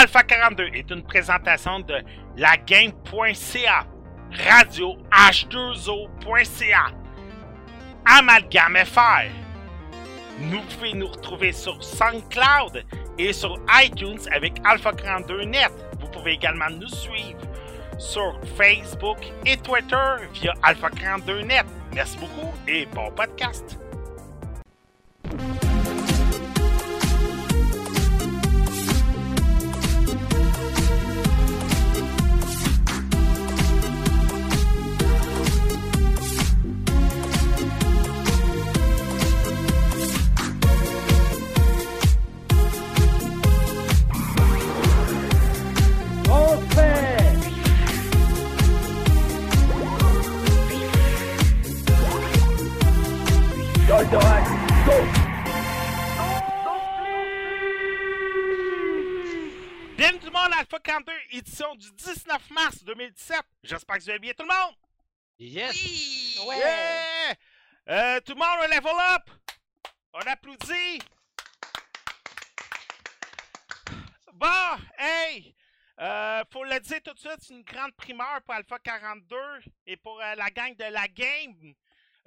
Alpha 42 est une présentation de lagame.ca, radio h2o.ca, Amalgame FR. Nous pouvez nous retrouver sur SoundCloud et sur iTunes avec Alpha 42 Net. Vous pouvez également nous suivre sur Facebook et Twitter via Alpha 42 Net. Merci beaucoup et bon podcast. Édition du 19 mars 2017. J'espère que vous allez bien tout le monde. Yes! Oui! Yeah! Euh, tout le monde, on level up! On applaudit! Bon, hey! Euh, faut le dire tout de suite, c'est une grande primeur pour Alpha 42 et pour euh, la gang de la game.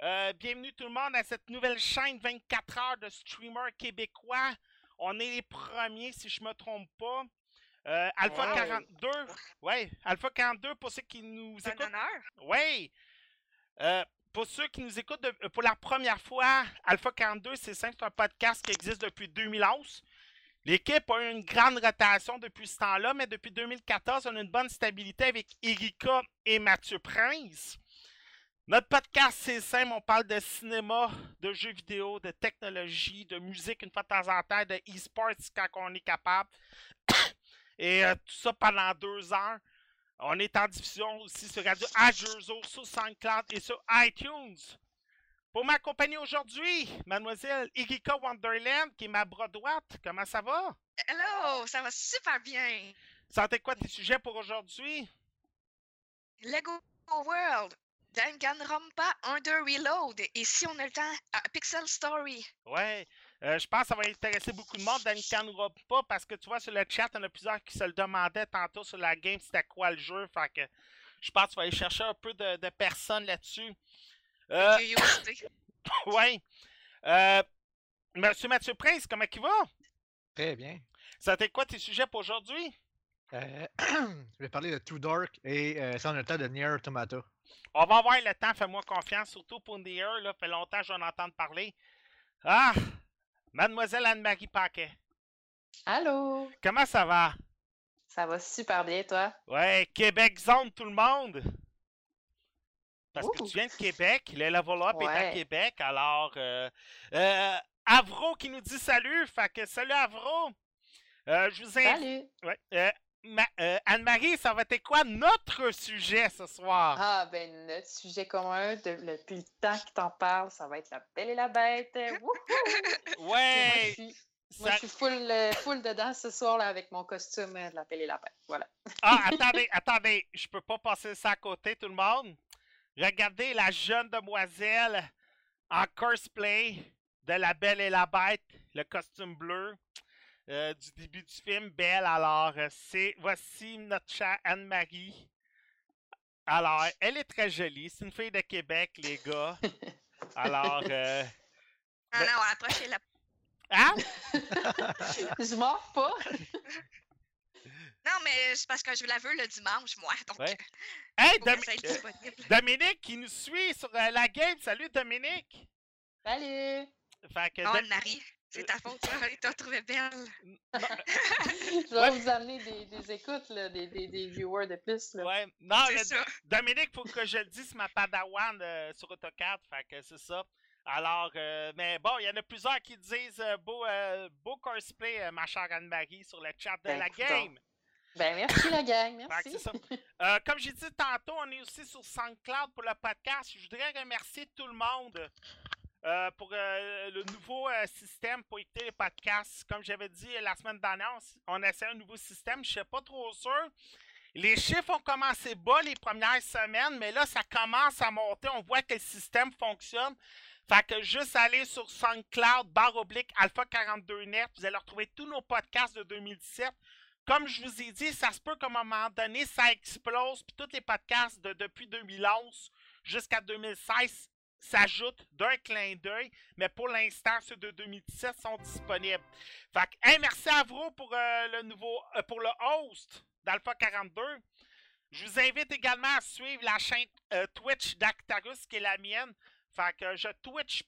Euh, bienvenue tout le monde à cette nouvelle chaîne 24 heures de streamers québécois. On est les premiers, si je me trompe pas. Euh, Alpha Wow. 42, ouais, Alpha 42 pour ceux qui nous écoutent. honneur? Oui. Euh, pour ceux qui nous écoutent de- euh, pour la première fois, Alpha 42, c'est simple, c'est un podcast qui existe depuis 2011. L'équipe a eu une grande rotation depuis ce temps-là, mais depuis 2014, on a une bonne stabilité avec Erika et Mathieu Prince. Notre podcast, c'est simple, on parle de cinéma, de jeux vidéo, de technologie, de musique une fois de temps en temps, de e-sports quand on est capable. Et euh, tout ça pendant deux heures. On est en diffusion aussi sur Radio Ajuzo, sur SoundCloud et sur iTunes. Pour m'accompagner aujourd'hui, mademoiselle Erika Wonderland, qui est ma bras droite. Comment ça va? Hello, ça va super bien. Sentez quoi tes sujets pour aujourd'hui? Lego World, Danganronpa Under Reload, et si on a le temps, Pixel Story. Ouais, euh, je pense que ça va intéresser beaucoup de monde. Dan ne pas parce que tu vois sur le chat, il y en a plusieurs qui se le demandaient tantôt sur la game c'était quoi le jeu. Fait que je pense que tu vas aller chercher un peu de, de personnes là-dessus. Euh, ouais. Euh, Monsieur Mathieu Prince, comment il va? Très bien. C'était quoi tes sujets pour aujourd'hui? Euh, je vais parler de Too Dark et euh, si on a le temps de Nier Automata. On va avoir le temps, fais-moi confiance, surtout pour Air, là, fait longtemps que j'en entends parler. Ah! Mademoiselle Anne-Marie Paquet, Allô, comment ça va? ça va super bien, toi? Ouais, Québec zone tout le monde! Parce que tu viens de Québec, le level up est à. Québec, alors... Euh, euh, Avro qui nous dit salut, fait que salut Avro! Euh, je vous invite... Salut! Ouais, Ma- Anne-Marie, ça va être quoi notre sujet ce soir? Ah, ben, notre sujet commun, de- depuis le temps que t'en parles, ça va être la belle et la bête. Ouais! moi, ça- je suis full, euh, full dedans ce soir là, avec mon costume euh, de la belle et la bête. Voilà. Ah, attendez, attendez, je peux pas passer ça à côté, tout le monde? Regardez la jeune demoiselle en cosplay de La Belle et la Bête, le costume bleu euh, du début du film. Belle, alors, euh, c'est. Voici notre chère Anne-Marie. Alors, elle est très jolie. C'est une fille de Québec, les gars. Alors, euh, Ah Ben- non, approchez la. hein? je mords pas. Non, mais c'est parce que je la veux le dimanche, moi. Donc, Ouais. euh, Hey, Domi- euh. Dominique qui nous suit sur euh, la game. Salut, Dominique. Salut! Fait que Oh, Dom- Marie, c'est ta faute, toi. Il t'a trouvé belle. Je vais vous amener des, des écoutes, là, des, des, des viewers de plus. Là. Ouais, non, le- ça. Dominique, faut que je le dise, c'est ma padawan euh, sur AutoCAD, fait que c'est ça. Alors, euh, mais bon, il y en a plusieurs qui disent euh, beau, euh, beau cosplay, euh, ma chère Anne-Marie, sur le chat de Ben, la game. Ben, merci la gang, merci. ça. Euh, comme j'ai dit tantôt, on est aussi sur SoundCloud pour le podcast. Je voudrais remercier tout le monde euh, pour euh, le nouveau euh, système pour écouter les podcasts. Comme j'avais dit la semaine dernière, on on essaie un nouveau système. Je ne suis pas trop sûr. Les chiffres ont commencé bas les premières semaines, mais là, ça commence à monter. On voit que le système fonctionne. Fait que juste aller sur SoundCloud, barre oblique, Alpha 42 Net, vous allez retrouver tous nos podcasts de 2017. comme je vous ai dit, ça se peut qu'à un moment donné, ça explose, puis tous les podcasts de depuis 2011 jusqu'à 2016 s'ajoutent d'un clin d'œil, mais pour l'instant, ceux de 2017 sont disponibles. Fait que, merci à vous pour euh, le nouveau, euh, pour le host d'Alpha 42. Je vous invite également à suivre la chaîne euh, Twitch d'Actarus, qui est la mienne. Fait que je Twitch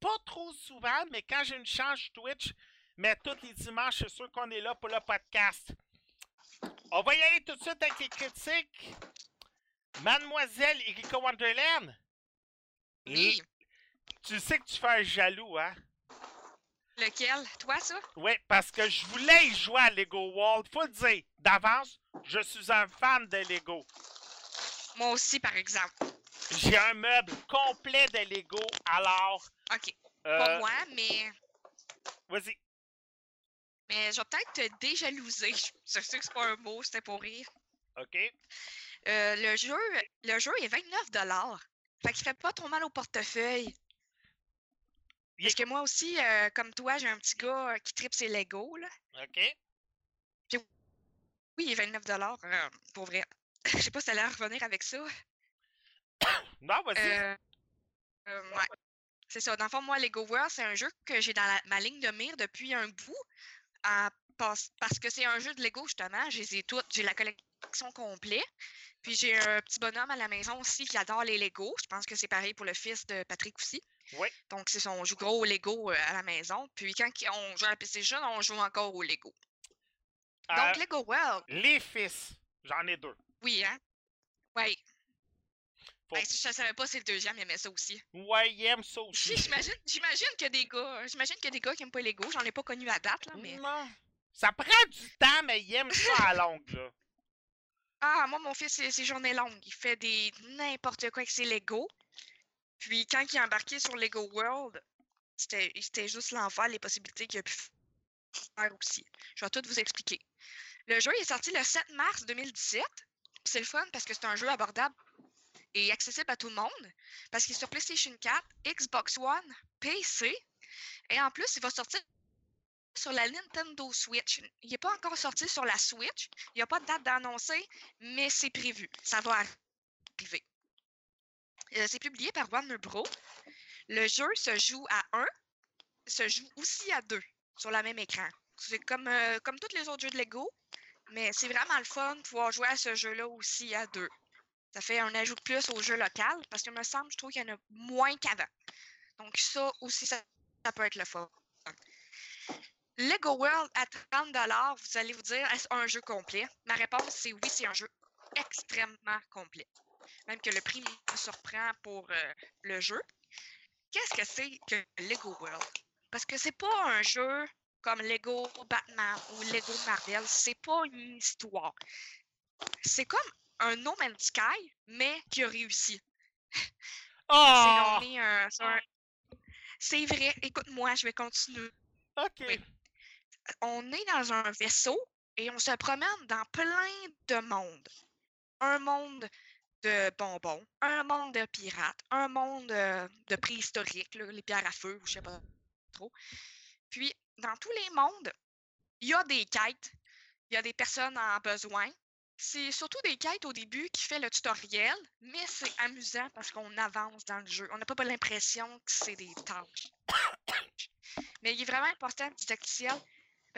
pas trop souvent, mais quand j'ai une chance, je Twitch. Mais tous les dimanches, c'est sûr qu'on est là pour le podcast. On va y aller tout de suite avec les critiques. Mademoiselle Erika Wonderland. Oui. Tu sais que tu fais un jaloux, hein? Lequel? Toi, ça? Oui, parce que je voulais y jouer à Lego World. Faut le dire, d'avance, je suis un fan de Lego. Moi aussi, par exemple. J'ai un meuble complet de Lego, alors. OK. euh, Pas moi, mais, Vas-y. mais je vais peut-être te déjalouser. Je sais que c'est pas un mot, c'était pour rire. OK. Euh, le, jeu, le jeu est 29 Fait qu'il fait pas trop mal au portefeuille. Il Parce que moi aussi, euh, comme toi, j'ai un petit gars euh, qui tripe ses Lego. Là. OK. Oui, il est 29 euh, pour vrai. Je sais pas si ça allait revenir avec ça. Non, vas-y. Euh, euh, ouais. C'est ça. Dans le fond, moi, Lego World, c'est un jeu que j'ai dans la- ma ligne de mire depuis un bout. en passe- parce que c'est un jeu de Lego, justement. Toutes. J'ai la collection complète. Puis j'ai un petit bonhomme à la maison aussi qui adore les Lego. Je pense que c'est pareil pour le fils de Patrick aussi. Oui. Donc, c'est. On joue gros au Lego euh, à la maison. Puis quand on joue à la PlayStation, on joue encore au Lego. Euh, Donc, Lego World, les fils. J'en ai deux. oui, hein? Oui. Ben, si je ne savais pas, c'est le deuxième, il aimait ça aussi. Ouais, il aime ça aussi. J'imagine, que des gars, j'imagine que des gars qui aiment pas Lego, j'en ai pas connu à date là, mais Non. Ça prend du temps, mais il aime ça à longue, là. Ah moi mon fils c'est journées longues, il fait des n'importe quoi avec ses Lego. Puis quand il est embarqué sur Lego World, c'était juste l'enfer les possibilités qu'il a pu faire aussi. Je vais tout vous expliquer. Le jeu est sorti le 7 mars 2017. puis C'est le fun parce que c'est un jeu abordable et accessible à tout le monde parce qu'il est sur PlayStation 4, Xbox One, PC et en plus il va sortir sur la Nintendo Switch. Il n'est pas encore sorti sur la Switch. Il n'y a pas de date d'annoncer, mais c'est prévu. Ça va arriver. Euh, c'est publié par Warner Bros. Le jeu se joue à 1, se joue aussi à 2 sur le même écran. C'est comme, euh, comme tous les autres jeux de Lego, mais c'est vraiment le fun de pouvoir jouer à ce jeu-là aussi à 2. Ça fait un ajout plus au jeu local, parce que me semble, je trouve qu'il y en a moins qu'avant. Donc ça aussi, ça, ça peut être le fun. Lego World à 30 vous allez vous dire, est-ce un jeu complet? Ma réponse, c'est oui, c'est un jeu extrêmement complet. Même que le prix me surprend pour euh, le jeu. Qu'est-ce que c'est que Lego World? Parce que c'est pas un jeu comme Lego Batman ou Lego Marvel. C'est pas une histoire. C'est comme un No Man's Sky, mais qui a réussi. C'est Oh! c'est vrai. Écoute-moi, je vais continuer. OK. Oui. On est dans un vaisseau et on se promène dans plein de mondes. Un monde de bonbons, un monde de pirates, un monde euh, de préhistorique, les pierres à feu, je sais pas trop. Puis, dans tous les mondes, il y a des quêtes, il y a des personnes en besoin. C'est surtout des quêtes au début qui fait le tutoriel, mais c'est amusant parce qu'on avance dans le jeu. On n'a pas l'impression que c'est des tâches. Mais il est vraiment important, le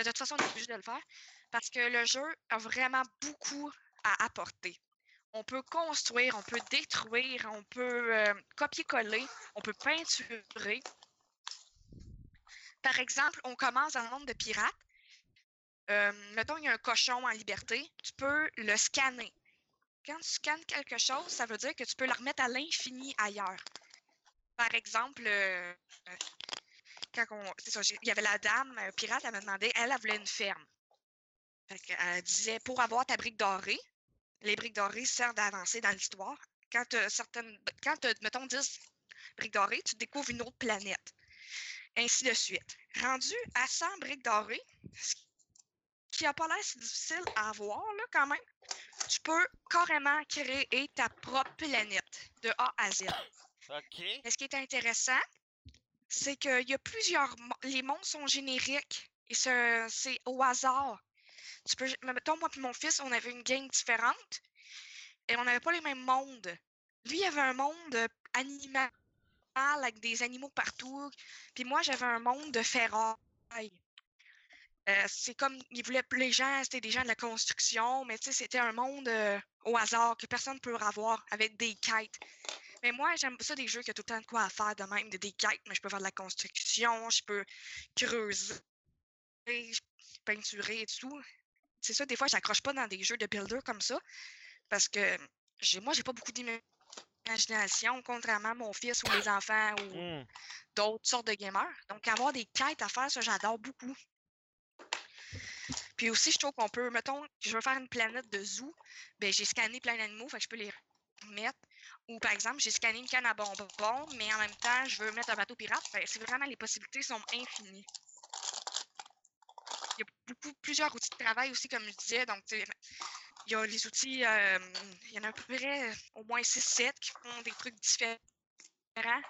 de toute façon, on est obligé de le faire parce que le jeu a vraiment beaucoup à apporter. On peut construire, on peut détruire, on peut euh, copier-coller, on peut peinturer. Par exemple, on commence dans le monde de pirates. Euh, mettons, il y a un cochon en liberté, tu peux le scanner. Quand tu scannes quelque chose, ça veut dire que tu peux le remettre à l'infini ailleurs. Par exemple, euh, quand on, ça, il y avait la dame euh, pirate, elle me demandait, elle, elle voulait une ferme. Fait elle disait, pour avoir ta brique dorée, les briques dorées servent à avancer dans l'histoire. Quand tu certaines, quand mettons, 10 briques dorées, tu découvres une autre planète. Ainsi de suite. Rendu à 100 briques dorées, ce qui n'a pas l'air si difficile à avoir, là, quand même, tu peux carrément créer ta propre planète de A à Z. OK. Mais ce qui est intéressant, c'est qu'il y a plusieurs. Les mondes sont génériques et ce- c'est au hasard. tu peux, mettons, moi et mon fils, on avait une gang différente et on n'avait pas les mêmes mondes. Lui, il avait un monde euh, animal avec des animaux partout, puis moi, j'avais un monde de ferraille. Euh, c'est comme, il voulait, les gens, c'était des gens de la construction, mais tu c'était un monde euh, au hasard que personne ne peut avoir avec des quêtes. Mais moi, j'aime ça des jeux qui ont tout le temps de quoi à faire de même, de des quêtes, mais je peux faire de la construction, je peux creuser, peinturer et tout. C'est ça, des fois, j'accroche pas dans des jeux de builder comme ça, parce que j'ai, moi, j'ai pas beaucoup d'imagination, contrairement à mon fils ou les enfants ou Hmm. d'autres sortes de gamers. Donc, avoir des quêtes à faire, ça, j'adore beaucoup. Puis aussi, je trouve qu'on peut, mettons, je veux faire une planète de zoo, ben j'ai scanné plein d'animaux, fait que je peux les mettre. Ou par exemple, j'ai scanné une canne à bonbons, mais en même temps, je veux mettre un bateau pirate. Que c'est vraiment, les possibilités sont infinies. Il y a beaucoup, plusieurs outils de travail aussi, comme je disais. Donc, il y a les outils, euh, il y en a à peu près au moins 6-7 qui font des trucs différents.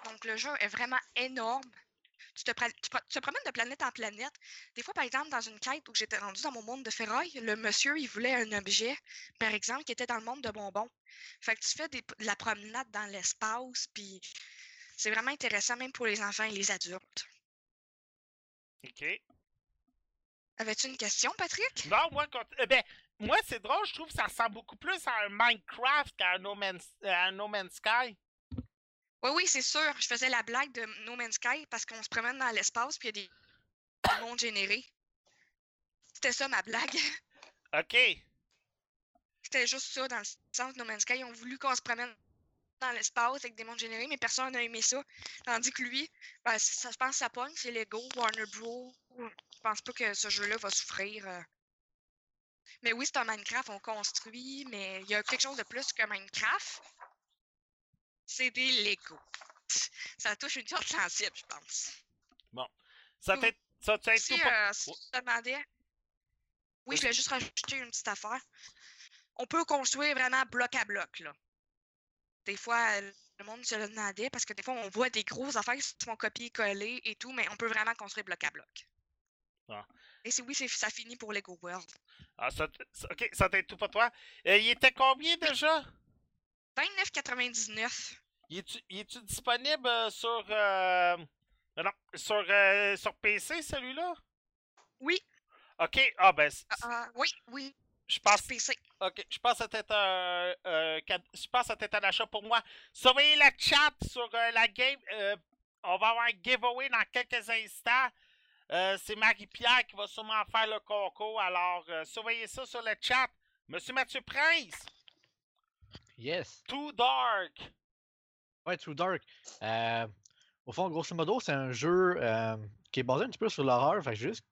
Donc, le jeu est vraiment énorme tu te, tu promènes de planète en planète. Des fois, par exemple, dans une quête où j'étais rendue dans mon monde de ferraille, le monsieur, il voulait un objet, par exemple, qui était dans le monde de bonbons. Fait que tu fais des- de la promenade dans l'espace, puis c'est vraiment intéressant, même pour les enfants et les adultes. OK. Avais-tu une question, Patrick? Non, moi, quand... eh ben, moi, c'est drôle, je trouve que ça ressemble beaucoup plus à un Minecraft qu'à un No à un no Man's Sky. Oui, oui, c'est sûr. Je faisais la blague de No Man's Sky parce qu'on se promène dans l'espace, puis il y a des des mondes générés. C'était ça ma blague. OK. C'était juste ça dans le sens de No Man's Sky. Ils ont voulu qu'on se promène dans l'espace avec des mondes générés, mais personne n'a aimé ça. Tandis que lui, ben, ça, je pense que ça pogne, c'est Lego, Warner Bros. Je pense pas que ce jeu-là va souffrir. euh. Mais oui, c'est un Minecraft, on construit, mais il y a quelque chose de plus que Minecraft. C'est des Lego. Ça touche une corde sensible, je pense. Ça t'a ça t'a été Si, tout euh, si tu te demandais. Oui, je voulais juste rajouter une petite affaire. On peut construire vraiment bloc à bloc, là. Des fois, le monde se le demandait parce que des fois, on voit des grosses affaires qui se font copier-coller et tout, mais on peut vraiment construire bloc à bloc. Ah. Et c'est oui, ça finit pour Lego World. Ah, ça, ça- OK, ça t'a été tout pour toi? Euh, il était combien déjà? 29,99. Il est-tu est-tu disponible euh, sur... euh, Non, sur, euh, sur PC, celui-là? Oui. OK, ah ben, Ah, ah, oui, oui, je pense... PC. OK, je pense que c'était un, cad- je pense que c'était un achat pour moi. Surveillez le chat sur la game. on va avoir un giveaway dans quelques instants. C'est Marie-Pierre qui va sûrement faire le concours. Alors, surveillez ça sur le chat. Monsieur Mathieu Prince, Yes. Too Dark. Ouais, True Dark. Euh, au fond, grosso modo, c'est un jeu euh, qui est basé un petit peu sur l'horreur. Fait que juste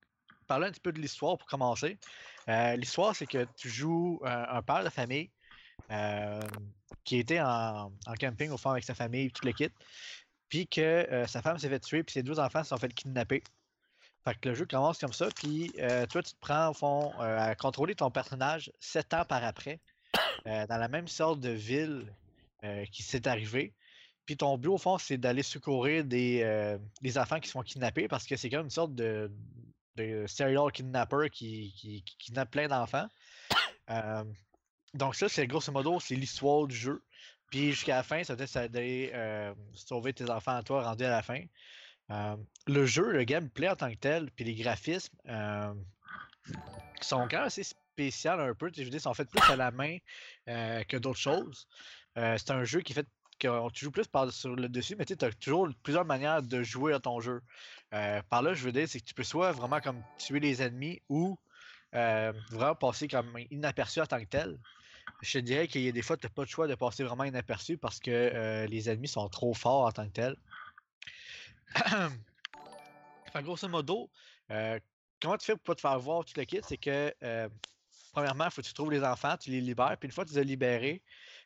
parler un petit peu de l'histoire pour commencer. Euh, l'histoire, c'est que tu joues un père de famille qui était en, en camping au fond avec sa famille, tout le kit. Puis que sa femme s'est fait tuer, puis ses deux enfants se sont fait kidnapper. Fait que le jeu commence comme ça, puis toi, tu te prends au fond à contrôler ton personnage sept ans par après, euh, dans la même sorte de ville euh, qui s'est arrivée. Puis ton but, au fond, c'est d'aller secourir des, euh, des enfants qui se font kidnapper parce que c'est comme une sorte de, serial kidnapper qui, qui, kidnappe plein d'enfants. Donc ça, c'est grosso modo, c'est l'histoire du jeu. Puis jusqu'à la fin, ça va être d'aller sauver tes enfants à toi rendu à la fin. Le jeu, le gameplay en tant que tel, puis les graphismes sont quand même assez spéciaux un peu. Je veux dire, ils sont faits plus à la main euh, que d'autres choses. Euh, c'est un jeu qui fait que tu joues plus par sur le dessus, mais tu as toujours plusieurs manières de jouer à ton jeu. Euh, par là, je veux dire, c'est que tu peux soit vraiment comme tuer les ennemis ou vraiment passer comme inaperçu en tant que tel. Je te dirais qu'il y a des fois, tu n'as pas le choix de passer vraiment inaperçu parce que les ennemis sont trop forts en tant que tel. Fait, grosso modo, comment tu fais pour pas te faire voir tout le kit? C'est que, premièrement, il faut que tu trouves les enfants, tu les libères, puis une fois que tu les as libérés,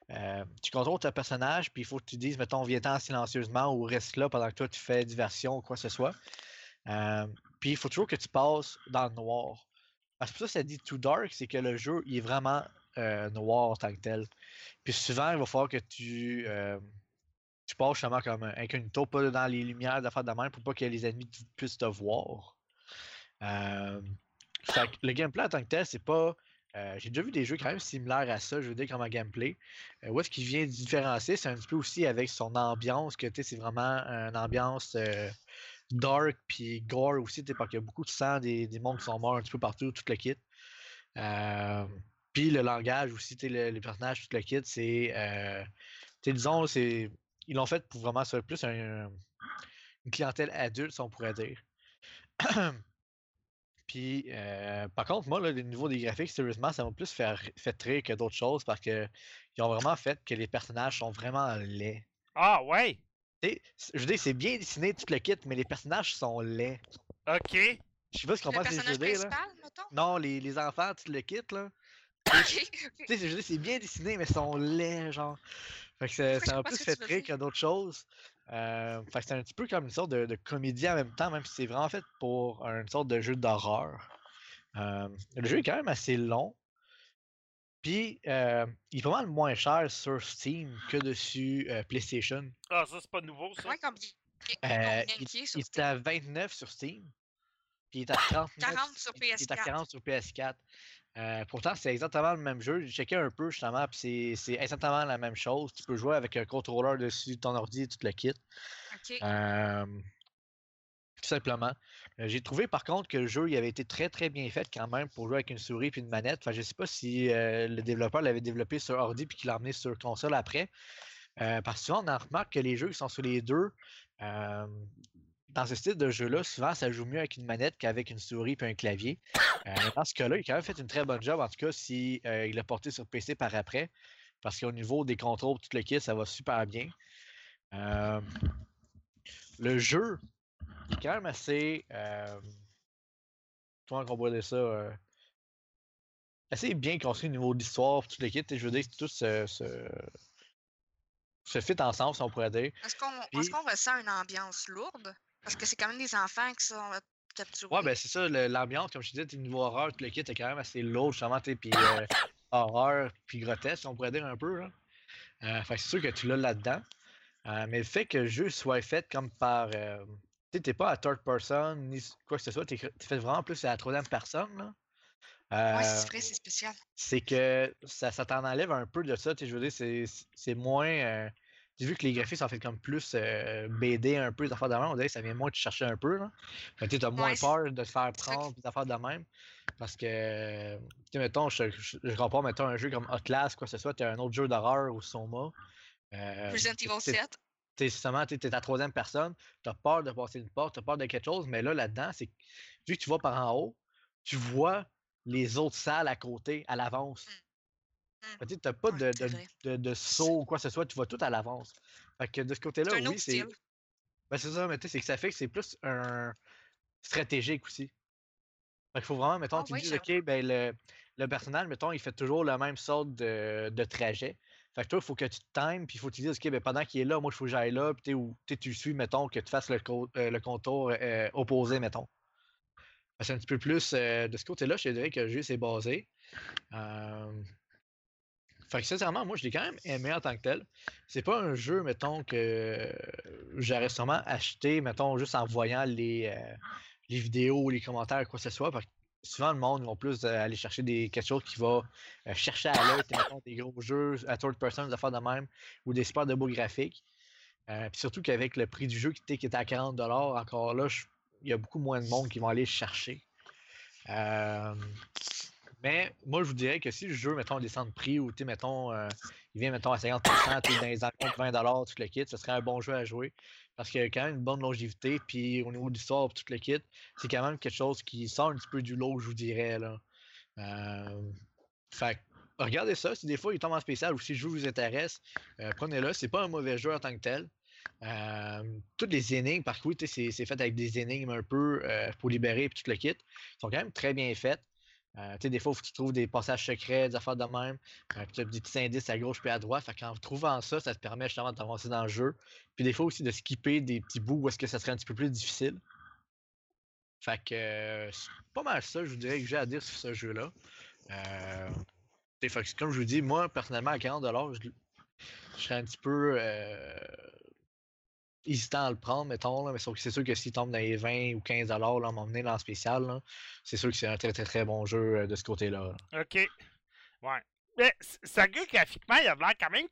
euh, tu contrôles ton personnage, puis il faut que tu dises, mettons, viens-t'en silencieusement ou reste là pendant que toi tu fais diversion ou quoi que ce soit. Euh, puis il faut toujours que tu passes dans le noir. Que pour ça, ça dit too dark, c'est que le jeu, il est vraiment euh, noir en tant que tel. Puis souvent, il va falloir que tu, tu passes justement comme incognito, pas dans les lumières d'affaires de même pour pas que les ennemis puissent te voir. Fait que le gameplay en tant que tel, c'est pas. Euh, J'ai déjà vu des jeux quand même similaires à ça, je veux dire, comme un gameplay. Euh, où est-ce qu'il vient différencier, c'est un petit peu aussi avec son ambiance, que tu sais, c'est vraiment une ambiance euh, dark puis gore aussi, parce qu'il y a beaucoup de sang, des, des mondes qui sont morts un petit peu partout, tout le kit. Euh, puis le langage aussi, le- les personnages, tout le kit, c'est. disons, c'est. Ils l'ont fait pour vraiment ça, plus un- une clientèle adulte, si on pourrait dire. Puis, euh, par contre, moi, là, le niveau des graphiques, sérieusement, ça m'a plus fait, fait rire que d'autres choses parce que ils ont vraiment fait que les personnages sont vraiment laids. Ah, ouais. Tu sais, c- je veux dire, c'est bien dessiné tout le kit, mais les personnages sont laids. OK. Je sais pas ce qu'on pense que je personnage veux dire, là. mettons? Non, les, les enfants, tout le kit, là. Tu sais, je veux dire, c'est bien dessiné, mais ils sont laids, genre. Fait que ça m'a plus fait rire que d'autres choses. Euh, fait que c'est un petit peu comme une sorte de, de comédie en même temps, même si c'est vraiment fait pour une sorte de jeu d'horreur. Euh, le jeu est quand même assez long. Puis, euh, il est pas mal moins cher sur Steam que dessus euh, PlayStation. Ah, ça, c'est pas nouveau, ça. Ouais? Euh, il, est il à 29 sur Steam. Puis il est à 39 40 sur il- Il est à PS4. 40 sur PS4. Euh, pourtant, c'est exactement le même jeu. J'ai checké un peu justement, puis c'est- c'est exactement la même chose. Tu peux jouer avec un contrôleur dessus ton ordi et tout le kit. Ok. Euh, tout simplement. Euh, J'ai trouvé par contre que le jeu il avait été très très bien fait quand même pour jouer avec une souris et une manette. Enfin, je sais pas si euh, le développeur l'avait développé sur ordi puis qu'il l'a emmené sur console après. Parce que souvent on en remarque que les jeux qui sont sur les deux, dans ce style de jeu-là, souvent ça joue mieux avec une manette qu'avec une souris et un clavier. Euh, dans ce cas-là, il a quand même fait une très bonne job, en tout cas si euh, il l'a porté sur PC par après. Parce qu'au niveau des contrôles, tout le kit, ça va super bien. Euh, le jeu il est quand même assez. Euh, comment on pourrait dire ça Assez bien construit au niveau de l'histoire, tout le kit. et Je veux dire que tout se, se, se fit ensemble, si on pourrait dire. Est-ce qu'on Puis- est-ce qu'on ressent une ambiance lourde? Parce que c'est quand même des enfants qui sont euh, capturés. Ouais, ben c'est ça, l'ambiance, comme je te disais, niveau horreur, tout le kit est quand même assez lourd, justement, tu puis euh, horreur, puis grotesque, on pourrait dire un peu. Là. Euh, fait que c'est sûr que tu l'as là-dedans. Euh, mais le fait que le jeu soit fait comme par. euh, tu sais, t'es pas à third person, ni quoi que ce soit, t'es fait vraiment plus à la troisième personne. Là. Ouais, c'est vrai, c'est spécial. c'est que ça, ça t'en enlève un peu de ça. Je veux dire, c'est c'est moins. euh, J'ai vu que les graphismes sont faits comme plus euh, BD un peu, des affaires de même. On dirait que ça vient moins te chercher un peu. Là. Fait que tu as moins Ouais, peur de te faire prendre, des affaires de même. Parce que, tu sais, mettons, je, je, je compare, mettons, un jeu comme Outlast, quoi que ce soit, tu as un autre jeu d'horreur ou Soma. Euh, Resident t'es- Evil t'es- 7. t'es justement, tu es la troisième personne, tu as peur de passer une porte, tu as peur de quelque chose, mais là, là-dedans, c'est vu que tu vas par en haut, tu vois les autres salles à côté, à l'avance. Mm. Tu n'as pas de, c'est de, de, de saut ou quoi que ce soit, tu vois tout à l'avance. Fait que de ce côté-là, C'est oui, c'est. Ben, c'est ça, mais tu sais, c'est que ça fait que c'est plus un stratégique aussi. Fait qu'il faut vraiment, mettons, Ah tu ouais, dis. OK, ben le, le personnage, mettons, il fait toujours la même sorte de, de trajet. Fait que toi, il faut que tu te times, puis il faut que tu dises, OK, ben pendant qu'il est là, moi, il faut que j'aille là, puis ou tu suis, mettons, que tu fasses le, co- euh, le contour euh, opposé, mettons. Que C'est un petit peu plus euh, de ce côté-là, je te dirais que le jeu s'est basé. Euh, Fait que sincèrement, moi, je l'ai quand même aimé en tant que tel. C'est pas un jeu, mettons, que j'aurais sûrement acheté, mettons, juste en voyant les, euh, les vidéos, les commentaires, quoi que ce soit. Parce que souvent, le monde vont plus euh, aller chercher des, quelque chose qui va euh, chercher à l'œil, des gros jeux à third person, des affaires de même, ou des super de beaux graphiques. Euh, puis surtout qu'avec le prix du jeu qui était, qui était à 40$, encore là, il y a beaucoup moins de monde qui vont aller le chercher. Euh, mais moi, je vous dirais que si le jeu, mettons, descend de prix ou, tu mettons, euh, il vient, mettons, à 50%, tu dans les environs de 20$, tout le kit, ce serait un bon jeu à jouer. Parce qu'il y a quand même une bonne longévité, puis au niveau du sort, tout le kit, c'est quand même quelque chose qui sort un petit peu du lot, je vous dirais, là. Euh, fait regardez ça, si des fois il tombe en spécial ou si le jeu vous intéresse, euh, prenez-le. C'est pas un mauvais jeu en tant que tel. Euh, toutes les énigmes, par contre, c'est fait avec des énigmes un peu pour libérer puis tout le kit, sont quand même très bien faites. Euh, des fois, faut que tu trouves des passages secrets, des affaires de même. Euh, tu as des petits indices à gauche puis à droite. Fait qu'en trouvant ça, ça te permet justement d'avancer dans le jeu. Puis des fois aussi de skipper des petits bouts où est-ce que ça serait un petit peu plus difficile. Fait que euh, c'est pas mal ça, je vous dirais, que j'ai à dire sur ce jeu-là. Euh, comme je vous dis, moi, personnellement, à 40$, je, je serais un petit peu. Euh, hésitant à le prendre, mettons, là, mais c'est sûr que s'il tombe dans les 20 ou 15 là, à un moment donné dans le spécial, c'est sûr que c'est un très très très bon jeu euh, de ce côté-là. là. OK. Ouais. Mais c- sérieux, graphiquement, il a l'air quand même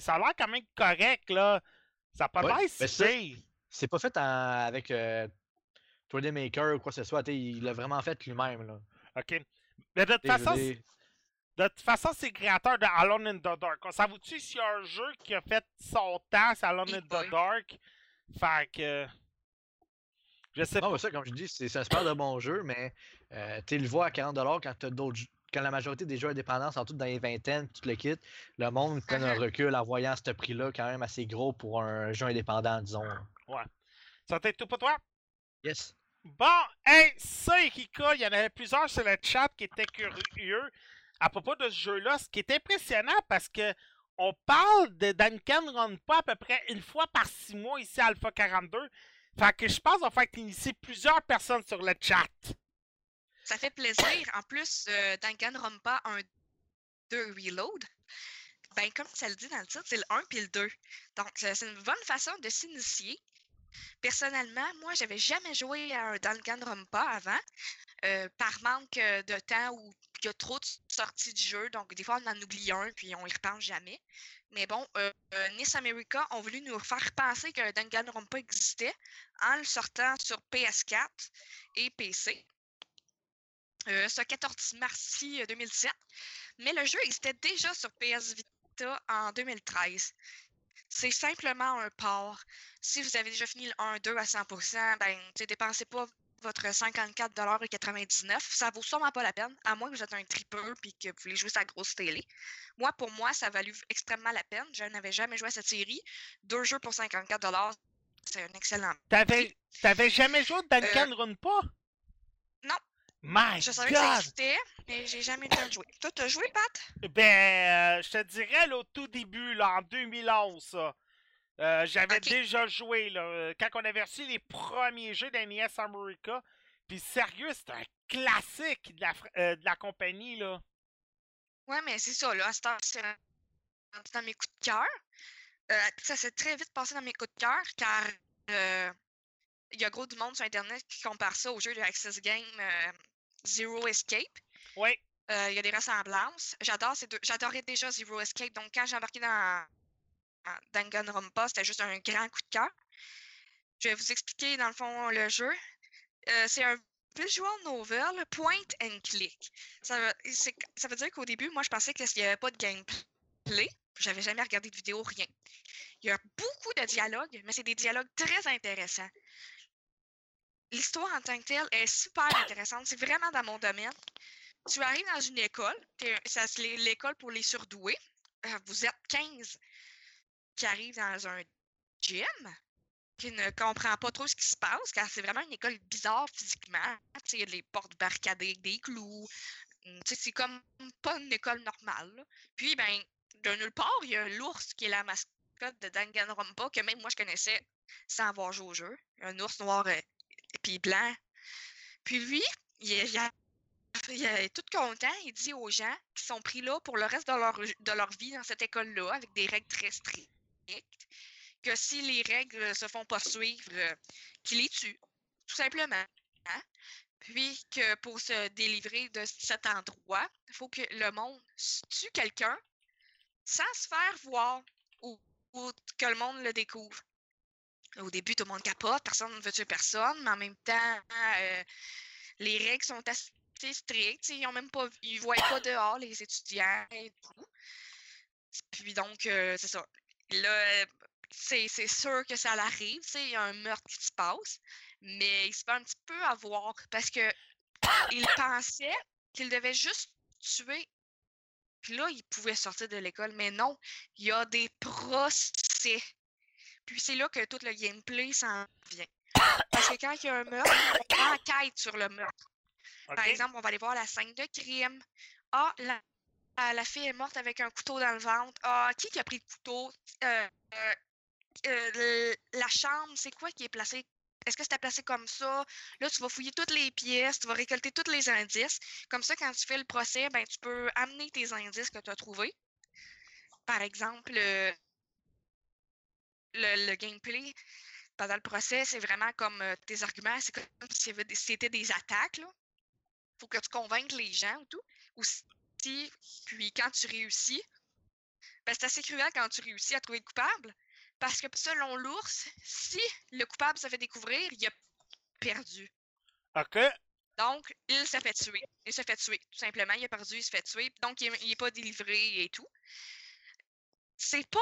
ça a l'air quand même correct, là. Ça a pas Ouais, l'air si ça-. C'est pas fait en- avec euh, 3D Maker ou quoi que ce soit. Il l'a vraiment fait lui-même. là. OK. Mais de toute façon, De toute façon, c'est le créateur de Alone in the Dark. On s'avoue-tu s'il y a un jeu qui a fait son temps, c'est Alone in the. Dark? Fait que. Je sais Non, pas. mais ça, comme je dis, c'est un super de bon jeu, mais euh, tu le vois à 40$ quand t'as d'autres jeux- Quand la majorité des jeux indépendants sont tous dans les vingtaines, tout le kit, le monde prend un recul en voyant ce prix-là quand même assez gros pour un jeu indépendant, disons. là. Ça t'aide tout pour toi? Yes. Bon, hey, ça, Erika, il y en avait plusieurs sur le chat qui étaient curieux à propos de ce jeu-là, ce qui est impressionnant parce que on parle de Duncan Run pas à peu près une fois par six mois ici à Alpha 42. Fait que je pense qu'on va faire initier plusieurs personnes sur le chat. Ça fait plaisir. En plus, euh, Danganronpa 1, 2 Reload, ben, comme ça le dit dans le titre, c'est le 1 puis le 2. Donc, euh, c'est une bonne façon de s'initier. Personnellement, moi, j'avais jamais joué à un Danganronpa avant, euh, par manque de temps ou il y a trop de sorties de jeu. Donc, des fois, on en oublie un puis on y repense jamais. Mais bon, euh, euh, Nice America ont voulu nous faire penser que Danganronpa existait en le sortant sur PS4 et PC euh, ce 14 mars-ci euh, 2007. Mais le jeu existait déjà sur PS Vita en 2013. C'est simplement un port. Si vous avez déjà fini le 1-2 à 100%, ben, dépensez pas votre 54,99$. Ça vaut sûrement pas la peine, à moins que vous êtes un tripeur et que vous voulez jouer sa grosse télé. Moi, pour moi, ça a valu extrêmement la peine. Je n'avais jamais joué à cette série. Deux jeux pour 54$, c'est un excellent T'avais, t'avais jamais joué à Duncan Run pas? non. My Je savais que ça existait, mais j'ai jamais eu le temps de jouer. Toi, t'as joué, Pat? Ben, euh, je te dirais, là, au tout début, là, en 2011, ça. Euh, J'avais déjà joué, là, euh, quand on avait reçu les premiers jeux d'NES America. Puis sérieux, c'est un classique de la, fr- euh, de la compagnie, là. Ouais, mais c'est ça, là. C'est dans mes coups de cœur. Euh, ça s'est très vite passé dans mes coups de cœur car euh, il y a gros du monde sur Internet qui compare ça au jeu de Access Game Zero Escape. Oui, Il y a des ressemblances. J'adore ces deux. J'adorais déjà Zero Escape. Donc, quand j'ai embarqué dans Danganronpa, c'était juste un grand coup de cœur. Je vais vous expliquer, dans le fond, le jeu. Euh, c'est un visual novel point and click. Ça veut, ça veut dire qu'au début, moi, je pensais qu'il n'y avait pas de gameplay. J'avais jamais regardé de vidéo, rien. Il y a beaucoup de dialogues, mais c'est des dialogues très intéressants. L'histoire en tant que telle est super intéressante. C'est vraiment dans mon domaine. Tu arrives dans une école, c'est l'é- l'école pour les surdoués. Euh, vous êtes 15 qui arrivent dans un gym qui ne comprend pas trop ce qui se passe, car c'est vraiment une école bizarre physiquement. Il y a les portes barricadées des clous. Hum, C'est comme pas une école normale. Puis, ben, de nulle part, il y a l'ours qui est la mascotte de Danganronpa, que même moi je connaissais sans avoir joué au jeu. Un ours noir euh, et puis blanc. Puis lui, il est, tout content. Il dit aux gens qui sont pris là pour le reste de leur vie dans cette école-là, avec des règles très strictes, que si les règles se font pas suivre, euh, qu'il les tue, tout simplement. hein. Puis que pour se délivrer de cet endroit, il faut que le monde tue quelqu'un sans se faire voir ou, que le monde le découvre. Au début, tout le monde capote, personne ne veut tuer personne, mais en même temps, euh, les règles sont assez strictes. Ils ont même pas, ils voient pas dehors les étudiants et tout. Puis donc, euh, c'est ça. Là, euh, c'est sûr que ça l'arrive, tu sais, il y a un meurtre qui se passe, mais il se fait un petit peu avoir parce que il pensait qu'il devait juste tuer. Puis là, il pouvait sortir de l'école, mais non, il y a des procès. Puis c'est là que tout le gameplay s'en vient. Parce que quand il y a un meurtre, on enquête sur le meurtre. Par exemple, on va aller voir la scène de crime. Ah, la, ah, la fille est morte avec un couteau dans le ventre. Ah, qui a pris le couteau? Euh, euh, euh, la chambre, c'est quoi qui est placé? Est-ce que c'était placé comme ça? Là, tu vas fouiller toutes les pièces, tu vas récolter tous les indices. Comme ça, quand tu fais le procès, ben, tu peux amener tes indices que tu as trouvés. Par exemple, le, le gameplay pendant le procès, c'est vraiment comme tes arguments, c'est comme si c'était des attaques. Là. Faut que tu convainques les gens ou tout. Puis quand tu réussis, ben, c'est assez cruel quand tu réussis à trouver le coupable. Parce que selon l'ours, si le coupable se fait découvrir, il a perdu. OK. Donc, il se fait tuer. Il se fait tuer, tout simplement. Il a perdu, il se fait tuer. Donc, il n'est pas délivré et tout. C'est pas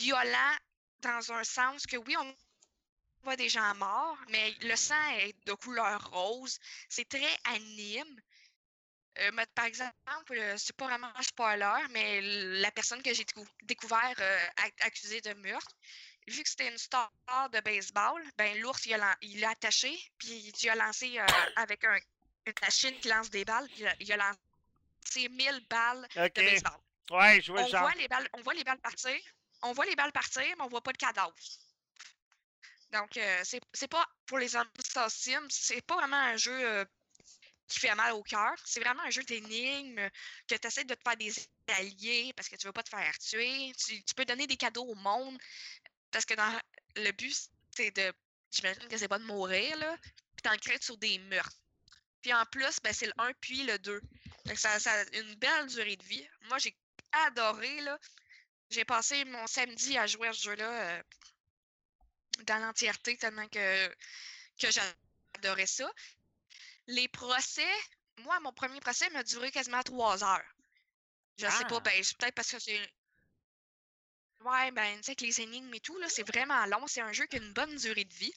violent dans un sens que oui, on voit des gens morts, mais le sang est de couleur rose. C'est très anime. Euh, mais par exemple, euh, c'est pas vraiment un spoiler, mais la personne que j'ai décou- découvert euh, ac- accusée de meurtre, vu que c'était une star de baseball, ben l'ours il l'a attaché, puis il a lancé euh, avec un, une machine qui lance des balles, il a, il a lancé 1000 balles de baseball. Ouais, je vois On genre. voit les balles, on voit les balles partir, on voit les balles partir, mais on voit pas de cadavre. Donc c'est pas pour les Sim, c'est pas vraiment un jeu qui fait mal au cœur. C'est vraiment un jeu d'énigmes que tu essaies de te faire des alliés parce que tu veux pas te faire tuer. Tu, peux donner des cadeaux au monde parce que dans le but, c'est de. J'imagine que c'est pas de mourir, là. Puis t'enquêtes sur des meurtres. Puis en plus, ben, c'est le 1 puis le 2. Fait que ça, ça a une belle durée de vie. Moi, j'ai adoré, là. J'ai passé mon samedi à jouer à ce jeu-là euh, dans l'entièreté tellement que, que j'adorais ça. Les procès, moi, mon premier procès m'a duré quasiment trois heures. Je sais pas, Ah. ben, c'est peut-être parce que c'est. Ouais, ben, tu sais, avec les énigmes et tout, là, c'est vraiment long. C'est un jeu qui a une bonne durée de vie.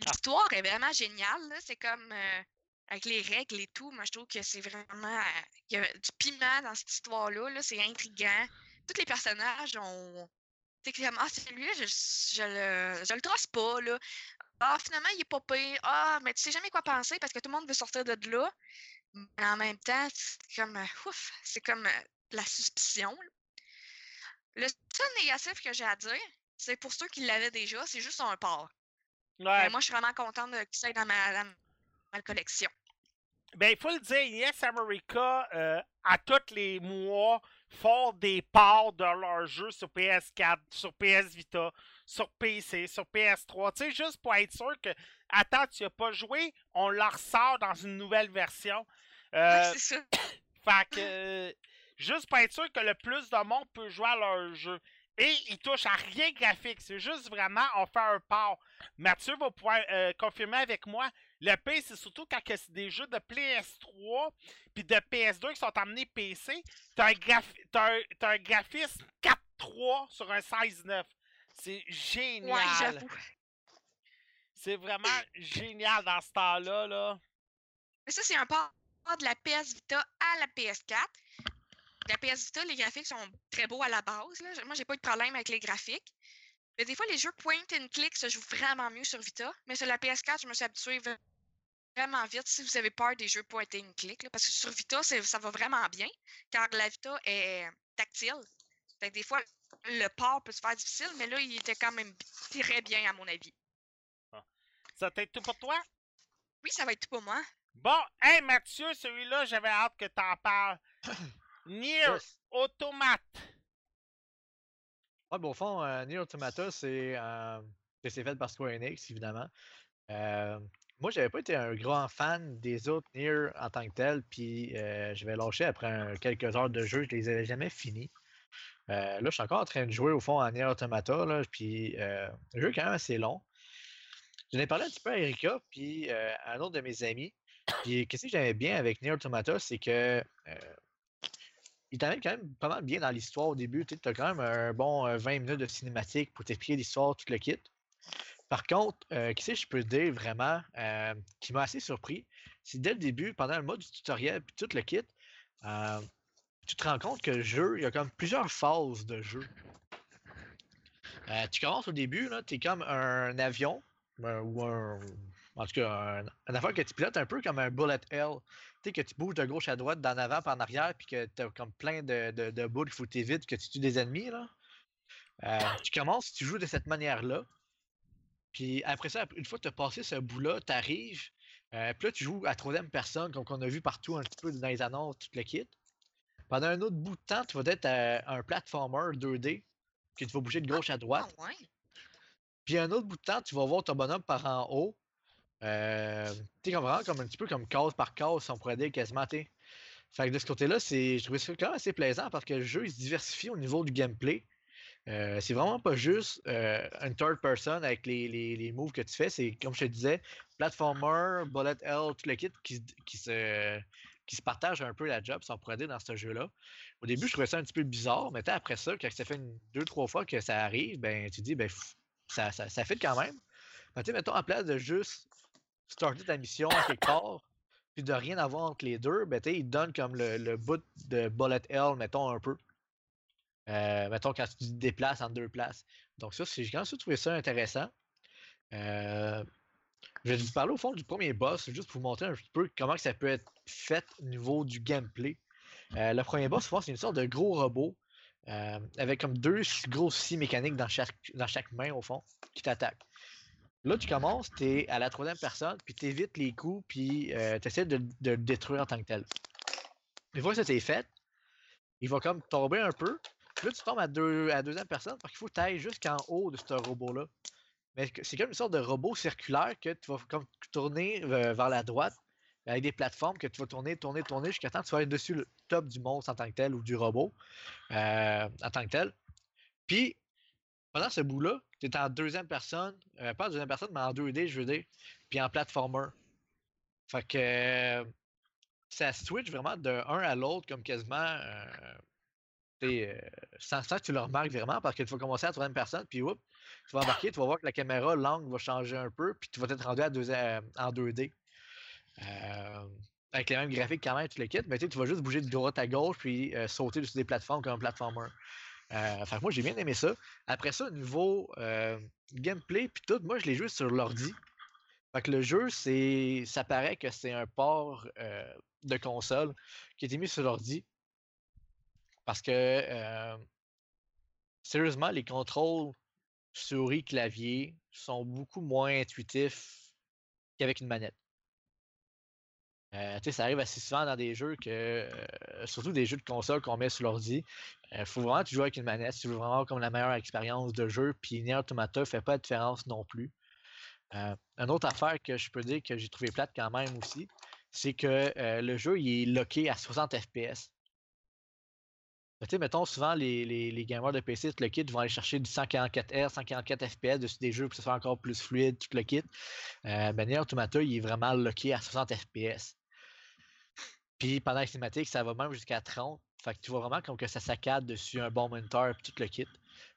L'histoire est vraiment géniale, là. C'est comme. euh, avec les règles et tout, moi, je trouve que c'est vraiment. euh, Il y a du piment dans cette histoire-là, là. C'est intriguant. Tous les personnages ont. Tu sais, comme, ah, celui-là, je, je, le, je le trace pas, là. Ah, finalement, il est pas pire. Ah, mais tu sais jamais quoi penser parce que tout le monde veut sortir de là. Mais en même temps, c'est comme. euh, ouf, c'est comme euh, la suspicion. là. Le seul négatif que j'ai à dire, c'est pour ceux qui l'avaient déjà, c'est juste un port. Ouais. Mais moi, je suis vraiment contente de qu'il soit dans ma, dans ma collection. Ben, il faut le dire, Yes America, euh, à tous les mois, font des parts de leurs jeux sur PS4, sur PS Vita, sur PC, sur PS3. Tu sais, juste pour être sûr que, attends, tu n'as pas joué, on la ressort dans une nouvelle version. Euh, c'est ça. fait que, euh, juste pour être sûr que le plus de monde peut jouer à leur jeu. Et ils touchent à rien graphique. C'est juste vraiment, on fait un port. Mathieu va pouvoir euh, confirmer avec moi. Le P, c'est surtout quand c'est des jeux de PS3 puis de PS2 qui sont amenés PC. T'as un, graphi- un, un graphisme 4.3 sur un 16.9. C'est génial. Ouais, c'est vraiment génial dans ce temps-là. Là. Mais ça, c'est un port de la PS Vita à la PS4. La PS Vita, les graphiques sont très beaux à la base. Là. Moi, j'ai pas eu de problème avec les graphiques. Mais des fois, les jeux point and click se jouent vraiment mieux sur Vita. Mais sur la PS4, je me suis habituée vraiment vite si vous avez peur des jeux point and click. là, parce que sur Vita, ça va vraiment bien. Car la Vita est tactile. Fait que des fois, le port peut se faire difficile, mais là, il était quand même très bien, à mon avis. Ça t'aide tout pour toi? Oui, ça va être tout pour moi. Bon, hey Mathieu, celui-là, j'avais hâte que t'en parles. Nier Yes. Automate. Ouais, ben, au fond, euh, Nier Automata, c'est euh, fait par Square Enix, évidemment. Euh, moi, j'avais pas été un grand fan des autres Nier en tant que tel, puis euh, je vais lâcher après quelques heures de jeu, je les avais jamais finis. Euh, là, je suis encore en train de jouer au fond à Nier Automata, là, puis euh, le jeu est quand même assez long. J'en ai parlé un petit peu à Erika, puis à un autre de mes amis. Puis qu'est-ce que j'aimais bien avec Nier Automata, c'est que il t'amène quand même pas mal bien dans l'histoire au début. Tu as quand même un bon euh, 20 minutes de cinématique pour t'expliquer l'histoire, tout le kit. Par contre, euh, qu'est-ce que je peux dire vraiment euh, qui m'a assez surpris, c'est dès le début, pendant le mode du tutoriel puis tout le kit, euh, tu te rends compte que le jeu, il y a comme plusieurs phases de jeu. Euh, tu commences au début, tu es comme un avion, euh, ou un. En tout cas, un, un affaire que tu pilotes un peu comme un bullet hell. Tu sais, que tu bouges de gauche à droite, d'en avant par en arrière, puis que tu as comme plein de, de, de boules qu'il faut que évites, que tu tues des ennemis. Là. Euh, tu commences, tu joues de cette manière-là. Puis après ça, une fois que tu as passé ce bout-là, tu arrives. Euh, puis là, tu joues à troisième personne, comme on a vu partout un petit peu dans les annonces, tout le kit. Pendant un autre bout de temps, tu vas être à un platformer 2D que tu vas bouger de gauche à droite. Ah. Puis un autre bout de temps, tu vas voir ton bonhomme par en haut. Euh, tu comme vraiment comme un petit peu comme case par case, on pourrait dire quasiment. Fait que de ce côté-là, je trouvais ça quand même assez plaisant parce que le jeu, il se diversifie au niveau du gameplay. Euh, c'est vraiment pas juste euh, un third person avec les, les, les moves que tu fais. C'est, comme je te disais, platformer, bullet hell, tout le kit qui, qui se qui se partagent un peu la job, si on pourrait dire, dans ce jeu-là. Au début, je trouvais ça un petit peu bizarre, mais après ça, quand ça fait une, deux, trois fois que ça arrive, ben tu dis, ben ça, ça, ça fait quand même. Ben, mettons, en place de juste starter ta mission à quelque part, puis de rien avoir entre les deux, ben il donne comme le, le bout de bullet hell, mettons, un peu. Euh, mettons, quand tu te déplaces en deux places. Donc ça, j'ai quand même trouvé ça intéressant. Euh, je vais vous parler au fond du premier boss, juste pour vous montrer un petit peu comment ça peut être fait au niveau du gameplay. Euh, le premier boss, c'est une sorte de gros robot avec comme deux s- grosses scies mécaniques dans chaque, dans chaque main, au fond, qui t'attaquent. Là, tu commences, tu es à la troisième personne, puis tu évites les coups, puis tu essaies de, le détruire en tant que tel. Une fois que ça t'est fait, il va comme tomber un peu. Puis là, tu tombes à, deux, à la deuxième personne parce qu'il faut que tu ailles jusqu'en haut de ce robot-là. Mais c'est comme une sorte de robot circulaire que tu vas comme tourner euh, vers la droite avec des plateformes que tu vas tourner, tourner, tourner jusqu'à temps que tu vas dessus le top du monstre en tant que tel ou du robot euh, en tant que tel. Puis, pendant ce bout-là, tu es en deuxième personne, euh, pas en deuxième personne, mais en 2D, je veux dire, puis en platformer. Fait que euh, ça switch vraiment de un à l'autre comme quasiment euh, euh, sans, sans que tu le remarques vraiment parce que tu vas commencer à la troisième personne, puis oups, tu vas embarquer, tu vas voir que la caméra, l'angle va changer un peu, puis tu vas être rendu à deux, en 2D. Euh, avec les mêmes graphiques quand même, tu le quittes, mais tu vas juste bouger de droite à gauche puis sauter sur des plateformes comme un platformer. Euh, fait que moi, j'ai bien aimé ça. Après ça, au niveau euh, gameplay puis tout, moi, je l'ai joué sur l'ordi. Fait que le jeu, c'est, ça paraît que c'est un port euh, de console qui a été mis sur l'ordi. Parce que, euh, sérieusement, les contrôles souris, clavier sont beaucoup moins intuitifs qu'avec une manette. Euh, ça arrive assez souvent dans des jeux que, euh, surtout des jeux de console qu'on met sur l'ordi, il faut vraiment que tu joues avec une manette tu veux vraiment avoir comme la meilleure expérience de jeu. Puis Nier Automata fait pas de différence non plus. Euh, une autre affaire que je peux dire que j'ai trouvé plate quand même aussi, c'est que euh, le jeu il est locké à 60 FPS. Tu mettons, souvent, les, les, gamers de PC, tout le kit, vont aller chercher du 144 Hz, 144 FPS dessus des jeux pour que ce soit encore plus fluide, tout le kit. Euh, ben, Nier Automata, il est vraiment locké à 60 FPS. Puis pendant la cinématique, ça va même jusqu'à 30. Fait que tu vois vraiment comme que ça saccade dessus un bon monitor et tout le kit.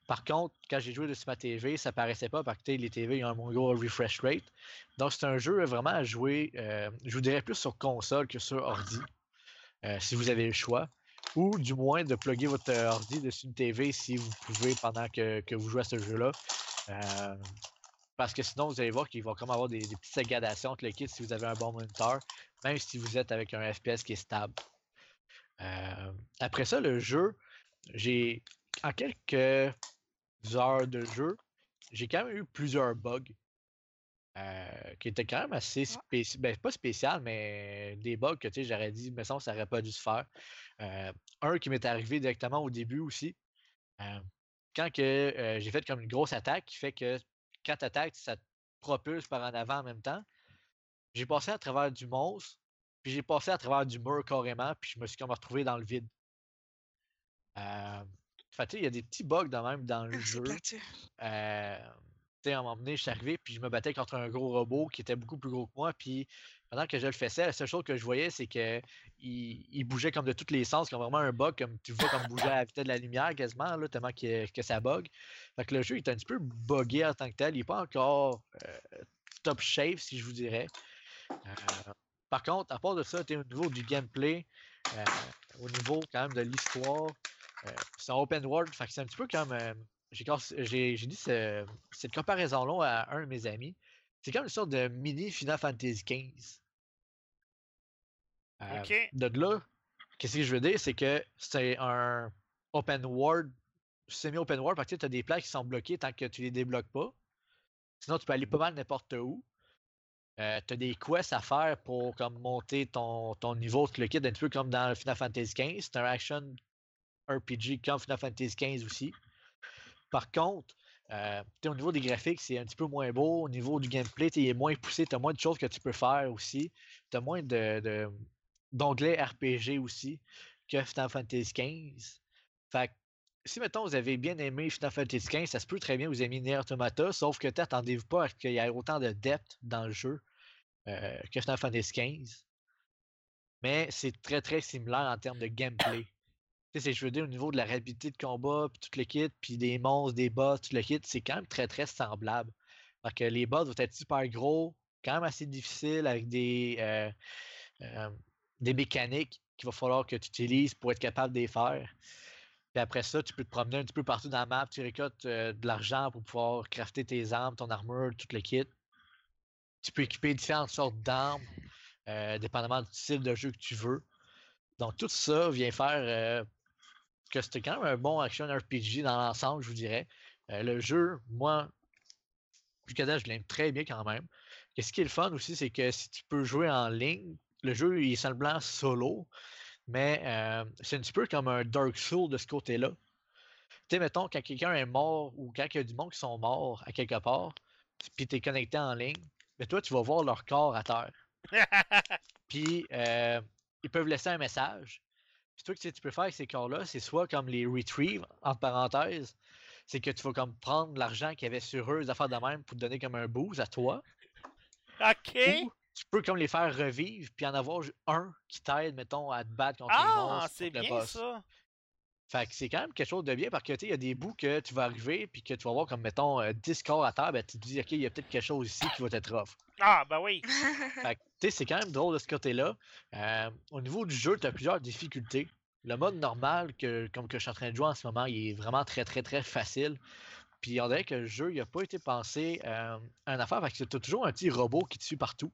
Par contre, quand j'ai joué dessus ma TV, ça paraissait pas parce que les TV ont un gros refresh rate. Donc c'est un jeu vraiment à jouer, euh, je vous dirais plus sur console que sur ordi, euh, si vous avez le choix. Ou du moins de plugger votre euh, ordi dessus une TV si vous pouvez pendant que, que vous jouez à ce jeu-là. Parce que sinon, vous allez voir qu'il va comme avoir des, petites sagadations entre le kit si vous avez un bon moniteur, même si vous êtes avec un FPS qui est stable. Euh, après ça, le jeu, j'ai en quelques heures de jeu, j'ai quand même eu plusieurs bugs. euh, qui étaient quand même assez spéciaux. Ben, pas spécial, mais des bugs que j'aurais dit, mais ça, ça aurait pas dû se faire. Euh, un qui m'est arrivé directement au début aussi. Quand que j'ai fait comme une grosse attaque qui fait que quand tu attaques, ça te propulse par en avant en même temps. J'ai passé à travers du monstre, puis j'ai passé à travers du mur carrément, puis je me suis comme retrouvé dans le vide. Euh, fait, il y a des petits bugs de même dans le jeu. Euh, à un moment donné, je suis arrivé, puis je me battais contre un gros robot qui était beaucoup plus gros que moi, puis pendant que je le faisais, la seule chose que je voyais, c'est que il, il bougeait comme de tous les sens, comme vraiment un bug, comme tu vois comme bouger à la vitesse de la lumière quasiment, là, tellement que, que ça bug. Fait que le jeu est un petit peu buggé en tant que tel, il n'est pas encore euh, top shape, si je vous dirais. Euh, par contre, à part de ça, tu au niveau du gameplay, euh, au niveau quand même de l'histoire, euh, c'est un open world, fait que c'est un petit peu comme. j'ai dit ce- cette comparaison-là à un de mes amis. C'est comme une sorte de mini Final Fantasy XV. Euh, Ok. De là, qu'est-ce que je veux dire, c'est que c'est un open world, semi-open world, parce que tu as des plaques qui sont bloquées tant que tu les débloques pas. Sinon, tu peux aller pas mal n'importe où. Euh, tu as des quests à faire pour comme monter ton, ton niveau, tout le kit, un petit peu comme dans Final Fantasy XV. C'est un action RPG comme Final Fantasy XV aussi. Par contre, euh, au niveau des graphiques, c'est un petit peu moins beau. Au niveau du gameplay, il est moins poussé. Tu as moins de choses que tu peux faire aussi. Tu as moins de, de- d'onglets RPG aussi que Final Fantasy XV. Fait si, mettons, vous avez bien aimé Final Fantasy XV, ça se peut très bien vous aimer Nier Automata, sauf que attendez-vous pas qu'il y ait autant de depth dans le jeu euh, que Final Fantasy XV. Mais c'est très très similaire en termes de gameplay. C'est- je veux dire, au niveau de la rapidité de combat, puis tout le kit, puis des monstres, des boss, tout le kit, c'est quand même très très semblable. Fait que les boss vont être super gros, quand même assez difficiles, avec des, euh, euh, des mécaniques qu'il va falloir que tu utilises pour être capable de les faire. Puis après ça, tu peux te promener un petit peu partout dans la map, tu récoltes euh, de l'argent pour pouvoir crafter tes armes, ton armure, tout le kit. Tu peux équiper différentes sortes d'armes, euh, dépendamment du style de jeu que tu veux. Donc tout ça vient faire euh, que c'était quand même un bon action RPG dans l'ensemble, je vous dirais. Le jeu, moi, jusqu'à date, je l'aime très bien quand même. Et ce qui est le fun aussi, c'est que si tu peux jouer en ligne, le jeu il est seulement solo, mais euh, c'est un petit peu comme un Dark Soul de ce côté-là. Tu sais, mettons, quand quelqu'un est mort ou quand il y a du monde qui sont morts à quelque part, puis tu es connecté en ligne, mais toi, tu vas voir leur corps à terre. Puis euh, ils peuvent laisser un message. Puis toi, ce que tu peux faire avec ces corps-là, c'est soit comme les retrieve, entre parenthèses, c'est que tu vas comme prendre l'argent qu'il y avait sur eux, des affaires de même, pour te donner comme un boost à toi. OK. Ou tu peux comme les faire revivre, puis en avoir un qui t'aide, mettons, à te battre contre les Ah, monstres, c'est contre le bien boss. ça. Fait que c'est quand même quelque chose de bien parce que tu sais, il y a des bouts que tu vas arriver puis que tu vas voir comme mettons euh, 10 corps à terre, ben tu te dis ok, il y a peut-être quelque chose ici qui va être rough. Ah, ben oui. Fait que tu sais, c'est quand même drôle de ce côté-là. Euh, au niveau du jeu, tu as plusieurs difficultés. Le mode normal, que, comme que je suis en train de jouer en ce moment, il est vraiment très très très facile. Puis on dirait que le jeu, il n'a pas été pensé euh, à une affaire parce que tu as toujours un petit robot qui te suit partout,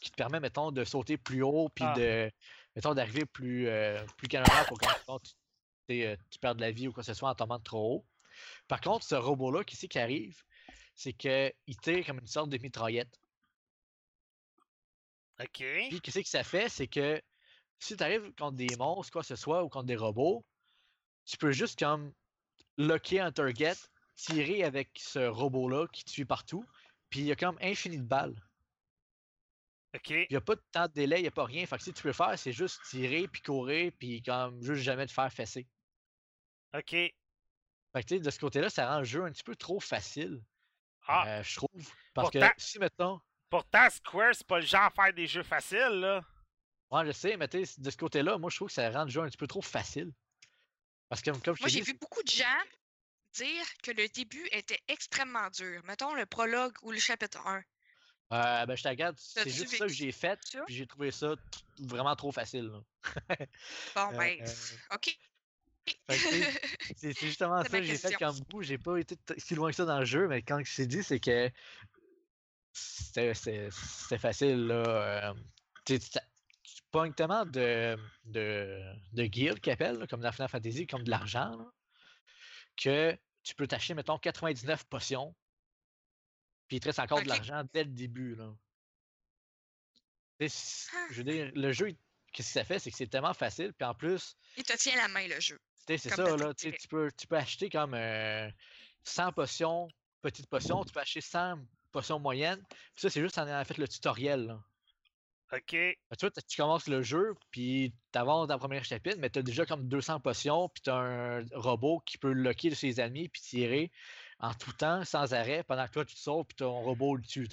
qui te permet, mettons, de sauter plus haut, puis Ah. de, mettons, d'arriver plus, euh, plus calmement pour quand mettons, tu, euh, tu perds de la vie ou quoi que ce soit en tombant de trop haut. Par contre, ce robot-là, qui c'est qui arrive, c'est qu'il tire comme une sorte de mitraillette. OK. Puis, qu'est-ce que ça fait? C'est que si tu arrives contre des monstres, quoi que ce soit, ou contre des robots, tu peux juste comme locker un target, tirer avec ce robot-là qui te suit partout, puis il y a comme infini de balles. OK. Il n'y a pas de temps de délai, il n'y a pas rien. Fait que si tu peux faire, c'est juste tirer, puis courir, puis comme juste jamais te faire fesser. OK. Fait que tu sais, de ce côté-là, ça rend le jeu un petit peu trop facile, Ah, euh, je trouve. Parce que Pourtant- si, mettons, pourtant, Square, c'est pas le genre à faire des jeux faciles, là. ouais, je sais, mais tu sais, de ce côté-là, moi, je trouve que ça rend le jeu un petit peu trop facile. Parce que, comme je Moi, j'ai vu beaucoup de gens dire que le début était extrêmement dur. Mettons le prologue ou le chapitre 1. Euh, ben, je te regarde, c'est juste ça que j'ai fait, ça? puis j'ai trouvé ça vraiment trop facile. Bon, ben, euh, OK. C'est c'est justement C'est ça que j'ai fait comme bout. J'ai pas été si loin que ça dans le jeu, mais quand je t'ai dit, c'est que c'était c'est- facile. Là. euh, tu pognes tellement de, de, de appellent, là, comme dans Final Fantasy, comme de l'argent, que tu peux t'acheter, mettons, 99 potions, puis il te reste encore de l'argent dès le début. Là. Tu sais, c- Ah. Je veux dire, le jeu, qu'est-ce que ça fait? C'est que c'est tellement facile, puis en plus, Il te tient la main, le jeu. tu sais, c'est ça, là. tu sais, dirait. Tu peux, tu peux acheter comme euh, 100 potions, petites potions. Tu peux acheter 100 potions moyennes. Puis ça, c'est juste en ayant fait le tutoriel. Là. OK. Tu vois, tu commences le jeu, puis tu avances dans le premier chapitre, mais tu as déjà comme 200 potions, puis tu as un robot qui peut locker ses ennemis, puis tirer en tout temps, sans arrêt, pendant que toi, tu te sauves, puis ton robot le tue.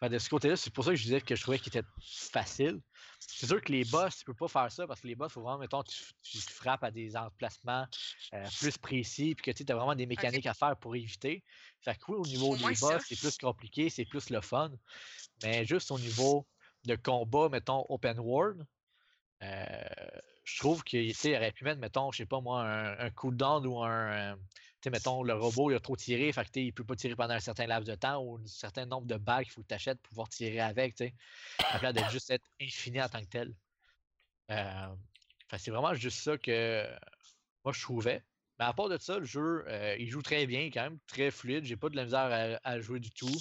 Fait de ce côté-là, c'est pour ça que je disais que je trouvais qu'il était facile. C'est sûr que les boss, tu peux pas faire ça parce que les boss, il faut vraiment, mettons, tu, tu frappes à des emplacements euh, plus précis, puis que tu as vraiment des mécaniques à faire pour éviter. Fait que oui, au niveau des boss, c'est plus compliqué, c'est plus le fun. Mais juste au niveau de combat, mettons, open world, euh, je trouve qu'il aurait pu mettre, mettons, je sais pas moi, un, un cooldown ou un. Sais, mettons, le robot, il a trop tiré, fait que il peut pas tirer pendant un certain laps de temps ou un certain nombre de balles qu'il faut que tu achètes pour pouvoir tirer avec, tu sais. Place de juste être infini en tant que tel. Euh, c'est vraiment juste ça que moi je trouvais. Mais à part de ça, le jeu, euh, il joue très bien, quand même très fluide. J'ai pas de la misère à, jouer du tout.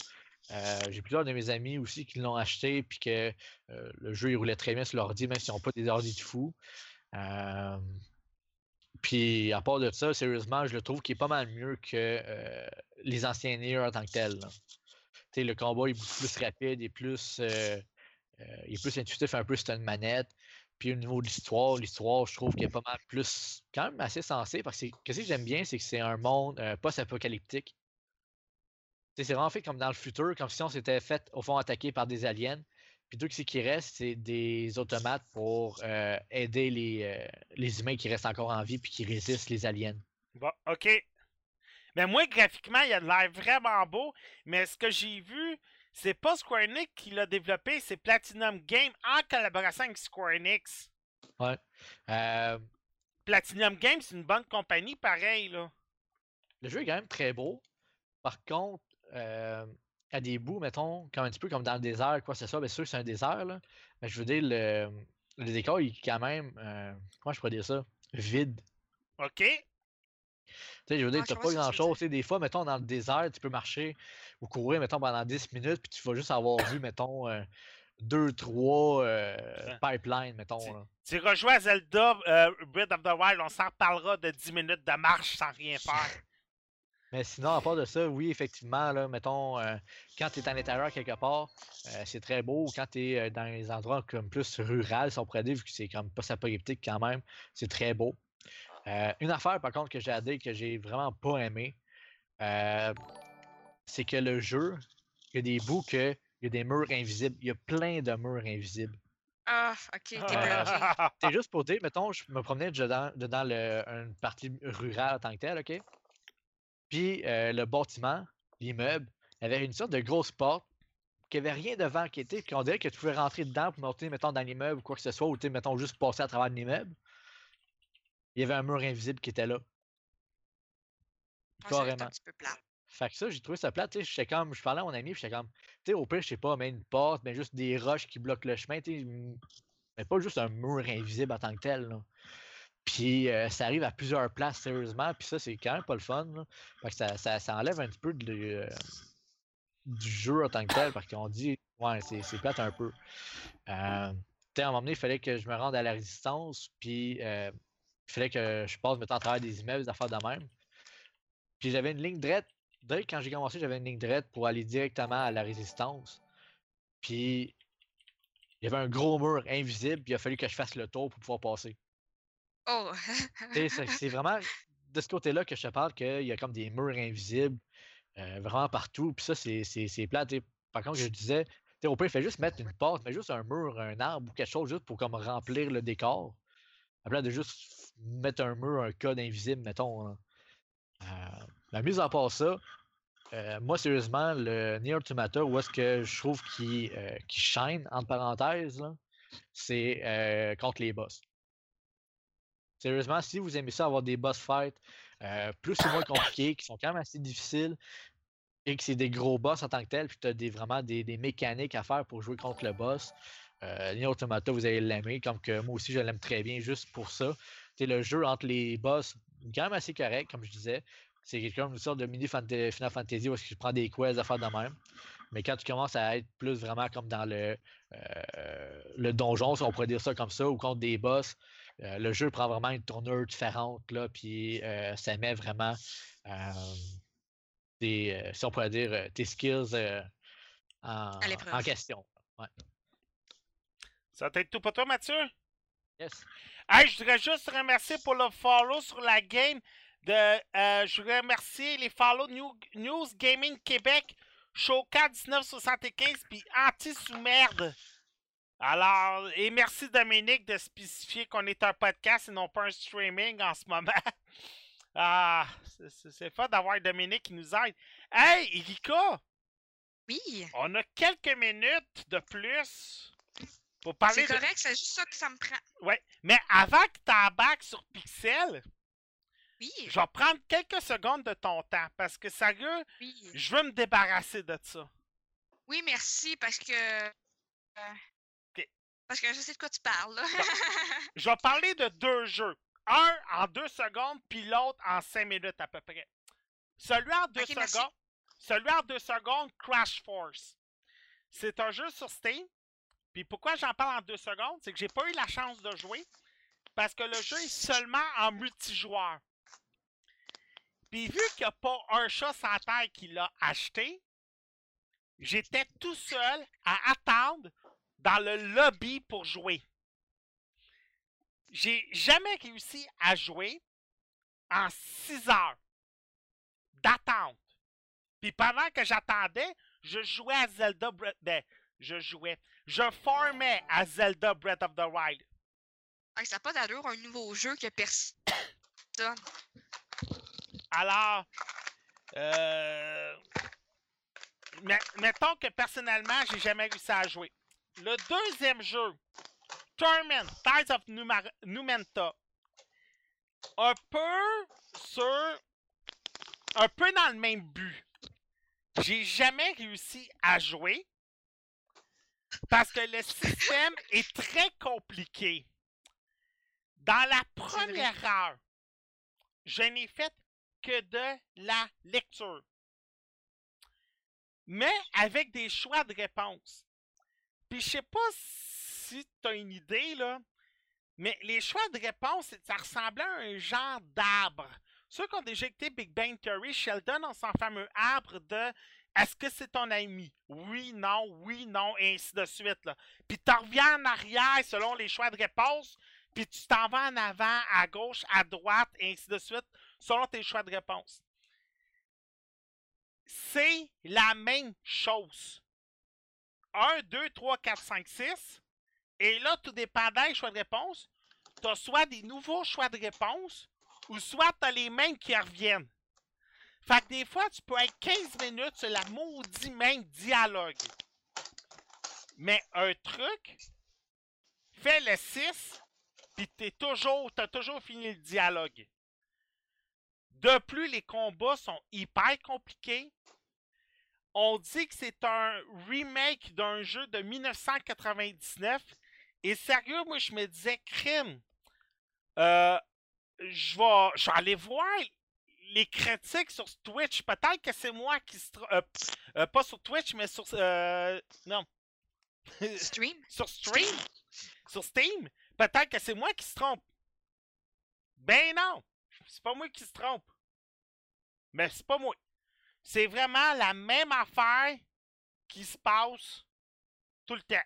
Euh, j'ai plusieurs de mes amis aussi qui l'ont acheté puis que le jeu il roulait très bien sur l'ordi, même s'ils n'ont pas des ordi de fou. Puis à part de ça, sérieusement, je le trouve qu'il est pas mal mieux que euh, les anciens Nier en tant que tel. le combat est beaucoup plus rapide plus, euh, euh, il est plus intuitif un peu sur une manette. Puis au niveau de l'histoire, l'histoire, je trouve qu'elle est pas mal plus, quand même assez sensée. Parce que c'est- qu'est-ce que j'aime bien, c'est que c'est un monde post-apocalyptique. C'est vraiment fait comme dans le futur, comme si on s'était fait, au fond, attaquer par des aliens. Puis tout ce qui reste, c'est des automates pour euh, aider les, euh, les humains qui restent encore en vie puis qui résistent les aliens. Bon, ok. Mais moi, graphiquement, il a de l'air vraiment beau. Mais ce que j'ai vu, c'est pas Square Enix qui l'a développé, c'est Platinum Game en collaboration avec Square Enix. Euh, Platinum Game, c'est une bonne compagnie, pareil, là. le jeu est quand même très beau. Par contre, euh, à des bouts, mettons, comme un petit peu comme dans le désert, quoi, c'est ça, bien sûr que c'est un désert, là. Mais je veux dire, le, le décor, il est quand même, euh, comment je pourrais dire ça, vide. OK? Tu sais, je veux dire, Ah, t'as pas que tu. Tu sais, des fois, mettons, dans le désert, tu peux marcher ou courir, mettons, pendant 10 minutes, puis tu vas juste avoir vu, mettons, euh, deux, trois euh, pipelines, mettons. là. Tu rejoues à Zelda euh, Breath of the Wild, on s'en reparlera de 10 minutes de marche sans rien faire. Mais sinon, à part de ça, oui, effectivement, là, mettons, euh, quand tu es à l'intérieur quelque part, euh, c'est très beau. Quand tu es dans les endroits comme plus rural, si on pourrait dire, vu que c'est comme pas apocalyptique quand même, c'est très beau. Euh, une affaire, par contre, que j'ai à dire que j'ai vraiment pas aimé, euh, c'est que le jeu, il y a des bouts que il y a des murs invisibles. Il y a plein de murs invisibles. Ah, ok, t'es Ah. C'est juste pour dire, mettons, je me promenais dedans, dedans le- une partie rurale en tant que telle, OK? Puis euh, le bâtiment, l'immeuble, avait une sorte de grosse porte qui avait rien devant qui était, puis on dirait que tu pouvais rentrer dedans pour monter, mettons, dans l'immeuble ou quoi que ce soit, ou tu sais, mettons, juste passer à travers l'immeuble. Il y avait un mur invisible qui était là. Être Carrément. un petit peu plat. Fait que ça, j'ai trouvé ça sais, j'étais comme, je parlais à mon ami, j'étais comme, tu sais, au pire, je sais pas, mais une porte, mais juste des roches qui bloquent le chemin, tu sais, mais pas juste un mur invisible en tant que tel, là. Puis euh, ça arrive à plusieurs places, sérieusement, puis ça, c'est quand même pas le fun. Fait que ça, ça, ça enlève un petit peu euh, du jeu en tant que tel, parce qu'on dit, ouais, c'est plate un peu. Euh, à un moment donné, il fallait que je me rende à la résistance, puis euh, il fallait que je passe, mettons, à travers des immeubles, des affaires de même. Puis j'avais une ligne droite dès quand j'ai commencé, j'avais une ligne droite pour aller directement à la résistance. Puis il y avait un gros mur invisible, puis il a fallu que je fasse le tour pour pouvoir passer. Oh! C'est vraiment de ce côté-là que je te parle qu'il y a comme des murs invisibles euh, vraiment partout. Puis ça, c'est sais. Par contre, je disais, au pire, fait juste mettre une porte, mais juste un mur, un arbre ou quelque chose juste pour comme remplir le décor. À de juste mettre un mur, un code invisible, mettons. la mise à part ça, euh, moi, sérieusement, le Nier Automata, où est-ce que je trouve qu'il euh, qu'il shine, entre parenthèses, c'est euh, contre les boss. Sérieusement, si vous aimez ça, avoir des boss fights euh, plus ou moins compliqués, qui sont quand même assez difficiles, et que c'est des gros boss en tant que tel, puis tu as des, vraiment des, mécaniques à faire pour jouer contre le boss, euh, Automata, vous allez l'aimer, comme que moi aussi, je l'aime très bien juste pour ça. C'est le jeu entre les boss, quand même assez correct, comme je disais. C'est comme une sorte de mini Final Fantasy où tu prends des quests à faire de même. Mais quand tu commences à être plus vraiment comme dans le, euh, le donjon, si on pourrait dire ça comme ça, ou contre des boss, euh, le jeu prend vraiment une tournure différente, là, puis euh, ça met vraiment euh, des, euh, si on pourrait dire, tes skills euh, en, question. Ouais. Ça va être tout pour toi, Mathieu? Yes. Hey, je voudrais juste remercier pour le follow sur la game. De, euh, je voudrais remercier les follow New- News Gaming Québec, Showcat 1975 puis Anti sous merde. Alors, et merci Dominique de spécifier qu'on est un podcast et non pas un streaming en ce moment. Ah, c'est- fun d'avoir Dominique qui nous aide. Hey, Erika, Oui! on a quelques minutes de plus pour parler C'est de... correct, c'est juste ça que ça me prend. Ouais, mais avant que tu embarques sur Pixel, Oui! je vais prendre quelques secondes de ton temps parce que sérieux, Oui! je veux me débarrasser de ça. Oui, merci, parce que. euh. Parce que je sais de quoi tu parles, là. Je vais parler de deux jeux. Un en deux secondes, puis l'autre en cinq minutes à peu près. Celui en deux secondes, celui en deux secondes, Crash Force. C'est un jeu sur Steam. Puis pourquoi j'en parle en deux secondes, c'est que j'ai pas eu la chance de jouer. parce que le jeu est seulement en multijoueur. Puis vu qu'il n'y a pas un chat sans terre qui l'a acheté, j'étais tout seul à attendre dans le lobby pour jouer. J'ai jamais réussi à jouer en 6 heures d'attente. Puis pendant que j'attendais, je jouais à Zelda Breath... Ben, je jouais. Je formais à Zelda Breath of the Wild. Hey, ça n'a pas d'allure, un nouveau jeu que personne. Alors, euh, mettons que personnellement, j'ai jamais réussi à jouer. Le deuxième jeu, Torment, Tides of Numar- Numenta, un peu sur, un peu dans le même but. J'ai jamais réussi à jouer parce que le système est très compliqué. Dans la première heure, je n'ai fait que de la lecture. Mais avec des choix de réponse. Puis je sais pas si tu as une idée, là, mais les choix de réponse, ça ressemblait à un genre d'arbre. Ceux qui ont déjà écouté Big Bang Theory, Sheldon a son fameux arbre de est-ce que c'est ton ami? Oui, non, oui, non, et ainsi de suite. Là. Puis tu reviens en arrière selon les choix de réponse, puis tu t'en vas en avant, à gauche, à droite, et ainsi de suite, selon tes choix de réponse. C'est la même chose. 1, 2, 3, 4, 5, 6. Et là, tout dépendant des choix de réponse, tu as soit des nouveaux choix de réponse, ou soit tu as les mêmes qui reviennent. Fait que des fois, tu peux être 15 minutes sur la maudit même dialogue. Mais un truc, fais le 6, puis t'es toujours, toujours fini le dialogue. De plus, les combats sont hyper compliqués. On dit que c'est un remake d'un jeu de 1999. Et sérieux, moi, je me disais, crime. Euh, je vais, je vais aller voir les critiques sur Twitch. Peut-être que c'est moi qui se. euh, euh, pas sur Twitch, mais sur. euh, non. Stream? sur Stream, sur Steam, peut-être que c'est moi qui se trompe. Ben non, c'est pas moi qui se trompe. Mais c'est pas moi. C'est vraiment la même affaire qui se passe tout le temps.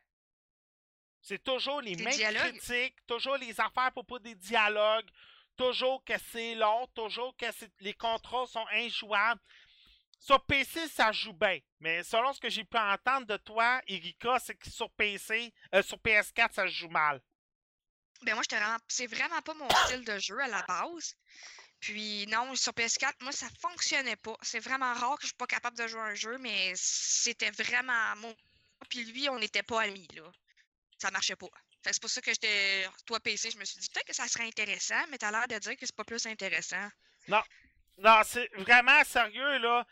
C'est toujours les Des mêmes dialogues? critiques, toujours les affaires à propos des dialogues, toujours que c'est long, toujours que les contrôles sont injouables. Sur PC, ça joue bien. Mais selon ce que j'ai pu entendre de toi, Erika, c'est que sur PC, euh, sur PS4, ça se joue mal. Ben moi, vraiment... c'est vraiment pas mon style de jeu à la base. Puis non, sur PS4, moi, ça fonctionnait pas. C'est vraiment rare que je suis pas capable de jouer un jeu, mais c'était vraiment mon. Puis lui, on n'était pas amis, là. Ça marchait pas. C'est pour ça que j'étais. Toi, PC, je me suis dit peut-être que ça serait intéressant, mais t'as l'air de dire que c'est pas plus intéressant. Non, c'est vraiment sérieux, là.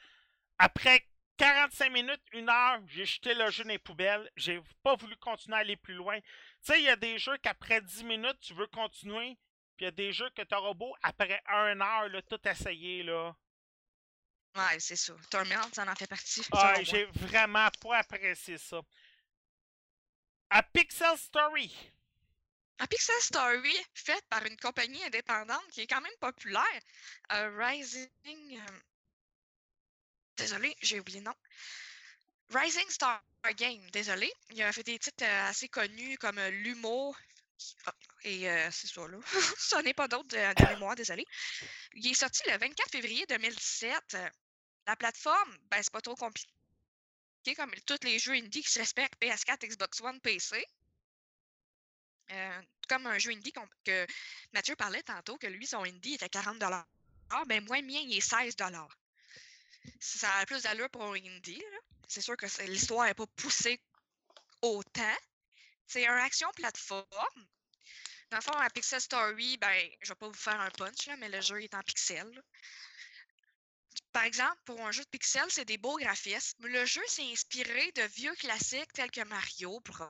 Après 45 minutes, une heure, j'ai jeté le jeu dans les poubelles. J'ai pas voulu continuer à aller plus loin. Tu sais, il y a des jeux qu'après 10 minutes, tu veux continuer. Puis il y a des jeux que t'auras beau, après 1 heure, là, tout essayer, là. Ouais, c'est ça. Torment, ça en fait partie. Ah, j'ai vraiment pas apprécié ça. A Pixel Story. Un Pixel Story fait par une compagnie indépendante qui est quand même populaire. euh, Rising. euh, Désolé, j'ai oublié le nom. Rising Star Game, désolé. Il a fait des titres euh, assez connus comme euh, L'Humour. Ah, et euh, c'est ça, là. Ça n'est pas d'autre de, de mémoire, désolé. Il est sorti le 24 février 2017. Euh, La plateforme, ben, c'est pas trop compliqué comme tous les jeux indie qui se respectent PS4, Xbox One, PC. Euh, comme un jeu indie que Mathieu parlait tantôt, que lui, son indie était 40 Ah, ben moi, mien, il est 16 Ça a plus d'allure pour un indie. C'est sûr que l'histoire n'est pas poussée autant. C'est un action plateforme. Dans le fond, à Pixel Story, ben, je vais pas vous faire un punch, mais le jeu est en pixel. là. Par exemple, pour un jeu de pixel, c'est des beaux graphismes. Le jeu s'est inspiré de vieux classiques tels que Mario Bros.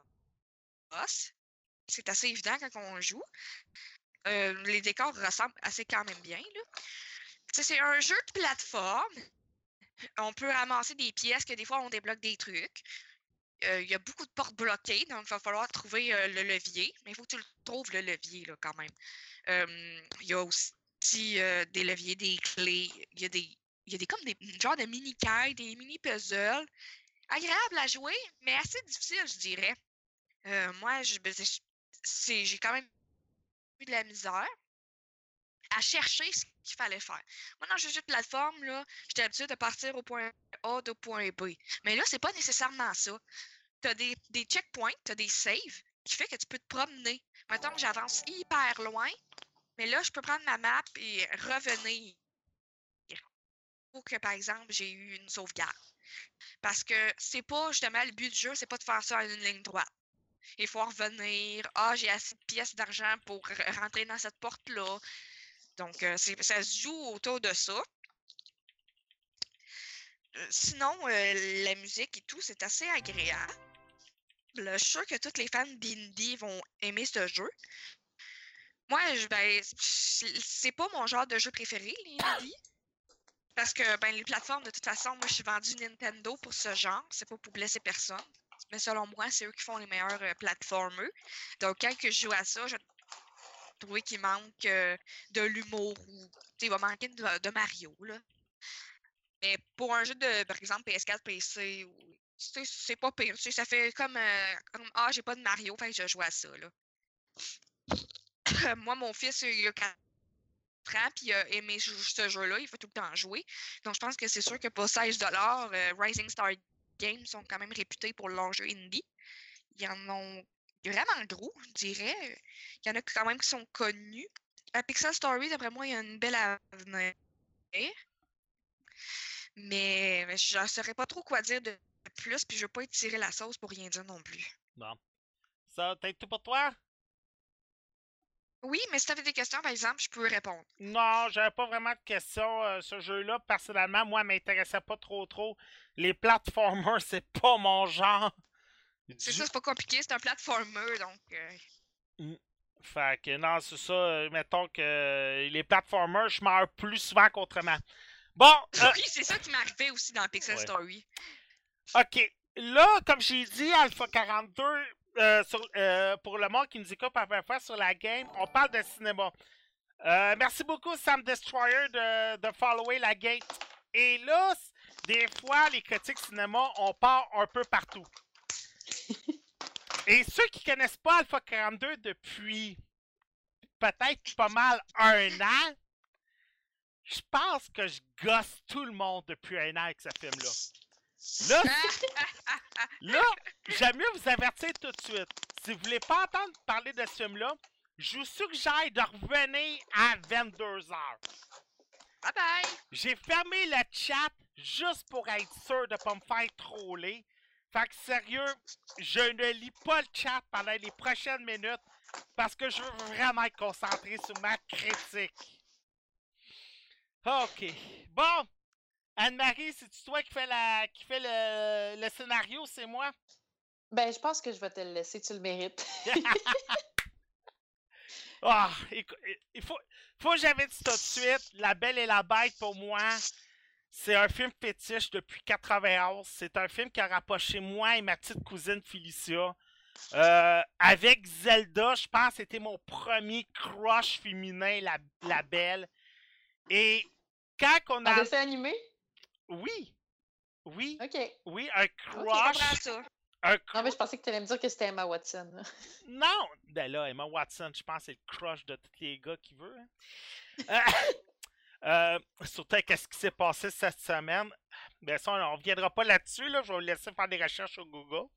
C'est assez évident quand on joue. Euh, les décors ressemblent assez quand même bien. C'est un jeu de plateforme. On peut ramasser des pièces que des fois on débloque des trucs. Euh, il y a beaucoup de portes bloquées, donc il va falloir trouver euh, le levier. Mais il faut que tu le trouves, le levier, là, quand même. Euh, Il y a aussi des leviers, des clés. Il y a des. Il y a des comme des genres de mini-quêtes, des mini-puzzles. Agréable à jouer, mais assez difficile, je dirais. Euh, moi, ben, j'ai quand même eu de la misère à chercher ce qu'il fallait faire. Moi, dans le jeu de plateforme, j'étais habituée de partir au point A de point B. Mais là, c'est pas nécessairement ça. Tu as des, des checkpoints, tu as des saves qui fait que tu peux te promener. Mettons que j'avance hyper loin, mais là, je peux prendre ma map et revenir. Ou que, par exemple, j'ai eu une sauvegarde. Parce que c'est pas justement le but du jeu, c'est pas de faire ça en une ligne droite. Il faut revenir. Ah, j'ai assez de pièces d'argent pour rentrer dans cette porte-là. Donc, euh, ça se joue autour de ça. Euh, Sinon, euh, la musique et tout, c'est assez agréable. Je suis sûre que tous les fans d'indie vont aimer ce jeu. Moi, je, ben, c'est pas mon genre de jeu préféré, les indie. Parce que ben, les plateformes, de toute façon, moi, je suis vendue Nintendo pour ce genre. C'est pas pour blesser personne. Mais selon moi, c'est eux qui font les meilleurs euh. Donc, quand je joue à ça, je trouve qu'il manque euh, de l'humour ou il va manquer de, de Mario. Là. Mais pour un jeu de, par exemple, PS4, PC, ou- c'est pas pire. Ça fait comme, euh, comme, Ah, j'ai pas de Mario, fait que je joue à ça. Là. Moi, mon fils, il a 4 ans, puis il a aimé ce jeu-là, il faut tout le temps jouer. Donc, je pense que c'est sûr que pour 16 euh, Rising Star Games sont quand même réputés pour leur jeu indie. Ils en ont vraiment gros, je dirais. Il y en a quand même qui sont connus. À Pixel Story, d'après moi, il y a une belle avenir. Mais je ne saurais pas trop quoi dire de plus, puis je veux pas étirer la sauce pour rien dire non plus. Bon. Ça, t'as tout pour toi? Oui, mais si tu avais des questions, par exemple, je peux répondre. Non, j'avais pas vraiment de questions. euh, ce jeu-là, personnellement, moi, m'intéressait pas trop trop. Les platformers, c'est pas mon genre. C'est Du- ça, c'est pas compliqué, c'est un platformer, donc. euh, Fait que non, c'est ça. euh, mettons que euh, les platformers, je meurs plus souvent qu'autrement. Bon, euh, Oui, c'est ça qui m'arrivait aussi dans Pixel Ouais. Story. Ok. Là, comme j'ai dit, Alpha 42, euh, euh, pour le monde qui nous écoute par première fois sur la game, on parle de cinéma. Euh, merci beaucoup, Sam Destroyer, de, de follower la gate. Et là, des fois, les critiques cinéma, on part un peu partout. Et ceux qui connaissent pas Alpha 42 depuis peut-être pas mal un an, je pense que je gosse tout le monde depuis un an avec ce film-là. Là, là, j'aime mieux vous avertir tout de suite. Si vous voulez pas entendre parler de ce film-là, je vous suggère de revenir à 22h. Bye bye! J'ai fermé le chat juste pour être sûr de pas me faire troller. Fait que sérieux, je ne lis pas le chat pendant les prochaines minutes parce que je veux vraiment être concentré sur ma critique. Ok. Bon. Anne-Marie, c'est toi qui fais la qui fait le, le scénario, c'est moi? Ben, je pense que je vais te le laisser, tu le mérites. Ah, il faut, faut que j'avais dit tout de suite, La Belle et la Bête, pour moi, c'est un film fétiche depuis 91. C'est un film qui a rapproché moi et ma petite cousine Felicia. Euh, avec Zelda, je pense que c'était mon premier crush féminin, La, la Belle. Et quand on a... dessin animé? Oui, oui, OK. oui, un crush. Un Non, mais je pensais que tu allais me dire que c'était Emma Watson. là. Non! Ben là, Emma Watson, je pense que c'est le crush de tous les gars qui veut. hein. Euh, euh, surtout qu'est-ce qui s'est passé cette semaine. Ben ça, on ne reviendra pas là-dessus. Là. Je vais vous laisser faire des recherches sur Google.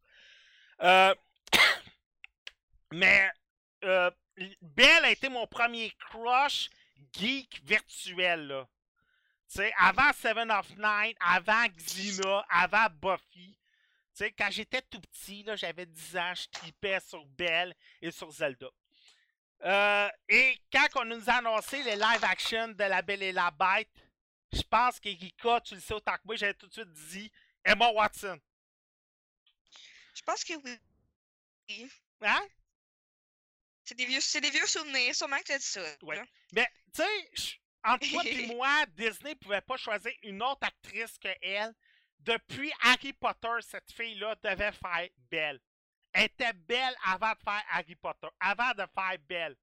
Euh, mais euh, Belle a été mon premier crush geek virtuel. Là. Sais, avant Seven of Nine, avant Xena, avant Buffy. Tu sais, quand j'étais tout petit, là, j'avais 10 ans, je tripais sur Belle et sur Zelda. Euh, et quand on nous a annoncé les live action de La Belle et la Bête, je pense qu'Erika, tu le sais autant que moi, j'avais tout de suite dit Emma Watson. Je pense que oui. Hein? C'est des vieux, c'est des vieux souvenirs, sûrement que tu as dit ça. Ouais. là. Mais, tu sais, entre toi et moi, Disney pouvait pas choisir une autre actrice que elle Depuis Harry Potter, cette fille-là devait faire belle. Elle était belle avant de faire Harry Potter, avant de faire belle.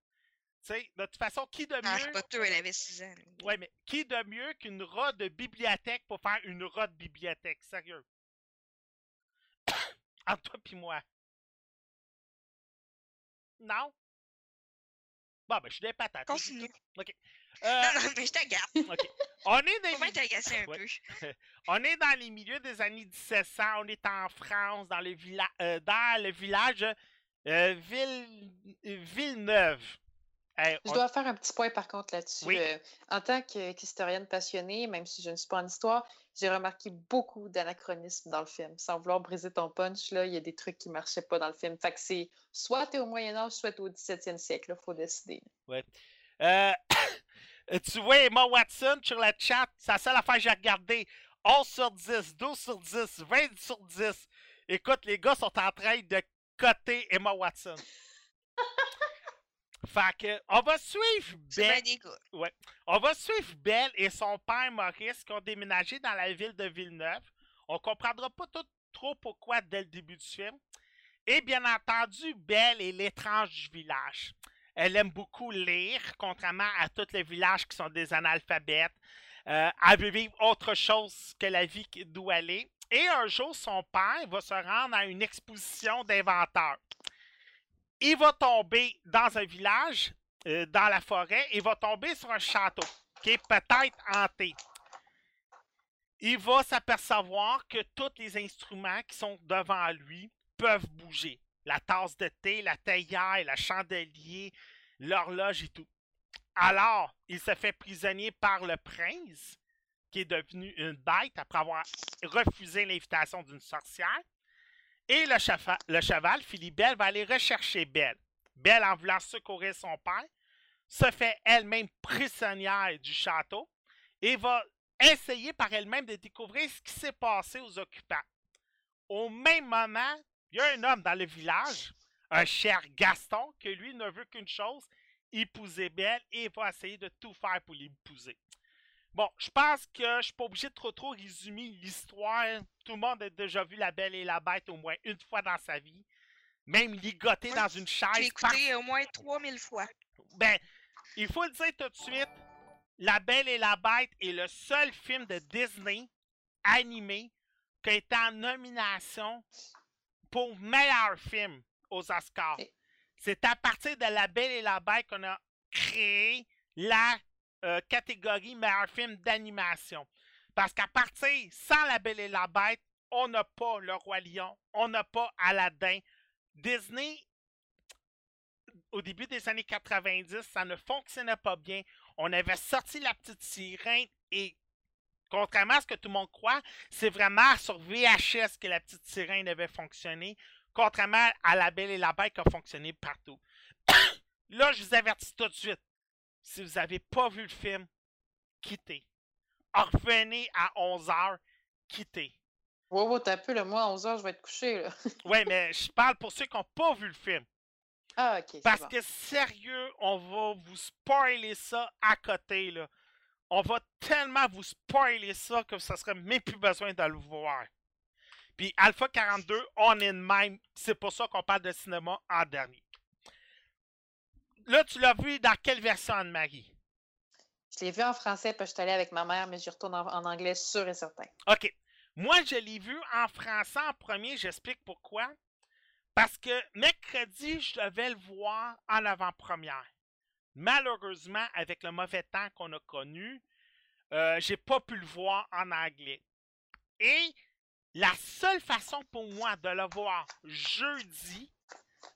Tu sais, de toute façon, qui de Harry mieux. Potter, elle avait 6 ans. Ouais, mais qui de mieux qu'une rat de bibliothèque pour faire une rat de bibliothèque? Sérieux. Entre toi pis moi. Non? Bon, ben, je suis des patates. Continue. OK. Non, Euh, non, mais je t'agace. OK. On est dans les- t'agacer un Ouais. peu. on est dans les milieux des années 1700. On est en France, dans le, villa- euh, dans le village euh, Ville... Villeneuve. Hey, Je dois faire un petit point par contre là-dessus. Oui. Euh, en tant qu'historienne passionnée, même si je ne suis pas en histoire, j'ai remarqué beaucoup d'anachronismes dans le film. Sans vouloir briser ton punch, là, il y a des trucs qui ne marchaient pas dans le film. Fait que c'est soit tu es au Moyen-Âge, soit tu es au 17e siècle. Il faut décider. Euh, tu vois Emma Watson sur le chat, c'est la seule affaire que j'ai regardé. 11 sur 10, 12 sur 10, 20 sur 10. Écoute, les gars sont en train de coter Emma Watson. fait que, on va suivre des gars. On va suivre Belle et son père Maurice qui ont déménagé dans la ville de Villeneuve. On comprendra pas tout, trop pourquoi dès le début du film. Et bien entendu, Belle est l'étrange du village. Elle aime beaucoup lire, contrairement à tous les villages qui sont des analphabètes. Euh, elle veut vivre autre chose que la vie d'où elle est. Et un jour, son père va se rendre à une exposition d'inventeurs. Il va tomber dans un village euh, dans la forêt, il va tomber sur un château qui est peut-être hanté. Il va s'apercevoir que tous les instruments qui sont devant lui peuvent bouger. La tasse de thé, la théière, le chandelier, l'horloge et tout. Alors, il se fait prisonnier par le prince, qui est devenu une bête après avoir refusé l'invitation d'une sorcière. Et le, chefa- le cheval, va aller rechercher Belle. Belle, en voulant secourir son père, se fait elle-même prisonnière du château et va essayer par elle-même de découvrir ce qui s'est passé aux occupants. Au même moment, il y a un homme dans le village, un cher Gaston, que lui ne veut qu'une chose, épouser Belle et va essayer de tout faire pour l'épouser. Bon, je pense que je suis pas obligé de trop trop résumer l'histoire. Tout le monde a déjà vu La Belle et la Bête au moins une fois dans sa vie. Même ligoté Oui, dans une chaise. par- écouté au moins 3000 fois. Ben, il faut le dire tout de suite, La Belle et la Bête est le seul film de Disney animé qui a été en nomination pour meilleur film aux Oscars. C'est à partir de La Belle et la Bête qu'on a créé la euh, catégorie meilleur film d'animation. Parce qu'à partir, sans La Belle et la Bête, on n'a pas Le Roi Lion, on n'a pas Aladdin. Disney au début des années 90, ça ne fonctionnait pas bien. On avait sorti la petite sirène et contrairement à ce que tout le monde croit, c'est vraiment sur VHS que la petite sirène avait fonctionné, contrairement à La Belle et la Bête qui a fonctionné partout. Là, je vous avertis tout de suite. Si vous n'avez pas vu le film, quittez. Revenez à 11h, quittez. Wow, wow, t'as peu, là, moi, à 11h, je vais être couché. Ouais, mais je parle pour ceux qui n'ont pas vu le film. Ah, ok. Parce bon. que sérieux, on va vous spoiler ça à côté, là. On va tellement vous spoiler ça que ça serait même plus besoin de le voir. Puis Alpha 42, on est de même. C'est pour ça qu'on parle de cinéma en dernier. Là, tu l'as vu dans quelle version, Anne-Marie? Je l'ai vu en français, puis je suis allée avec ma mère, mais j'y retourne en, en anglais, sûr et certain. OK. Moi, je l'ai vu en français en premier. J'explique pourquoi. Parce que mercredi, je devais le voir en avant-première. Malheureusement, avec le mauvais temps qu'on a connu, euh, j'ai pas pu le voir en anglais. Et la seule façon pour moi de le voir jeudi,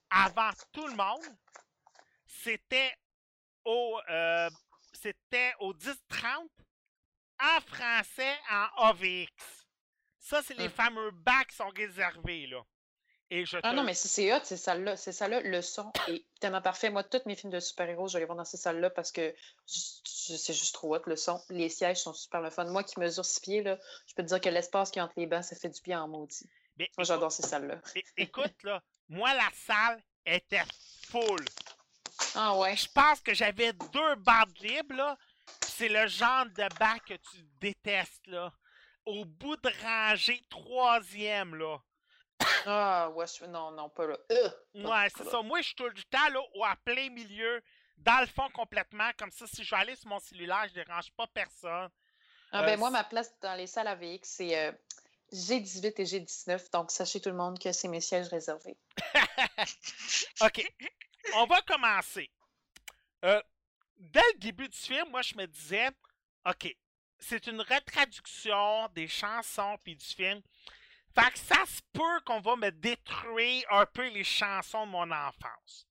avant tout le monde, c'était au, euh, c'était au 10-30 en français en AVX. Ça, c'est les fameux bacs qui sont réservés, là. Et je Ah te- non, mais si c'est hot, c'est celle-là. C'est celle-là. Le son est tellement parfait. Moi, tous mes films de super-héros, je vais les voir dans ces salles-là parce que c'est juste trop hot, le son. Les sièges sont super le fun. Moi qui mesure six pieds, là, je peux te dire que l'espace qu'il y a entre les bancs, ça fait du bien en maudit. Mais Moi, j'adore ces salles-là. écoute, là, moi, la salle était full. Ah ouais. Je pense que j'avais deux bandes libres, là. C'est le genre de bac que tu détestes, là. au bout de rangée, troisième, là. Ah, ouais, je- non, non, pas là. Euh, Ouais, c'est ça. Moi, je suis tout le temps, là, au à plein milieu, dans le fond complètement. Comme ça, si je vais aller sur mon cellulaire, je dérange pas personne. Ah, Euh, ben, moi, ma place dans les salles AVX, c'est euh, G18 et G19. Donc, sachez tout le monde que c'est mes sièges réservés. OK. On va commencer. Euh, dès le début du film, moi, je me disais, OK, c'est une retraduction des chansons puis du film. Fait que ça se peut qu'on va me détruire un peu les chansons de mon enfance.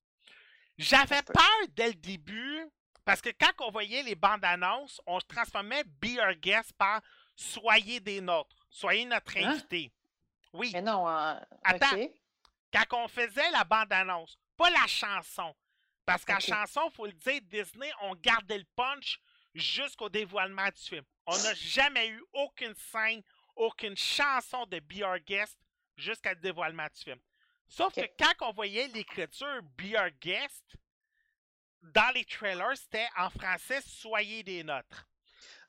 J'avais peur dès le début, parce que quand on voyait les bandes annonces, on transformait Be Our Guest par Soyez des nôtres. Soyez notre Hein? invité. Oui Mais non, euh, Attends. Quand on faisait la bande-annonce, pas la chanson. Parce qu'en Ok. chanson, faut le dire, Disney ont gardé le punch jusqu'au dévoilement du film. On n'a jamais eu aucune scène, aucune chanson de Be Our Guest jusqu'à le dévoilement du film. Sauf que quand on voyait l'écriture Be Our Guest, dans les trailers, c'était en français Soyez des nôtres.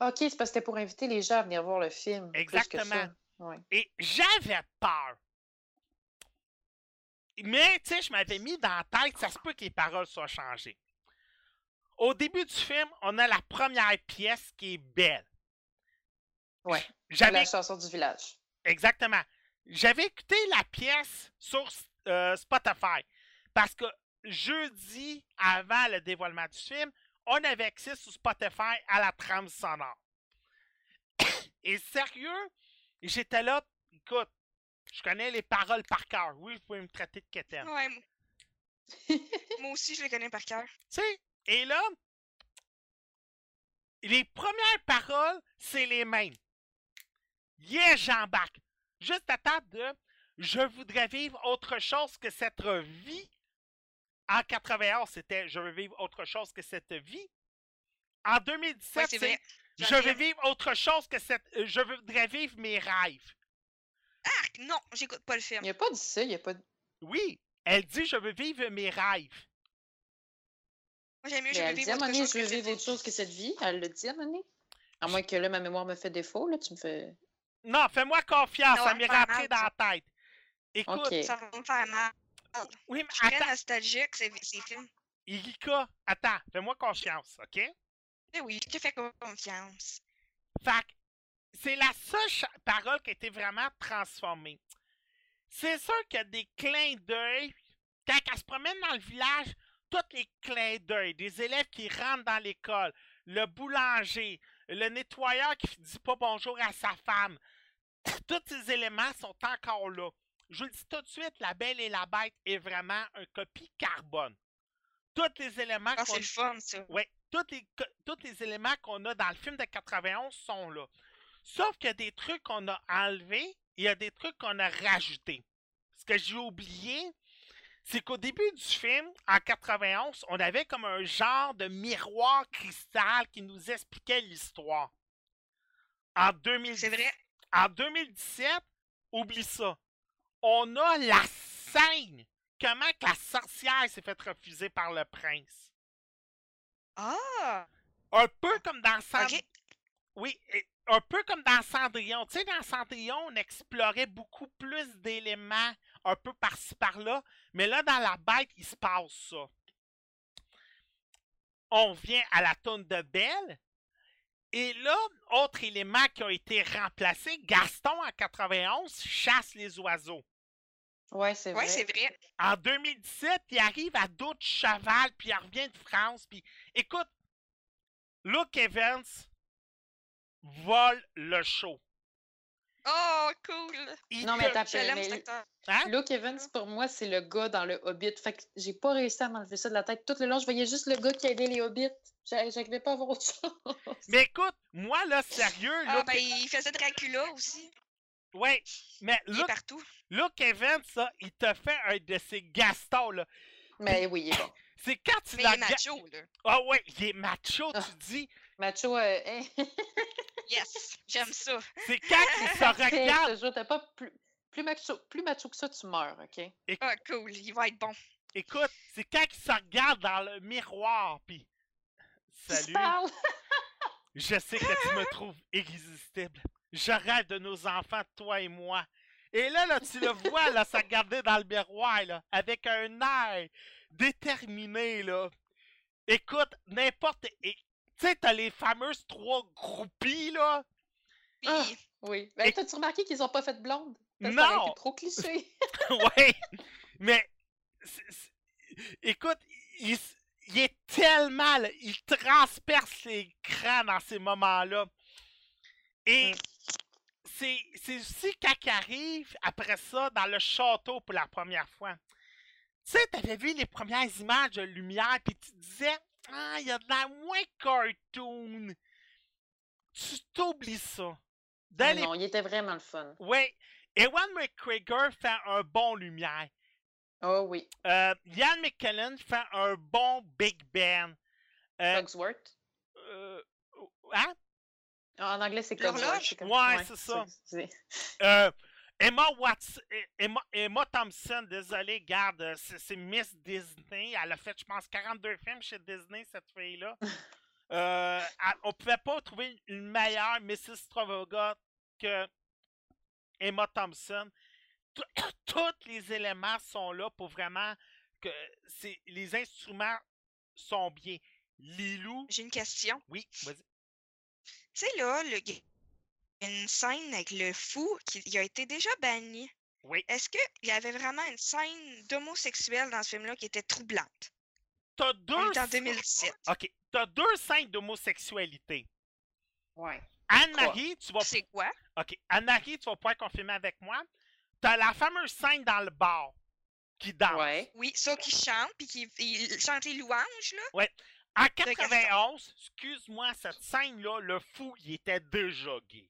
OK, c'est parce que c'était pour inviter les gens à venir voir le film. Exactement. Ouais. Et j'avais peur. Mais, tu sais, je m'avais mis dans la tête, ça se peut que les paroles soient changées. Au début du film, on a la première pièce qui est belle. Ouais. J'avais La chanson du village. exactement. J'avais écouté la pièce sur euh, Spotify parce que jeudi, avant le dévoilement du film, on avait accès sur Spotify à la trame sonore. Et sérieux, j'étais là, écoute, je connais les paroles par cœur. Oui, vous pouvez me traiter de quétaine. Ouais, moi. moi aussi, je les connais par cœur. Tu sais, et là, les premières paroles, c'est les mêmes. Yeah, j'embarque. Juste à table de Je voudrais vivre autre chose que cette vie. En 91, c'était Je veux vivre autre chose que cette vie. En 2017, Ouais, c'est. Je veux vivre autre chose que cette. euh, Je voudrais vivre mes rêves. Arc! Non, j'écoute pas le film. Il a pas dit ça, il a pas. Oui, elle dit Je veux vivre mes rêves. Moi, j'aime mieux, je veux vivre autre chose je veux cette vivre autre chose que cette vie. Elle le dit à. À moins que là, ma mémoire me fait défaut, là, tu me fais. Non, fais-moi confiance, Ça m'est rentré dans la tête. Écoute. Ça va me faire mal. oui, Je suis mais très attends, nostalgique, ces, ces films. Erika, attends, fais-moi confiance, OK? Oui, je te fais confiance. Fait que c'est la seule parole qui a été vraiment transformée. C'est sûr qu'il y a des clins d'œil. Quand elle se promène dans le village, tous les clins d'œil, des élèves qui rentrent dans l'école, le boulanger, le nettoyeur qui dit pas bonjour à sa femme, tous ces éléments sont encore là. Je vous le dis tout de suite, La Belle et la Bête est vraiment un copie carbone. Tous les éléments Ah, qu'on c'est le fun, ça. oui, tous les, co- tous les éléments qu'on a dans le film de 91 sont là. Sauf qu'il y a des trucs qu'on a enlevés et il y a des trucs qu'on a rajoutés. Ce que j'ai oublié, c'est qu'au début du film, en 91, on avait comme un genre de miroir cristal qui nous expliquait l'histoire. En, 2010 C'est vrai. en 2017, oublie ça. On a la scène. Comment que la sorcière s'est fait refuser par le prince. Ah! Un peu comme dans Cend- Ok. Oui, un peu comme dans Cendrillon. Tu sais, dans Cendrillon, on explorait beaucoup plus d'éléments un peu par-ci par-là. Mais là, dans la bête, il se passe ça. On vient à la tonne de Belle. Et là, autre élément qui a été remplacé, Gaston en 91 chasse les oiseaux. Ouais, c'est vrai. Ouais, c'est vrai. En 2017, il arrive à d'autres cheval, puis il revient de France, puis écoute, Luke Evans vole le show. Oh, cool! Il Non, mais l'aime, mais. Hein? Luke Evans, pour moi, c'est le gars dans le Hobbit. Fait que j'ai pas réussi à m'enlever ça de la tête. Tout le long, je voyais juste le gars qui aidait les Hobbits. J'a- J'arrivais pas à voir autre chose. Mais écoute, moi là, sérieux, Ah, Luke... ben, il faisait Dracula aussi. ouais, mais Il est Luke, partout. Luke Evans, ça, il te fait un de ces Gastons, là. Mais oui, il est bon. C'est quand tu Mais la il est macho, là. Ah ouais, il est macho, Ah. tu dis. Macho, euh, hein, Yes! J'aime ça. C'est quand il se regarde. pas plus, plus, macho, plus macho que ça, tu meurs, OK? Ah, cool. Il va être bon. Écoute, c'est quand il se regarde dans le miroir, puis... Salut, parles? je sais que tu me trouves irrésistible. Je rêve de nos enfants, toi et moi. Et là, là, tu le vois, là, ça regardait dans le miroir, là, avec un air déterminé, là. Écoute, n'importe. Tu sais, t'as les fameuses trois groupies, là. Puis, Ah, oui. Ben, Et- t'as-tu remarqué qu'ils ont pas fait de blonde? Parce que ça Non! été trop cliché. ouais, mais écoute, il, est tellement, là, il transperce l'écran dans ces moments-là. Et Mm. c'est c'est aussi quand il arrive après ça dans le château pour la première fois. Tu sais, t'avais vu les premières images de lumière, puis tu te disais, ah, il y a de la moins cartoon. Tu t'oublies ça. Dans Ah les non, il était vraiment le fun. oui, Ewan McGregor fait un bon lumière. Oh oui. Euh, Ian McKellen fait un bon Big Ben. Euh, Cogsworth. euh, hein? En anglais, c'est? Cogsworth. comme- Ouais, c'est ça. Emma Watson, Emma, Emma Thompson, désolé, garde, euh, c'est Miss Disney. Elle a fait, je pense, 42 films chez Disney, cette fille-là. Euh, on pouvait pas trouver une meilleure Mrs. Stravoga que Emma Thompson. Tous les éléments sont là pour vraiment que les instruments sont bien. Lilou, j'ai une question. oui, vas-y. Tu sais, là, le... il y a une scène avec le fou qui il a été déjà banni. Oui. Est-ce qu'il y avait vraiment une scène d'homosexuel dans ce film-là qui était troublante? T'as On deux, est en 2007. ok, t'as deux scènes d'homosexualité. Ouais. Anne-Marie, tu vas C'est quoi? OK. Anne-Marie, tu vas pouvoir confirmer avec moi. T'as la fameuse scène dans le bar qui danse. Ouais. Oui, ça qui chante, puis qui il chante les louanges, là. En Gaston. 91, excuse-moi, cette scène-là, le fou, il était déjà gay.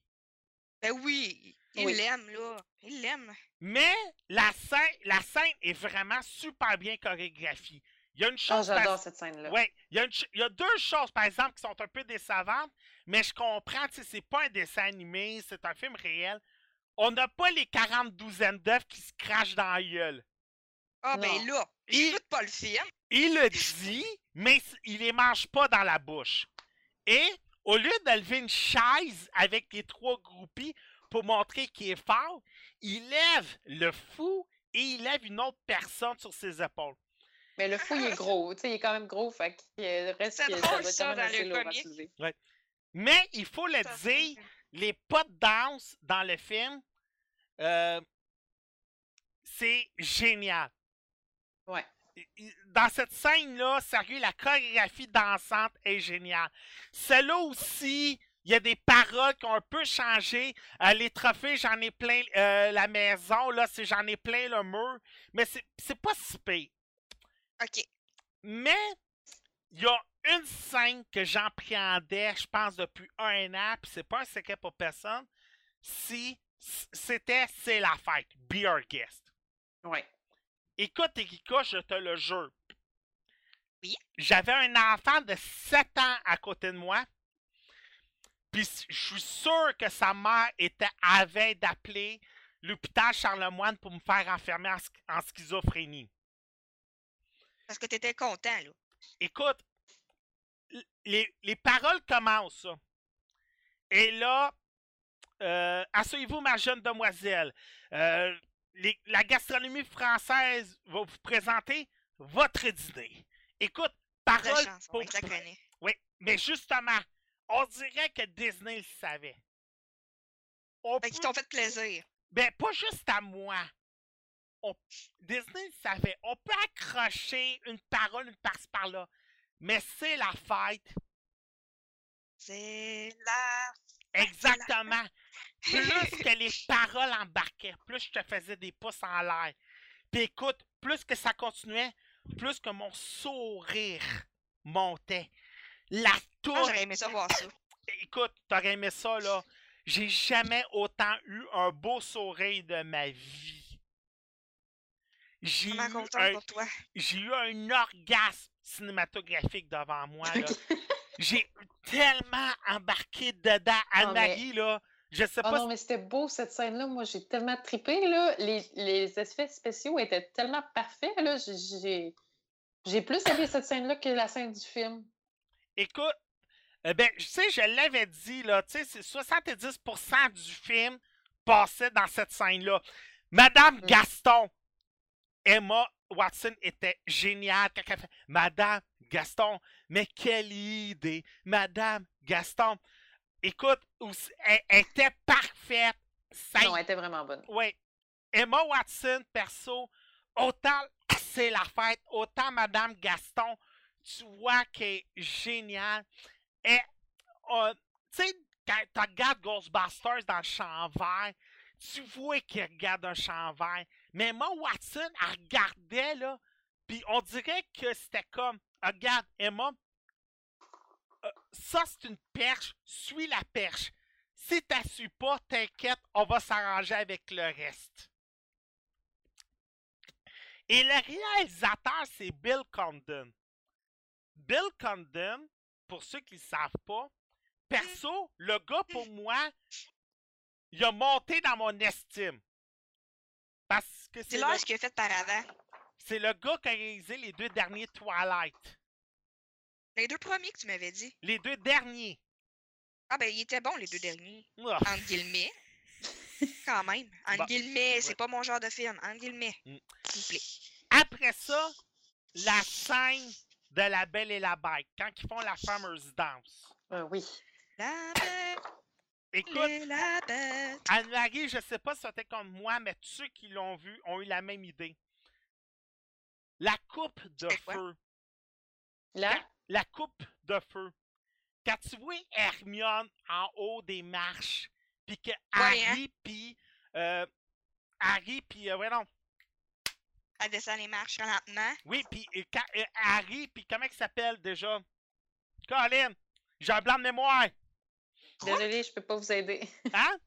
Ben oui, il Oui. l'aime, là. Il l'aime. Mais la scène, la scène est vraiment super bien chorégraphiée. Il y a une Oh, chose. par- j'adore cette scène-là. Ouais, il y, a une ch- il y a deux choses, par exemple, qui sont un peu décevantes, mais je comprends, tu sais, c'est pas un dessin animé, c'est un film réel. On n'a pas les 40 douzaines d'œufs qui se crachent dans la gueule. Ah, ben là, Il- j'écoute pas le film. Il le dit, mais il les mange pas dans la bouche. Et au lieu de lever une chaise avec les trois groupies pour montrer qu'il est fort, il lève le fou et il lève une autre personne sur ses épaules. Mais le fou, il est gros. Tu sais, il est quand même gros. Fait qu'il reste C'est que ça drôle, ça, dans le comique. Mais il faut le Ça, dire, les pas de danse dans le film, euh, c'est génial. Ouais. Dans cette scène-là, sérieux, la chorégraphie dansante est géniale. Celle-là aussi, il y a des paroles qui ont un peu changé. Euh, les trophées, j'en ai plein euh, la maison, là, c'est j'en ai plein le mur. Mais c'est pas si pire. OK. Mais il y a une scène que j'appréhendais, je pense, depuis un an, puis c'est pas un secret pour personne. Si c'était C'est la fête, Be Our Guest. Ouais. Écoute, Erika, je te le jure. Oui? J'avais un enfant de 7 ans à côté de moi. Puis je suis sûr que sa mère était avait d'appeler l'hôpital Charlemagne pour me faire enfermer en, sch- en schizophrénie. Parce que t'étais content, là. Écoute, les, les paroles commencent. ça. Et là, euh, asseyez-vous, ma jeune demoiselle. Euh, les- la gastronomie française va vous présenter votre dîner. Écoute, parole chance, pour... Oui, mais justement, on dirait que Disney le savait. On qu'ils peut- t'ont fait plaisir. ben, pas juste à moi. On- Disney le savait. On peut accrocher une parole, une par-ci par-là. Mais c'est la fête. C'est la... Exactement. Plus que les paroles embarquaient, plus je te faisais des pouces en l'air. Puis écoute, plus que ça continuait, plus que mon sourire montait. La Ah, tour. j'aurais aimé ça voir ça. Écoute, t'aurais aimé ça, là. J'ai jamais autant eu un beau sourire de ma vie. J'ai eu, un, pour toi? j'ai eu un orgasme cinématographique devant moi, là. J'ai tellement embarqué dedans. mais- Anne-Marie, là, je sais Oh pas non, mais c'était beau cette scène-là. Moi, j'ai tellement trippé. Là. Les, les effets spéciaux étaient tellement parfaits. Là. J'ai, j'ai- plus aimé cette scène-là que la scène du film. Écoute, Eh ben, je sais, je l'avais dit, là, tu sais, c'est 70% du film passait dans cette scène-là. Madame Mm. Gaston, Emma Watson était géniale Madame Gaston, mais quelle idée, Madame Gaston. Écoute, aussi- elle, elle était parfaite. Ça Non, elle était vraiment bonne. oui. Emma Watson, perso, autant c'est la fête, autant Madame Gaston, tu vois qu'elle est géniale. Et, euh, tu sais, quand tu regardes Ghostbusters dans le champ vert, tu vois qu'il regarde un champ vert. Mais Emma Watson, elle regardait, là, puis on dirait que c'était comme, regarde, Emma, ça c'est une perche, suis la perche. Si tu suis pas, t'inquiète, on va s'arranger avec le reste. Et le réalisateur, c'est Bill Condon. Bill Condon, pour ceux qui ne savent pas, perso, le gars, pour moi, il a monté dans mon estime. Parce que c'est Dis-leur le, ce qu'il a fait par avant. c'est le gars qui a réalisé les deux derniers Twilight. Les deux premiers que tu m'avais dit. Les deux derniers. Ah ben, ils étaient bons, les deux derniers. Ah, Entre guillemets. Quand même. Entre Bon, guillemets, c'est ouais. pas mon genre de film. Entre guillemets. Mm. S'il vous plaît. Après ça, la scène de La Belle et la Bête, quand ils font la fameuse danse. Euh, oui. La bête, Écoute, la bête. Anne-Marie, je sais pas si c'était comme moi, mais tous ceux qui l'ont vu ont eu la même idée. La coupe de feu. Là, La coupe de feu. Quand tu vois Hermione en haut des marches, puis que hein? Harry, puis... euh, Harry, puis... euh, ouais, non. Elle descend les marches lentement. Oui, puis euh, euh, Harry, puis comment il s'appelle déjà? Colin, j'ai un blanc de mémoire. désolé, je peux pas vous aider. Hein?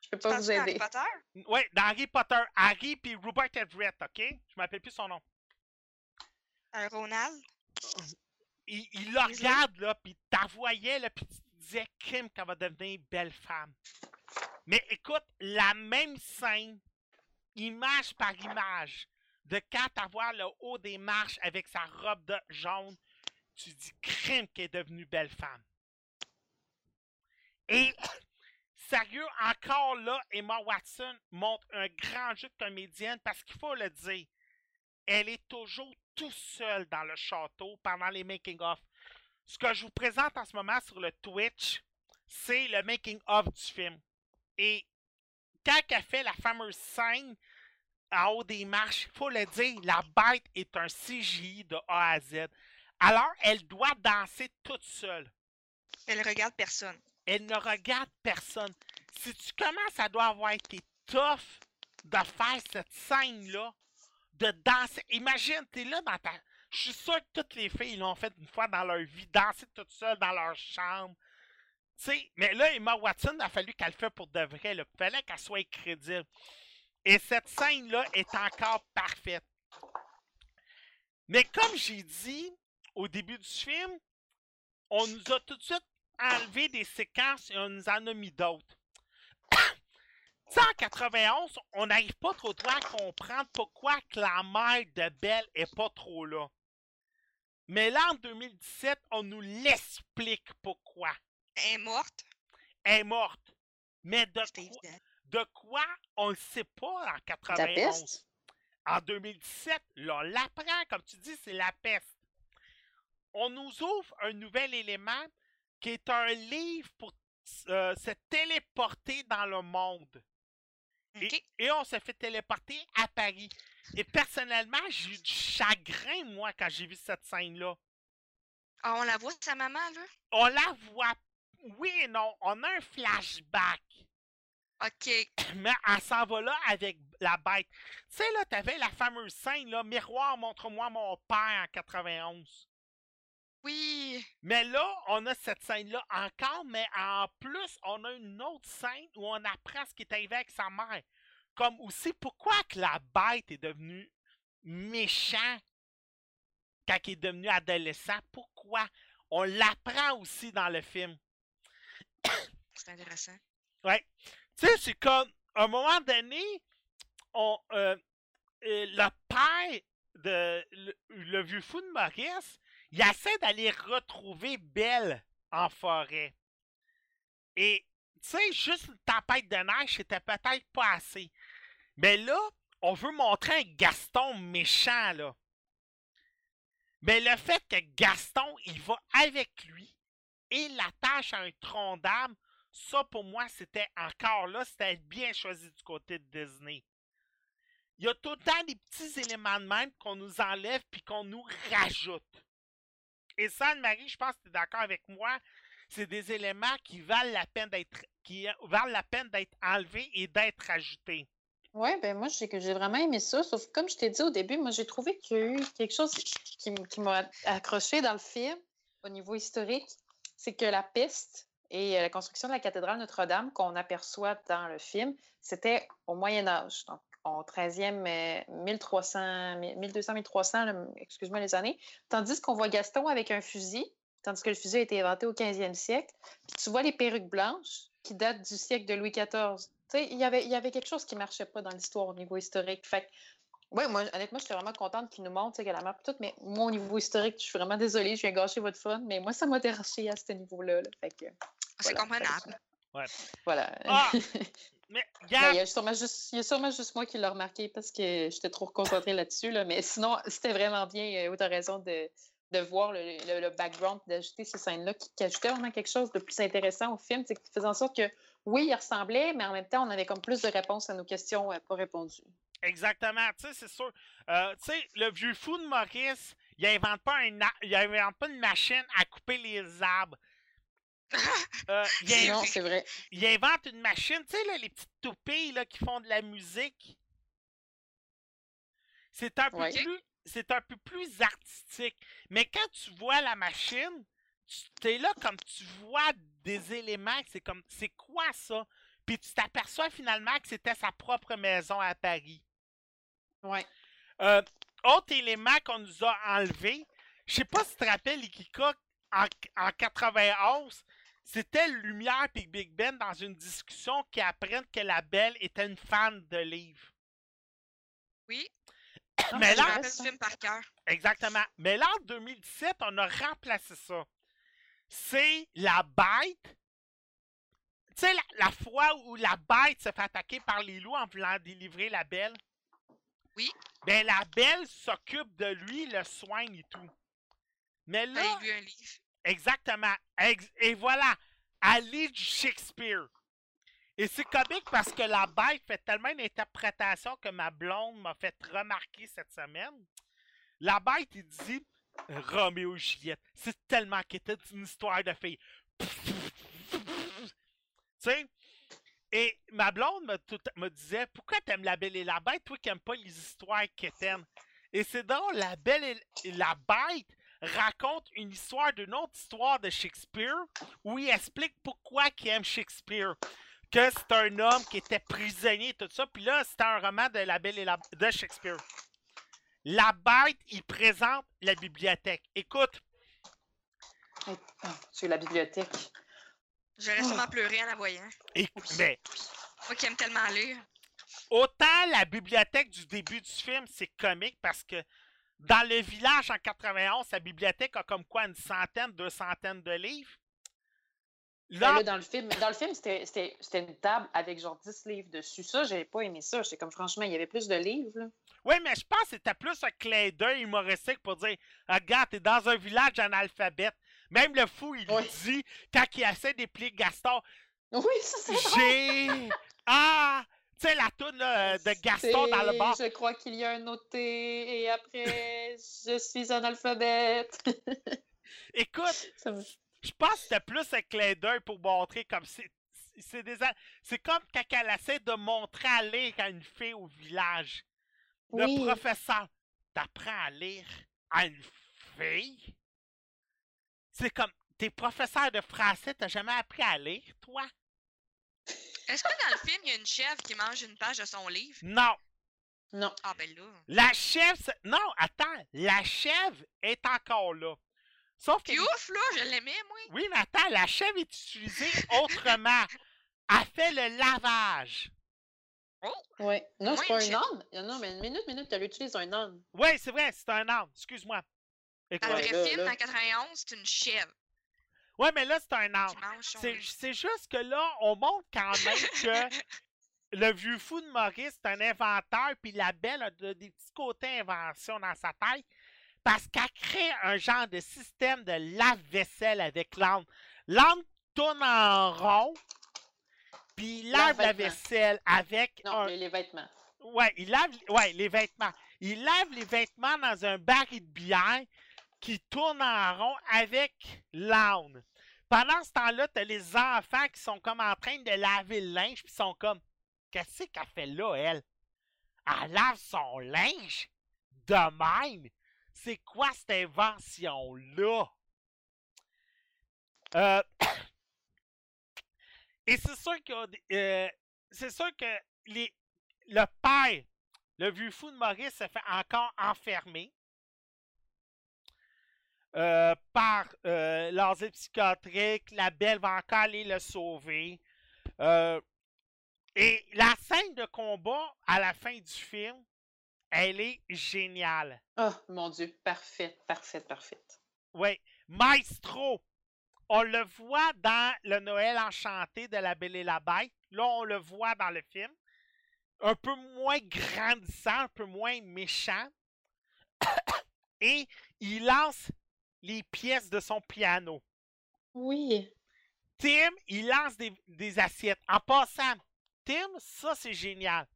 Je peux pas vous à Harry aider. Oui, Potter? dans Harry Potter. Harry puis Rupert Everett, OK? Je m'appelle plus son nom. Un Ronald? Il, Weasley? regarde, là, puis t'as voyais, là, puis tu disais, Kim, qu'elle va devenir belle femme. Mais écoute, la même scène, image par image, de quand t'as voir le haut des marches avec sa robe de jaune, tu dis, crime qu'elle est devenue belle femme. Et, sérieux, encore là, Emma Watson montre un grand jeu de comédienne parce qu'il faut le dire, elle est toujours tout seule dans le château pendant les making-of. Ce que je vous présente en ce moment sur le Twitch, c'est le making-of du film. Et quand elle fait la fameuse scène en haut des marches, il faut le dire, la bête est un CGI de A à Z. Alors, elle doit danser toute seule. Elle regarde personne. Elle ne regarde personne. Si tu commences, ça doit avoir été tough de faire cette scène-là, de danser. Imagine, t'es là dans ta. Je suis sûr que toutes les filles l'ont fait une fois dans leur vie, danser toute seule dans leur chambre. Tu sais, mais là, Emma Watson, a fallu qu'elle le fasse pour de vrai. Il fallait qu'elle soit crédible. Et cette scène-là est encore parfaite. Mais comme j'ai dit au début du film, on nous a tout de suite enlevé des séquences et on nous en a mis d'autres. Tu sais, en 91, on n'arrive pas trop à comprendre pourquoi que la mère de Belle est pas trop là. Mais là, en 2017, on nous l'explique pourquoi. Elle est morte? Elle est morte. Mais de quoi, de quoi on ne sait pas en La 91. peste? En 2017, là, on l'apprend, comme tu dis, c'est la peste. On nous ouvre un nouvel élément qui est un livre pour euh, se téléporter dans le monde. Et, on se fait téléporter à Paris. Et personnellement, j'ai eu du chagrin, moi, quand j'ai vu cette scène-là. Ah, on la voit, sa maman, là? On la voit, oui et non, on a un flashback. OK. Mais elle s'en va là avec la bête. Tu sais, là, t'avais la fameuse scène, là, Miroir, montre-moi mon père en 91. Oui. Mais là, on a cette scène-là encore, mais en plus, on a une autre scène où on apprend ce qui est arrivé avec sa mère. Comme aussi, pourquoi que la bête est devenue méchant quand il est devenu adolescent? Pourquoi? On l'apprend aussi dans le film. C'est intéressant. Ouais. Tu sais, c'est comme, à un moment donné, on, euh, euh, le père de le, le vieux fou de Maurice, il essaie d'aller retrouver Belle en forêt. Et, tu sais, juste une tempête de neige, c'était peut-être pas assez. Mais là, on veut montrer un Gaston méchant, là. Mais le fait que Gaston, il va avec lui et l'attache à un tronc d'arbre, ça, pour moi, c'était encore là, c'était bien choisi du côté de Disney. Il y a tout le temps des petits éléments de même qu'on nous enlève puis qu'on nous rajoute. Et ça, Anne-Marie, je pense que tu es d'accord avec moi. C'est des éléments qui valent la peine d'être qui valent la peine d'être enlevés et d'être ajoutés. Oui, ben moi, j'ai vraiment aimé ça. Sauf comme je t'ai dit au début, moi, j'ai trouvé qu'il y a eu quelque chose qui m'a accroché dans le film au niveau historique. C'est que la piste et euh, la construction de la cathédrale Notre-Dame qu'on aperçoit dans le film, c'était au Moyen Âge, donc au 13e, euh, 1300, 1200, 1300, là, excuse-moi les années. Tandis qu'on voit Gaston avec un fusil, tandis que le fusil a été inventé au 15e siècle. Puis tu vois les perruques blanches qui datent du siècle de Louis XIV. Tu sais, il y avait, il y avait quelque chose qui marchait pas dans l'histoire au niveau historique. Fait que, ouais, moi, honnêtement, j'étais vraiment contente qu'il nous montre, tu sais, qu'elle a map et tout, mais moi, au niveau historique, je suis vraiment désolée, je viens gâcher votre fun, mais moi, ça m'a déraché à ce niveau-là. là. Fait que, C'est voilà. Comprenable. voilà. Ah! Mais, il y a sûrement juste, il y a sûrement juste moi qui l'ai remarqué parce que j'étais trop concentrée là-dessus. Là. Mais sinon, c'était vraiment bien. Euh, tu as raison de, de voir le, le- le background, d'ajouter ces scènes-là qui, qui ajoutaient vraiment quelque chose de plus intéressant au film. C'est qui faisait en sorte que, oui, il ressemblait, mais en même temps, on avait comme plus de réponses à nos questions euh, pas répondues. Exactement, tu sais, c'est sûr. Euh, tu sais, le vieux fou de Maurice, il invente pas un il invente pas une machine à couper les arbres. Euh, il, in- Non, c'est vrai. il invente une machine, tu sais, là, les petites toupées là, qui font de la musique. C'est un peu Ouais. plus. C'est un peu plus artistique. Mais quand tu vois la machine, tu es là comme tu vois des éléments, c'est comme c'est quoi ça? Puis tu t'aperçois finalement que c'était sa propre maison à Paris. Ouais. Euh, autre élément qu'on nous a enlevé, je sais pas si tu te rappelles, Ikika, en, en 91, c'était Lumière et Big Ben dans une discussion qui apprennent que la Belle était une fan de livres. Oui, Mais là, vrai, rappelle ça. ce film par cœur. exactement. Mais là, en 2017, on a remplacé ça. C'est la bête. Tu sais, la, la fois où la bête se fait attaquer par les loups en voulant délivrer la Belle? Oui. Ben, la Belle s'occupe de lui, le soigne et tout. Mais là, Ben, il lui un livre. Exactement. Ex- et voilà. Lit du Shakespeare. Et c'est comique parce que la bête fait tellement d'interprétations que ma blonde m'a fait remarquer cette semaine. La bête, il dit Roméo et Juliette. C'est tellement qu'était une histoire de filles. tu sais? Et ma blonde me, disait Pourquoi t'aimes la belle et la bête, toi qui n'aimes pas les histoires quétaines? Et c'est drôle, la belle et la bête raconte une histoire d'une autre histoire de Shakespeare où il explique pourquoi il aime Shakespeare. Que c'est un homme qui était prisonnier et tout ça. Puis là, c'est un roman de la belle et la de Shakespeare. La bête, il présente la bibliothèque. Écoute, Oh, c'est la bibliothèque. J'aurais Oh. sûrement pleuré en la voyant. écoute, mais Moi qui aime tellement lire. autant la bibliothèque du début du film, c'est comique parce que dans le village en 91, la bibliothèque a comme quoi une centaine, deux centaines de livres. Ben Là, là, dans le film, dans le film c'était- une table avec genre 10 livres dessus. Ça, j'avais pas aimé ça. J'étais comme, franchement, il y avait plus de livres. Là. Oui, mais je pense que c'était plus un clin d'œil humoristique pour dire Regarde, t'es dans un village analphabète. Même le fou, il dit, quand il essaie d'éplier Gaston, Oui, ça, c'est j'ai. Ah Tu sais, la toune là, de Gaston dans le bar. Je crois qu'il y a un autre T et après, je suis un alphabète. Écoute, je pense que c'était plus un clin d'œil pour montrer comme c'est. C'est des comme quand elle essaie de montrer à lire à une fille au village. Le Oui. professeur t'apprend à lire à une fille? C'est comme t'es professeur de français, t'as jamais appris à lire, toi? Est-ce que dans le film, il y a une chèvre qui mange une page de son livre? Non. Non. Ah ben là. La chèvre, non, attends, la chèvre est encore là. Sauf que ouf, là, je l'aimais, moi. oui, mais attends, la chèvre est utilisée autrement. Elle fait le lavage. Oui. Non, c'est pas une un âne. Non, mais une minute, minute, tu l'utilises un âne. Oui, c'est vrai, c'est un arbre. Excuse-moi. Dans le vrai là, film, là. dans 91, c'est une chèvre. Ouais, mais là, c'est un on C'est est- c'est juste que là, on montre quand même que le vieux fou de Maurice, c'est un inventeur, puis la belle a de- des petits côtés invention dans sa tête, parce qu'elle crée un genre de système de lave-vaisselle avec l'âne. L'âne tourne en rond, puis il lave la vaisselle avec Non, un... les vêtements. Ouais, il lave ouais, les vêtements. Il lave les vêtements dans un baril de bière qui tourne en rond avec l'âne. Pendant ce temps-là, t'as les enfants qui sont comme en train de laver le linge, puis sont comme Qu'est-ce qu'elle fait là, elle? Elle lave son linge? De même? C'est quoi cette invention-là? Euh, Et c'est sûr que euh, c'est sûr que les, le père, le vieux fou de Maurice, se fait encore enfermer euh, par euh, l'asile psychiatrique. La belle va encore aller le sauver. Euh, et la scène de combat à la fin du film, elle est géniale. Oh, mon Dieu. Parfait, parfait, parfait. Oui, Maestro. On le voit dans le Noël enchanté de la Belle et la Bête. Là, on le voit dans le film. Un peu moins grandissant, un peu moins méchant. Et il lance les pièces de son piano. Oui. Tim, il lance des, des assiettes. En passant, Tim, ça c'est génial.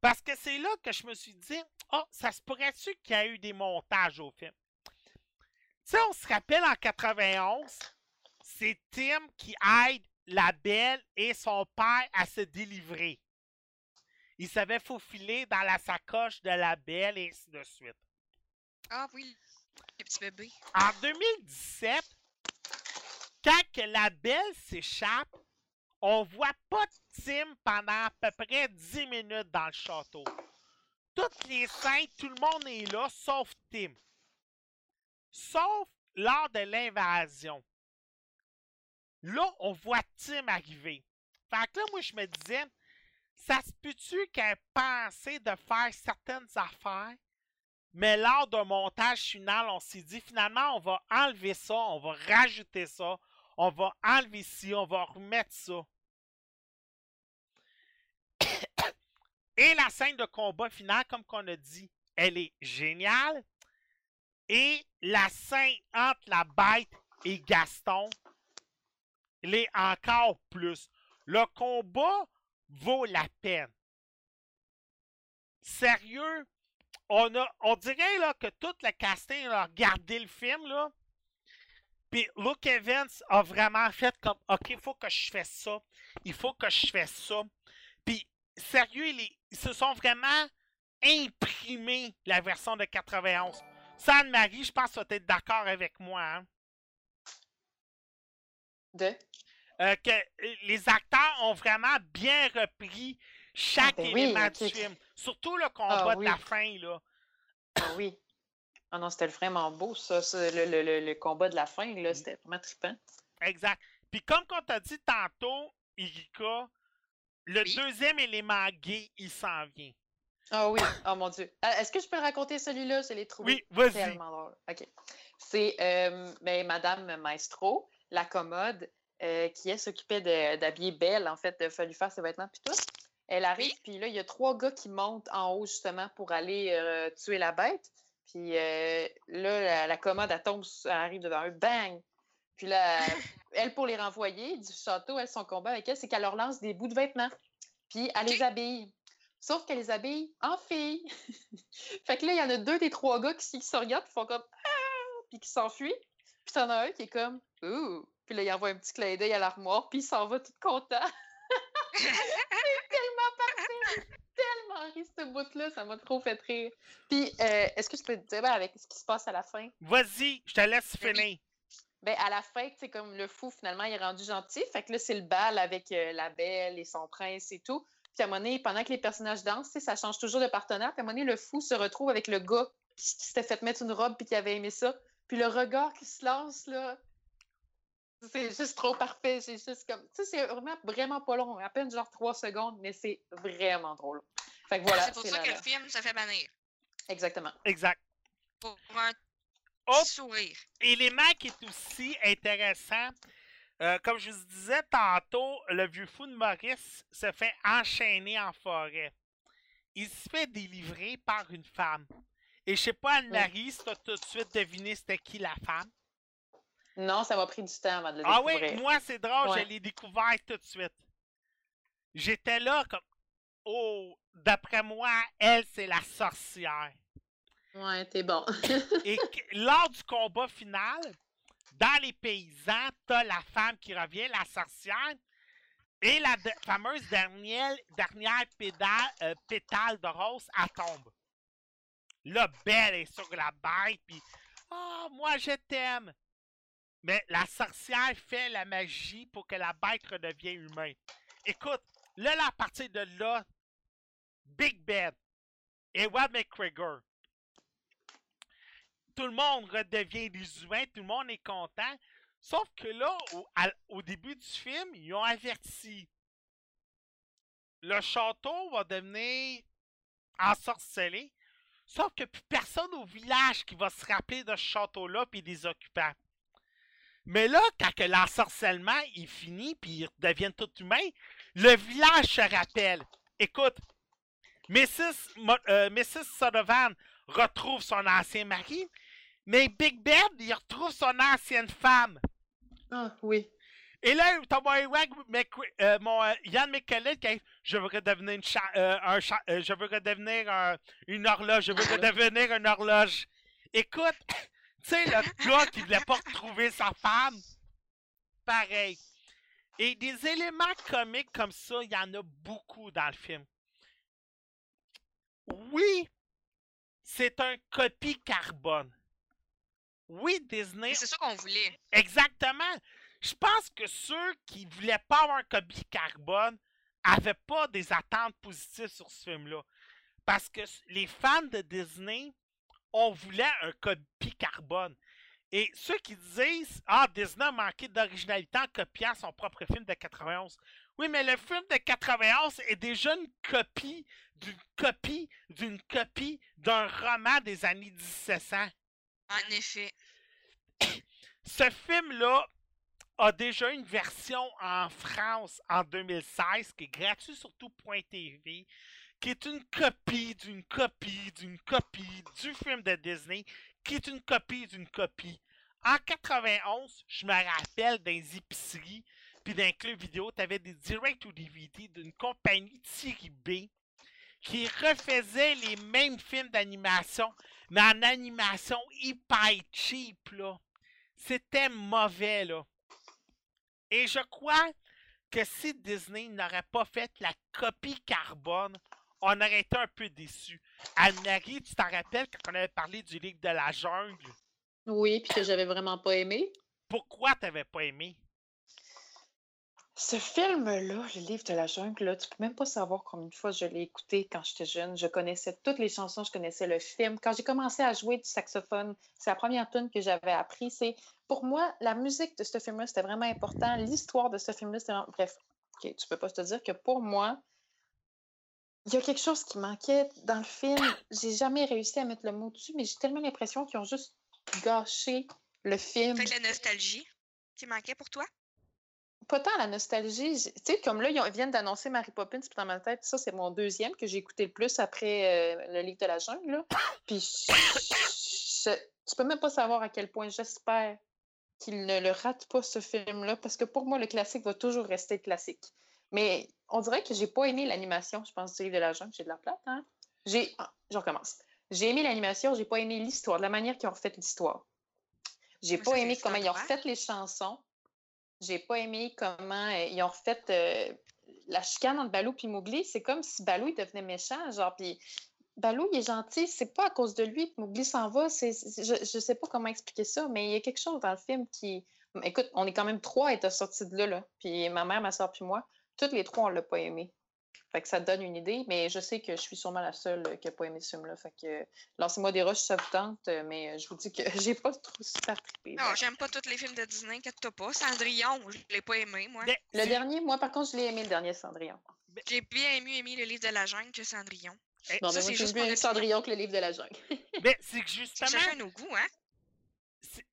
Parce que c'est là que je me suis dit, oh, ça se pourrait-tu qu'il y a eu des montages au film? Tu sais, on se rappelle en 91, c'est Tim qui aide la belle et son père à se délivrer. Il savait faufiler dans la sacoche de la belle et ainsi de suite. Ah oui, En 2017, quand la belle s'échappe, on voit pas Tim pendant à peu près 10 minutes dans le château. Toutes les scènes, tout le monde est là, sauf Tim. Sauf lors de l'invasion. Là, on voit Tim arriver. Fait que là, moi, je me disais, ça se peut-tu qu'elle ait pensé de faire certaines affaires mais lors d'un montage final, on s'est dit finalement, on va enlever ça, on va rajouter ça, on va enlever ci, on va remettre ça. Et la scène de combat finale, comme qu'on a dit, elle est géniale. Et la scène entre la bête et Gaston, elle est encore plus. Le combat vaut la peine. Sérieux, on, a, on dirait là, que tout le casting a regardé le film. Là, puis Luke Evans a vraiment fait comme OK, il faut que je fasse ça. Il faut que je fasse ça. Puis sérieux, ils, ils se sont vraiment imprimés la version de 91. Ça, Anne-Marie, je pense que tu être d'accord avec moi. hein, De? euh, que euh, les acteurs ont vraiment bien repris chaque ben oui, élément du film. Surtout le combat Ah de oui. la fin. Là. Ah oui. Ah non, c'était vraiment beau, ça. ça, le, le- le- combat de la fin, là, c'était vraiment trippant. Exact. Puis comme on t'a dit tantôt, Erika, le Oui? deuxième élément gay, il s'en vient. Ah oui, oh mon Dieu. Ah, Est-ce que je peux raconter celui-là? Je l'ai trouvé Oui, vas-y. tellement drôle. OK. C'est euh, ben, Madame Maestro, la commode, euh, qui elle, s'occupait d'habiller Belle, en fait, de fallu faire ses vêtements puis tout. Elle arrive, puis là, il y a trois gars qui montent en haut, justement, pour aller euh, tuer la bête. Puis euh, là, la, la commode, elle tombe, elle arrive devant eux, bang! Puis là, elle, pour les renvoyer du château, elle, son combat avec elle, c'est qu'elle leur lance des bouts de vêtements. Puis elle les habille. Sauf qu'elle les habille en filles. fait que là, il y en a deux des trois gars qui, qui se regardent, qui font comme Ah! Puis qui s'enfuient. Puis t'en as un qui est comme Ouh! Puis là, il envoie un petit clin d'œil à l'armoire, puis il s'en va tout content. c'est tellement parfait! J'ai ce bout-là, ça m'a trop fait rire. Puis, euh, est-ce que je peux te dire ben, avec ce qui se passe à la fin? Vas-y, je te laisse Oui. finir. Ben, à la fin, c'est comme le fou, finalement, il est rendu gentil. Fait que là, c'est le bal avec euh, la belle et son prince et tout. Puis à un moment donné, pendant que les personnages dansent, tu sais, ça change toujours de partenaire. Puis à un moment donné, le fou se retrouve avec le gars qui, qui s'était fait mettre une robe puis qui avait aimé ça. Puis le regard qui se lance, là, c'est juste trop parfait. C'est juste comme. Tu sais, c'est vraiment, vraiment pas long. À peine genre trois secondes, mais c'est vraiment drôle. Fait que voilà. c'est pour ça que le film, ça fait bannir. Exactement. Exact. Pour un Autre sourire. élément qui est aussi intéressant, euh, comme je vous disais tantôt, le vieux fou de Maurice se fait enchaîner en forêt. Il se fait délivrer par une femme. Et je sais pas, Anne-Marie, si t'as tout de suite deviné c'était qui la femme? Non, ça m'a pris du temps avant de le Ah oui, découvrir. moi c'est drôle, Ouais. je l'ai découvert tout de suite. J'étais là comme Oh, d'après moi, elle c'est la sorcière. Ouais, t'es bon. Et lors du combat final, dans les paysans, t'as la femme qui revient, la sorcière, et la de- fameuse dernière, dernière pédale, euh, pétale de rose, elle tombe. Là, Belle est sur la bête, puis Ah, moi je t'aime. Mais la sorcière fait la magie pour que la bête redevienne humain. Écoute, là, là, à partir de là, Big Ben, Ewan McGregor, tout le monde redevient des humains, tout le monde est content. Sauf que là, au, début du film, ils ont averti. Le château va devenir ensorcelé. Sauf que plus personne au village qui va se rappeler de ce château-là puis des occupants. Mais là, quand que l'ensorcellement est fini puis ils deviennent tout humains, le village se rappelle. Écoute, Mrs. Mo- euh, Mrs. Sullivan retrouve son ancien mari, mais Big Ben, il retrouve son ancienne femme. Ah, oui. Et là, t'as mon, euh, mon euh, Ian McKellen qui dit, je veux redevenir une cha- euh, un cha- euh, je veux redevenir un- une horloge, je veux redevenir une horloge. Écoute, tu sais, le gars qui voulait pas retrouver sa femme, pareil. Et des éléments comiques comme ça, il y en a beaucoup dans le film. Oui, c'est un copie carbone. Oui, Disney C'est ça qu'on voulait. Exactement. Je pense que ceux qui voulaient pas avoir un copie carbone avaient pas des attentes positives sur ce film-là. Parce que les fans de Disney, on voulait un copie carbone. Et ceux qui disent Ah, Disney a manqué d'originalité en copiant son propre film de 91. Oui, mais le film de 91 est déjà une copie d'une copie d'une copie d'un roman des années 1700. En effet. Ce film-là a déjà une version en France en 2016 qui est gratuit sur tout.tv, qui est une copie d'une copie d'une copie du film de Disney, qui est une copie d'une copie. En 91, je me rappelle les épiceries puis dans les clubs vidéo, tu avais des direct to DVD d'une compagnie B qui refaisait les mêmes films d'animation, mais en animation hyper cheap, là. C'était mauvais, là. Et je crois que si Disney n'aurait pas fait la copie carbone, on aurait été un peu déçus. Anne-Marie, tu t'en rappelles quand on avait parlé du livre de la jungle? Oui, puis que j'avais vraiment pas aimé. Pourquoi t'avais pas aimé? Ce film-là, le livre de la jungle, là, tu peux même pas savoir combien de fois je l'ai écouté quand j'étais jeune. Je connaissais toutes les chansons, je connaissais le film. Quand j'ai commencé à jouer du saxophone, c'est la première tune que j'avais appris. C'est pour moi la musique de ce film-là, c'était vraiment important. L'histoire de ce film-là, c'était vraiment... bref. Ok, tu peux pas te dire que pour moi, il y a quelque chose qui manquait dans le film. J'ai jamais réussi à mettre le mot dessus, mais j'ai tellement l'impression qu'ils ont juste gâché le film. Fait que la nostalgie qui manquait pour toi? Pas tant la nostalgie. Tu sais, comme là, ils viennent d'annoncer Mary Poppins, puis dans ma tête, ça, c'est mon deuxième que j'ai écouté le plus après euh, le livre de la jungle. Là. Puis, je, je- tu peux même pas savoir à quel point j'espère qu'ils ne le ratent pas, ce film-là, parce que pour moi, le classique va toujours rester classique. Mais on dirait que j'ai pas aimé l'animation, je pense, du livre de la jungle. J'ai de la plate, hein? J'ai... ah, je recommence. J'ai aimé l'animation, j'ai pas aimé l'histoire, la manière qu'ils ont refait l'histoire. J'ai pas aimé comment ils ont refait les chansons. J'ai pas aimé comment euh, ils ont refait euh, la chicane entre Balou et Mowgli. C'est comme si Balou il devenait méchant, genre puis Balou il est gentil, c'est pas à cause de lui que Mowgli s'en va. Je, je sais pas comment expliquer ça, mais il y a quelque chose dans le film qui. Écoute, on est quand même trois à être sortis de là, là. Puis ma mère, ma soeur puis moi, toutes les trois on l'a pas aimé. Fait que ça te donne une idée, mais je sais que je suis sûrement la seule euh, qui a pas aimé ce film-là. Fait que euh, lancez-moi des roches, ça vous tente, euh, mais je vous dis que j'ai pas trop super trippé. Non, j'aime pas tous les films de Disney, inquiète-toi pas. Cendrillon, je l'ai pas aimé, moi. Mais Le dernier, moi, par contre, je l'ai aimé, le dernier Cendrillon. J'ai bien mieux aimé le livre de la jungle que Cendrillon. eh, Non, Ça, mais moi, c'est j'ai un opinion. Cendrillon que le livre de la jungle. mais c'est que justement, chacun nos goûts, hein?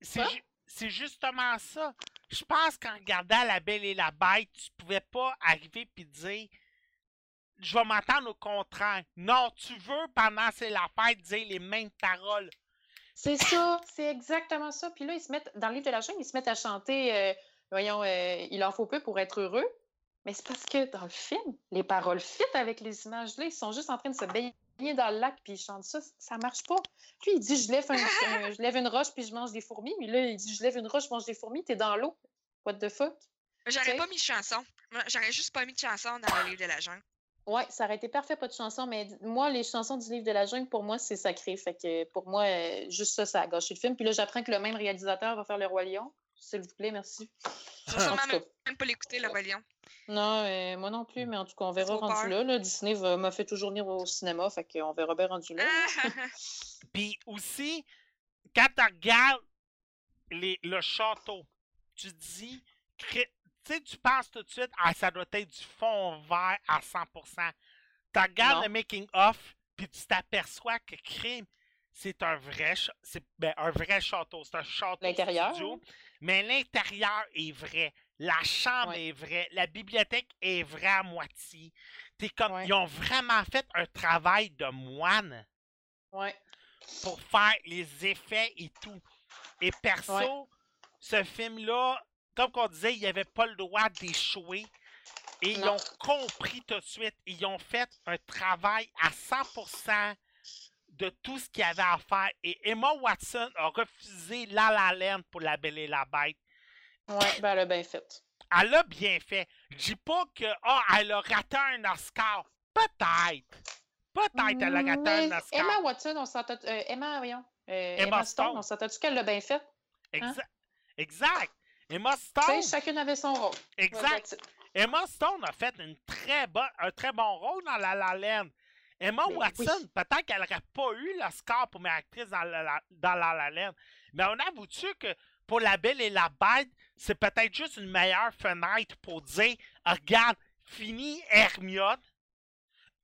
ju- c'est justement ça. Je pense qu'en regardant La Belle et la Bête, tu pouvais pas arriver puis dire je vais m'attendre au contraire. Non, tu veux pendant c'est la fête dire les mêmes paroles. C'est ça, c'est exactement ça. Puis là, ils se mettent, dans le livre de la jungle, ils se mettent à chanter, euh, voyons, euh, il en faut peu pour être heureux. Mais c'est parce que dans le film, les paroles fit avec les images. Là, ils sont juste en train de se baigner dans le lac, puis ils chantent ça. Ça marche pas. Lui, il dit je lève, un- un- je lève une roche, puis je mange des fourmis. Mais là, il dit je lève une roche, je mange des fourmis, t'es dans l'eau. What the fuck? J'aurais pas mis de chanson. Moi, J'aurais juste pas mis de chanson dans le livre de la jungle. Ouais, ça aurait été parfait, pas de chanson, mais moi, les chansons du livre de la jungle, pour moi, c'est sacré. Fait que pour moi, euh, juste ça, ça a gâché le film. Puis là, j'apprends que le même réalisateur va faire Le Roi Lion. S'il vous plaît, merci. Je vais sûrement même, même pas l'écouter, le Roi Lion. Non, euh, moi non plus, mais en tout cas, on verra Trop rendu là, là. Disney va- m'a fait toujours venir au cinéma, fait qu'on verra bien rendu là. Puis aussi, quand tu regardes les, le château, tu dis, cré- tu sais, tu penses tout de suite, ah, ça doit être du fond vert à 100%. Tu regardes Non. le making-of, puis tu t'aperçois que crime, c'est un vrai, c'est ben, un vrai château. C'est un château L'intérieur, studio, hein? mais l'intérieur est vrai. La chambre Ouais. est vraie. La bibliothèque est vraie à moitié. T'es comme, Ouais. Ils ont vraiment fait un travail de moine Ouais. pour faire les effets et tout. Et perso, ce film-là, comme on disait, il n'y avait pas le droit d'échouer. Et ils ont compris tout de suite. Ils ont fait un travail à 100% de tout ce qu'il y avait à faire. Et Emma Watson a refusé La La Land pour La Belle et la Bête. Ouais, ben elle a bien fait. Elle a bien fait. Je dis pas que ah, elle a raté un Oscar. Peut-être. Peut-être elle a raté Mais un Oscar. Emma Watson, on s'entend. euh, Emma, voyons. euh, Emma Emma Stone, Stone. on s'entend-tu qu'elle l'a bien fait? Exact. Exact. Emma Tu Stone. chacune avait son rôle. Exact. Ouais. Emma Stone a fait une très bonne, un très bon rôle dans La La Land. Emma Ben Watson, oui. peut-être qu'elle n'aurait pas eu le score pour meilleure actrice dans La La, dans la, La Land. Mais on avoue-tu que pour La Belle et la Bête, c'est peut-être juste une meilleure fenêtre pour dire regarde, fini Hermione,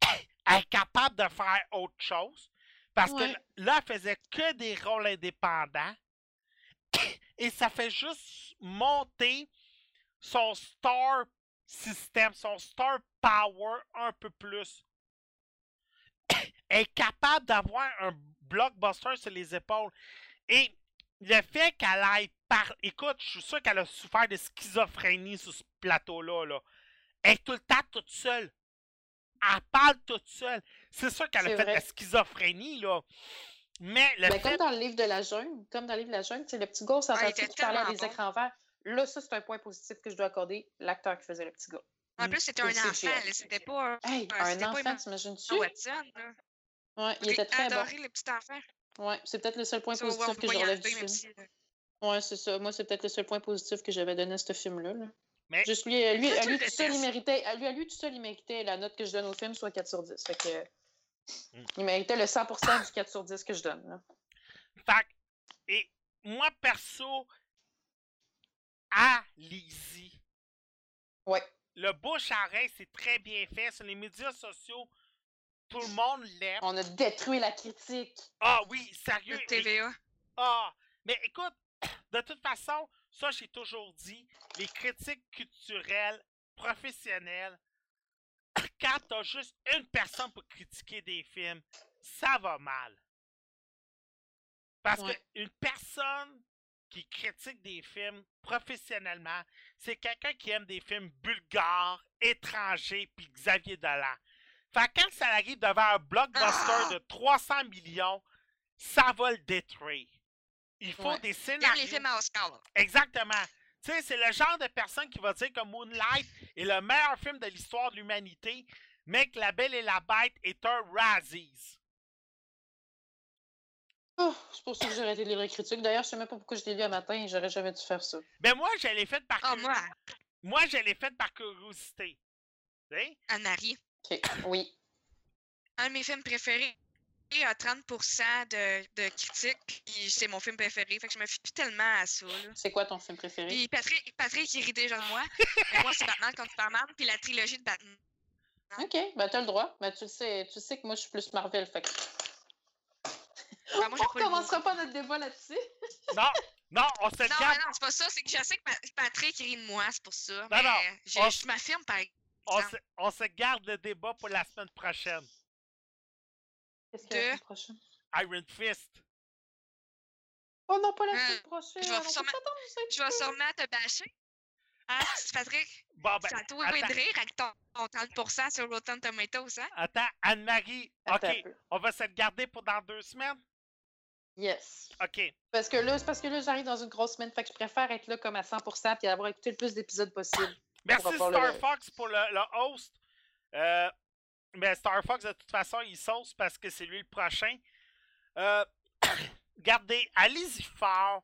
elle est capable de faire autre chose. Parce Ouais. que là, elle faisait que des rôles indépendants. Et ça fait juste monter son star system, son star power un peu plus. Elle est capable d'avoir un blockbuster sur les épaules. Et le fait qu'elle aille par. Écoute, je suis sûr qu'elle a souffert de schizophrénie sur ce plateau-là. Là. Elle est tout le temps toute seule. Elle parle toute seule. C'est sûr qu'elle a fait de la schizophrénie, là. Mais le Ben, fait. comme dans le livre de la jungle, comme dans le livre de la jungle, le petit gars, ça Ah, qui parlait des bon. écrans verts. Là, ça, c'est un point positif que je dois accorder, l'acteur qui faisait le petit gars. En plus, c'était un enfant, c'était pas un Hey, Ah, un enfant, t'imagines-tu? Watson. là. Ouais, il était très bon. adoré le petit enfant. Ouais, c'est peut-être le seul point positif que je relève du enlever, même film. si, euh, Ouais, c'est ça. Moi, c'est peut-être le seul point positif que j'avais donné à ce film-là. là. Mais- Juste lui, à lui, à lui tout seul, il méritait, à lui, à lui tout seul, il méritait la note que je donne au film, soit 4 sur 10. Fait que, Mm. il méritait le 100% du 4 sur 10 que je donne. là. Fait que- et moi, perso, à Lizzie, Ouais. le bouche à oreille, c'est très bien fait. Sur les médias sociaux, tout le monde l'aime. On a détruit la critique. Ah oui, sérieux. le et- TVA. Ah, mais écoute, de toute façon, ça j'ai toujours dit, les critiques culturelles, professionnelles, quand t'as juste une personne pour critiquer des films, ça va mal. Parce Ouais. qu'une personne qui critique des films professionnellement, c'est quelqu'un qui aime des films bulgares, étrangers, puis Xavier Dolan. Fait que quand ça arrive devant un blockbuster Ah! de 300 millions, ça va le détruire. Il faut Ouais. des scénarios. les films à Oscar. Exactement. Tu sais, c'est le genre de personne qui va dire que Moonlight est le meilleur film de l'histoire de l'humanité, mais que La Belle et la Bête est un Razzies. Oh, c'est pour ça que j'ai arrêté de lire les critiques. D'ailleurs, je sais même pas pourquoi je l'ai lu un matin et j'aurais jamais dû faire ça. Ben moi, je l'ai fait par curi- moi, moi, je l'ai fait par curiosité. Tu sais? Oui. Un de mes films préférés a 30% de, de critiques, puis c'est mon film préféré. Fait que je me fie plus tellement à ça. C'est quoi ton film préféré? Puis Patrick, Patrick, il rit déjà de moi. Moi, c'est Batman contre Superman, puis la trilogie de Batman. OK, ben t'as le droit. Ben tu le sais, tu sais que moi je suis plus Marvel, fait que... Ben, moi, On pas le recommencera goût. pas notre débat là-dessus. Non, non, on se Non, garde. mais non, c'est pas ça. C'est que je sais que Pa- Patrick rit de moi, c'est pour ça. Non, mais non, je, on- je m'affirme par On exemple. se, on se garde le débat pour la semaine prochaine. Qu'est-ce qu'il y a la De- semaine prochaine? Iron Fist. Oh non, pas la Euh, semaine prochaine. je vais sûrement- s'attendre à ça. Je vais sûrement te bâcher. Hein, Patrick? Bon, ben, toi attends. de rire avec ton, ton 30% sur Rotten Tomatoes, hein? attends, Anne-Marie. OK, on va se le garder pour dans deux semaines? Yes. OK. Parce que là, parce que là, j'arrive dans une grosse semaine. Fait que je préfère être là comme à 100% puis avoir écouté le plus d'épisodes possible. Merci Star le- Fox pour le, le host. Euh, mais Star Fox, de toute façon, il sauce parce que c'est lui le prochain. Euh, regardez, allez-y fort.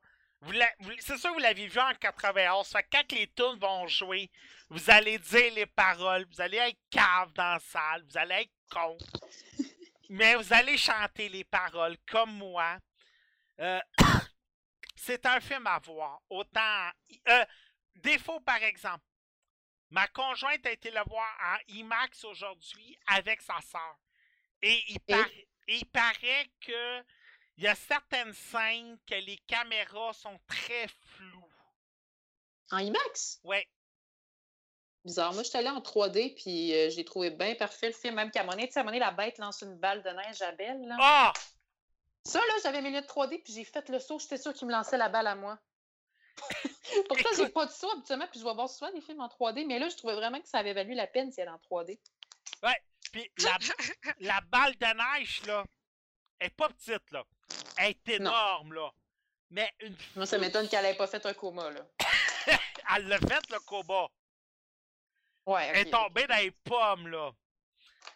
C'est sûr que vous l'avez vu en 91. Fait que quand les tunes vont jouer, vous allez dire les paroles. Vous allez être cave dans la salle. Vous allez être con. mais vous allez chanter les paroles comme moi. Euh, c'est un film à voir. Autant. Euh, défaut, par exemple. Ma conjointe a été le voir en IMAX aujourd'hui avec sa sœur. Et il, Et? par- et il paraît que il y a certaines scènes que les caméras sont très floues. En IMAX? Ouais. Bizarre. Moi, je suis allée en 3D puis euh, j'ai trouvé bien parfait le film. Même qu'à donné, tu sais, à la bête lance une balle de neige à Belle. Là. Ah! Ça, là, j'avais mes lunettes 3D puis j'ai fait le saut. J'étais sûre qu'il me lançait la balle à moi. Pourtant, j'ai pas de saut habituellement puis je vais voir souvent des films en 3D. Mais là, je trouvais vraiment que ça avait valu la peine si elle est en 3D. Puis la, la balle de neige, là, elle est pas petite, là. Elle est énorme, là. Mais une Moi, ça m'étonne qu'elle ait pas fait un coma, là. Elle l'a fait, le combat. Ouais, Elle est tombée dans les pommes, là.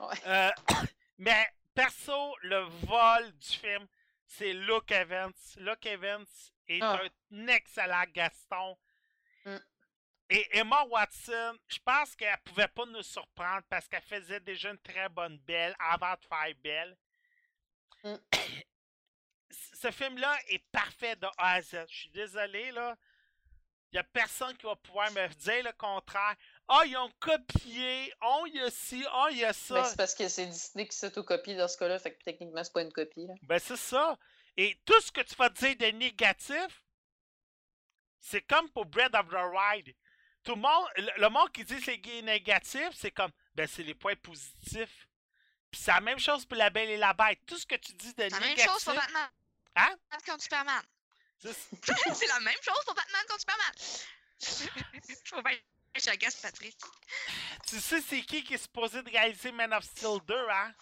Ouais. Euh, mais perso, le vol du film, c'est Luke Evans. Luke Evans est Ah. un excellent Gaston. Mm. Et Emma Watson, je pense qu'elle pouvait pas nous surprendre parce qu'elle faisait déjà une très bonne belle avant de faire belle. Mm. Ce film-là est parfait de A à Z. Je suis désolé, là. Il n'y a personne qui va pouvoir me dire le contraire. Ah, ils ont copié. Oh, il y a ci. Ah, il y a ça. Ben, c'est parce que c'est Disney qui s'autocopie dans ce cas-là, fait que techniquement, c'est pas une copie. Là. Ben, c'est ça. Et tout ce que tu vas dire de négatif, c'est comme pour Bread of the Ride. Tout le monde, le, le monde qui dit que c'est négatif, c'est comme, ben, c'est les points positifs. Puis c'est la même chose pour La Belle et la Bête. Tout ce que tu dis de C'est la même négatif. chose pour Batman. Hein? Batman contre Superman. c'est- c'est la même chose pour Batman contre Superman. J'agace Patrick. tu sais, c'est qui qui est supposé de réaliser Man of Steel 2, hein?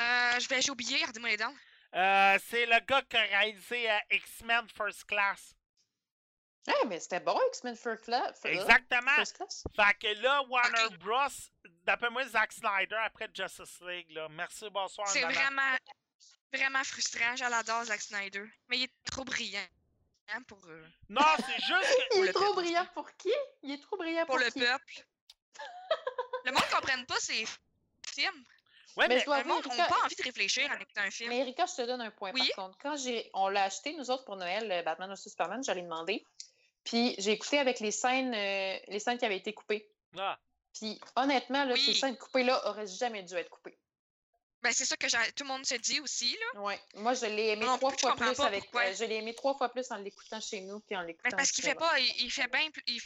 Euh, je vais j'ai oublié, regardez-moi les dents. Euh, c'est le gars qui a réalisé euh, X-Men First Class. Eh, mais c'était bon, X-Men First Class. Exactement. First Class. Fait que là, Warner. Bros, d'après moi, Zack Snyder après Justice League, là. Merci, bonsoir. C'est vraiment, vraiment frustrant. Je l'adore, Zack Snyder. Mais il est trop brillant pour, euh, Non, c'est juste que. Il est trop peuple. brillant pour qui? Il est trop brillant pour pour, le qui? peuple. le monde ne comprenne pas ces films. Ouais, Mais mais. Le monde n'a pas envie de réfléchir en écoutant un film. mais Erika, je te donne un point Oui. par contre. Quand j'ai, on l'a acheté, nous autres, pour Noël, euh, Batman vs Superman, j'allais demander. Puis j'ai écouté avec les scènes, euh, les scènes qui avaient été coupées. Ah, Puis honnêtement, là, Oui. ces scènes coupées-là auraient jamais dû être coupées. Ben, c'est ça que tout le monde se dit aussi. Là. Ouais. Moi, je l'ai aimé non trois plus, fois plus avec. euh, je l'ai aimé trois fois plus en l'écoutant chez nous puis en l'écoutant. Ben, parce qu'il fait pas. Il, il fait bien. plus- Il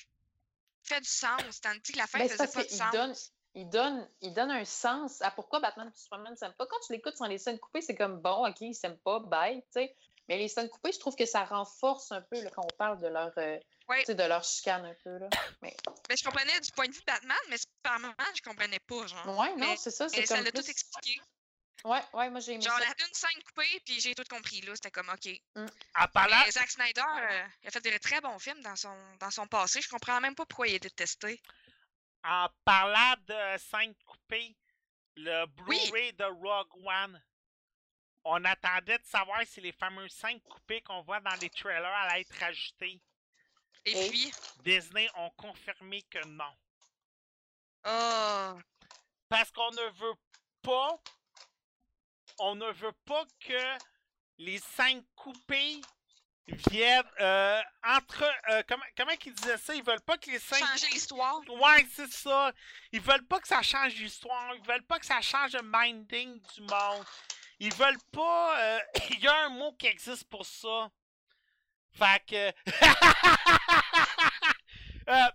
fait du sens. Tandis que la fin Ben, faisait parce pas de sens. donne, il, donne, il donne un sens à pourquoi Batman et Superman ne s'aiment pas. Quand tu l'écoutes sans les scènes coupées, c'est comme bon, ok, ils s'aiment pas, bye, tu sais. Mais les scènes coupées, je trouve que ça renforce un peu là, quand on parle de leur, euh, Ouais. de leur chicane un peu. Là. Ben, je comprenais du point de vue de Batman, mais Superman, je comprenais pas. Genre. Ouais, non, Mais- c'est ça. C'est Et ça comme l'a plus... tout expliqué. Ouais, ouais, moi j'ai aimé Genre, ça. la une scène coupée, puis j'ai tout compris. là C'était comme OK. en parlant. Zack Snyder, euh, il a fait des très bons films dans son, dans son passé. Je comprends même pas pourquoi il est détesté. En parlant de scènes coupées, le Oui. Blu-ray de Rogue One, on attendait de savoir si les fameuses scènes coupées qu'on voit dans les trailers allaient être rajoutées. Et Et- puis, Disney ont confirmé que non. oh, Parce qu'on ne veut pas. On ne veut pas que les scènes coupées viennent euh, entre. euh, comment, comment ils disaient ça? Ils veulent pas que les scènes. changer l'histoire. Ouais, c'est ça. Ils veulent pas que ça change l'histoire. Ils veulent pas que ça change le minding du monde. Ils veulent pas. euh, Il y a un mot qui existe pour ça. Fait que. Euh,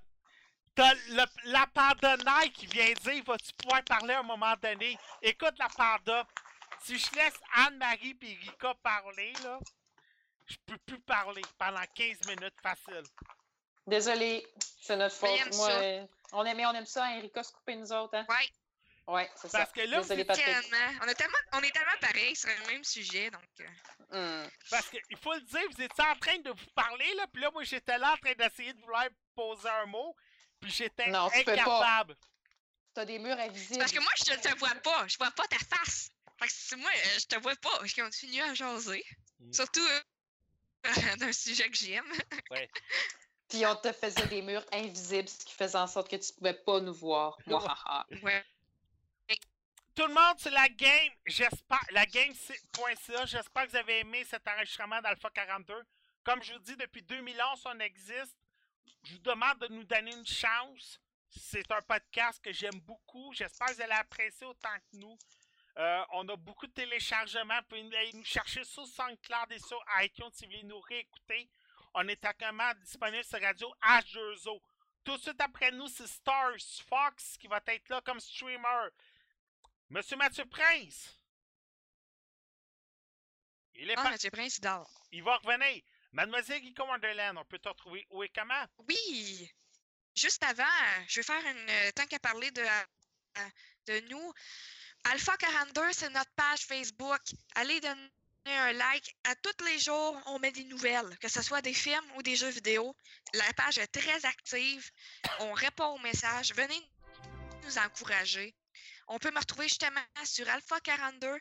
T'as le- la panda Nike qui vient dire Vas-tu pouvoir parler à un moment donné Écoute la panda. Si je laisse Anne-Marie et Rika parler, là, je peux plus parler pendant 15 minutes facile. Désolé, c'est notre faute. aime Moi, ça. euh, on aime, on aime ça, Erika, se couper nous autres. Hein? Ouais, Ouais, c'est ça. Parce que là, vous Désolé, êtes Patrick. tellement. On, a tellement, on est tellement pareils sur le même sujet, donc. euh, Hmm. Parce que, il faut le dire, vous étiez en train de vous parler, là, puis là, moi, j'étais là en train d'essayer de vouloir poser un mot, puis j'étais Non, tu peux pas. incapable. T'as des murs invisibles. Parce que moi, je ne te vois pas. Je vois pas ta face. Fait que moi, euh, je te vois pas. Je continue à jaser. Mm. Surtout euh, d'un sujet que j'aime. Puis on te faisait des murs invisibles, ce qui faisait en sorte que tu pouvais pas nous voir. Ouais. Ouais. Tout le monde sur la game, j'espère, la game.ca, j'espère que vous avez aimé cet enregistrement d'Alpha 42. Comme je vous dis, depuis 2011, on existe. Je vous demande de nous donner une chance. C'est un podcast que j'aime beaucoup. J'espère que vous allez apprécier autant que nous. Euh, on a beaucoup de téléchargements. Vous pouvez aller nous chercher sur SoundCloud et sur iTunes si vous voulez nous réécouter. On est actuellement disponible sur Radio H2O. Tout de suite après nous, c'est Stars Fox qui va être là comme streamer. Monsieur Mathieu Prince. Il est Ah. Mathieu Prince, il dort. Il va revenir. Mademoiselle Rico Wonderland, on peut te retrouver où et comment? Oui! Juste avant, je vais faire une. euh, Tant qu'à parler de, euh, de nous, Alpha 42, c'est notre page Facebook. Allez donner un like. À tous les jours, on met des nouvelles, que ce soit des films ou des jeux vidéo. La page est très active. On répond aux messages. Venez nous encourager. On peut me retrouver justement sur Alpha 42.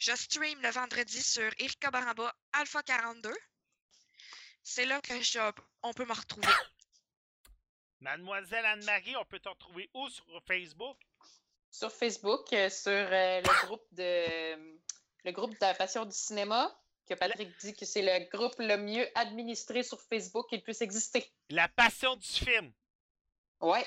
Je stream le vendredi sur Erika Baramba Alpha 42. C'est là que je, on peut me retrouver. Mademoiselle Anne-Marie, on peut te retrouver où sur Facebook? Sur Facebook, euh, sur euh, le groupe de le groupe de la passion du cinéma, que Patrick dit que c'est le groupe le mieux administré sur Facebook qu'il puisse exister. La passion du film. Ouais.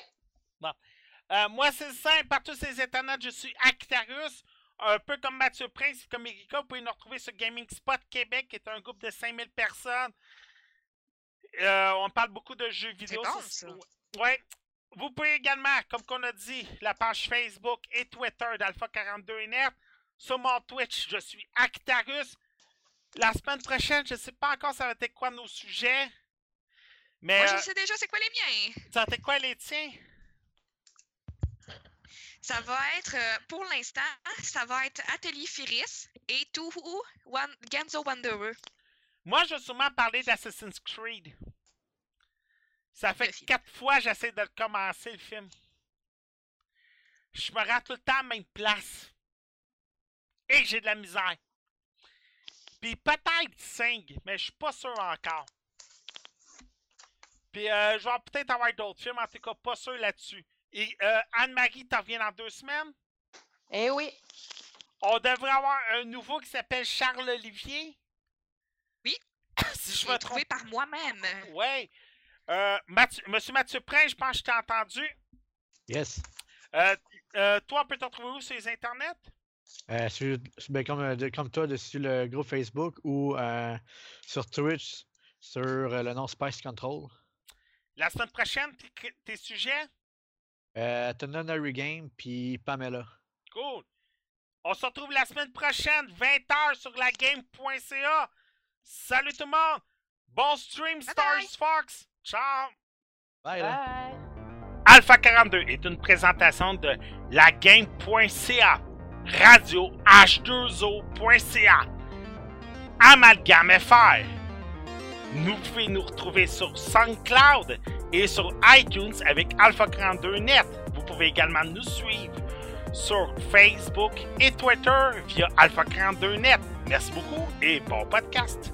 Euh, moi, c'est simple. Par tous ces internets, je suis Actarus. Un peu comme Mathieu Prince et comme Erika, vous pouvez nous retrouver sur Gaming Spot Québec, qui est un groupe de 5000 personnes. Euh, on parle beaucoup de jeux vidéo. bon, c'est- ça. Ouais. Vous pouvez également, comme qu'on a dit, la page Facebook et Twitter d'Alpha 42 et Net. Sur mon Twitch, je suis Actarus. La semaine prochaine, je sais pas encore ça va être quoi nos sujets. Mais Moi, euh, je sais déjà c'est quoi les miens. ça va être quoi les tiens? Ça va être, euh, pour l'instant, ça va être Atelier Firis et Touhou Genzo Wanderer. Moi, je vais sûrement parler d'Assassin's Creed. Ça fait quatre fois que j'essaie de commencer le film. Je me rends tout le temps à la même place. Et j'ai de la misère. Puis peut-être 5, mais je suis pas sûr encore. Puis euh, je vais peut-être avoir d'autres films, en tout cas pas sûr là-dessus. Et euh, Anne-Marie, t'en reviens dans deux semaines? Eh oui. On devrait avoir un nouveau qui s'appelle Charles Olivier. Oui. si Je me trompe trouvé par moi-même. Ouais. Euh, Mathieu- Monsieur Mathieu Prince, je pense que je t'ai entendu. Yes. Euh, euh, toi, on peut te retrouver où sur les internets? Euh, sur- ben, comme, de- comme toi, dessus le groupe Facebook ou euh, sur Twitch sur euh, le nom Spice Control. La semaine prochaine, tes, tes sujets? Euh, Tononary Game puis Pamela. Cool. On se retrouve la semaine prochaine, 20h sur la game.ca. Salut tout le monde. Bon stream, Bye Stars bye. Fox. Ciao. Bye, là. Bye. Alpha 42 est une présentation de lagame.ca, radio h2o.ca, Amalgame FR. Nous pouvez nous retrouver sur SoundCloud et sur iTunes avec Alpha 42 Net. Vous pouvez également nous suivre sur Facebook et Twitter via Alpha 42 Net. Merci beaucoup et bon podcast.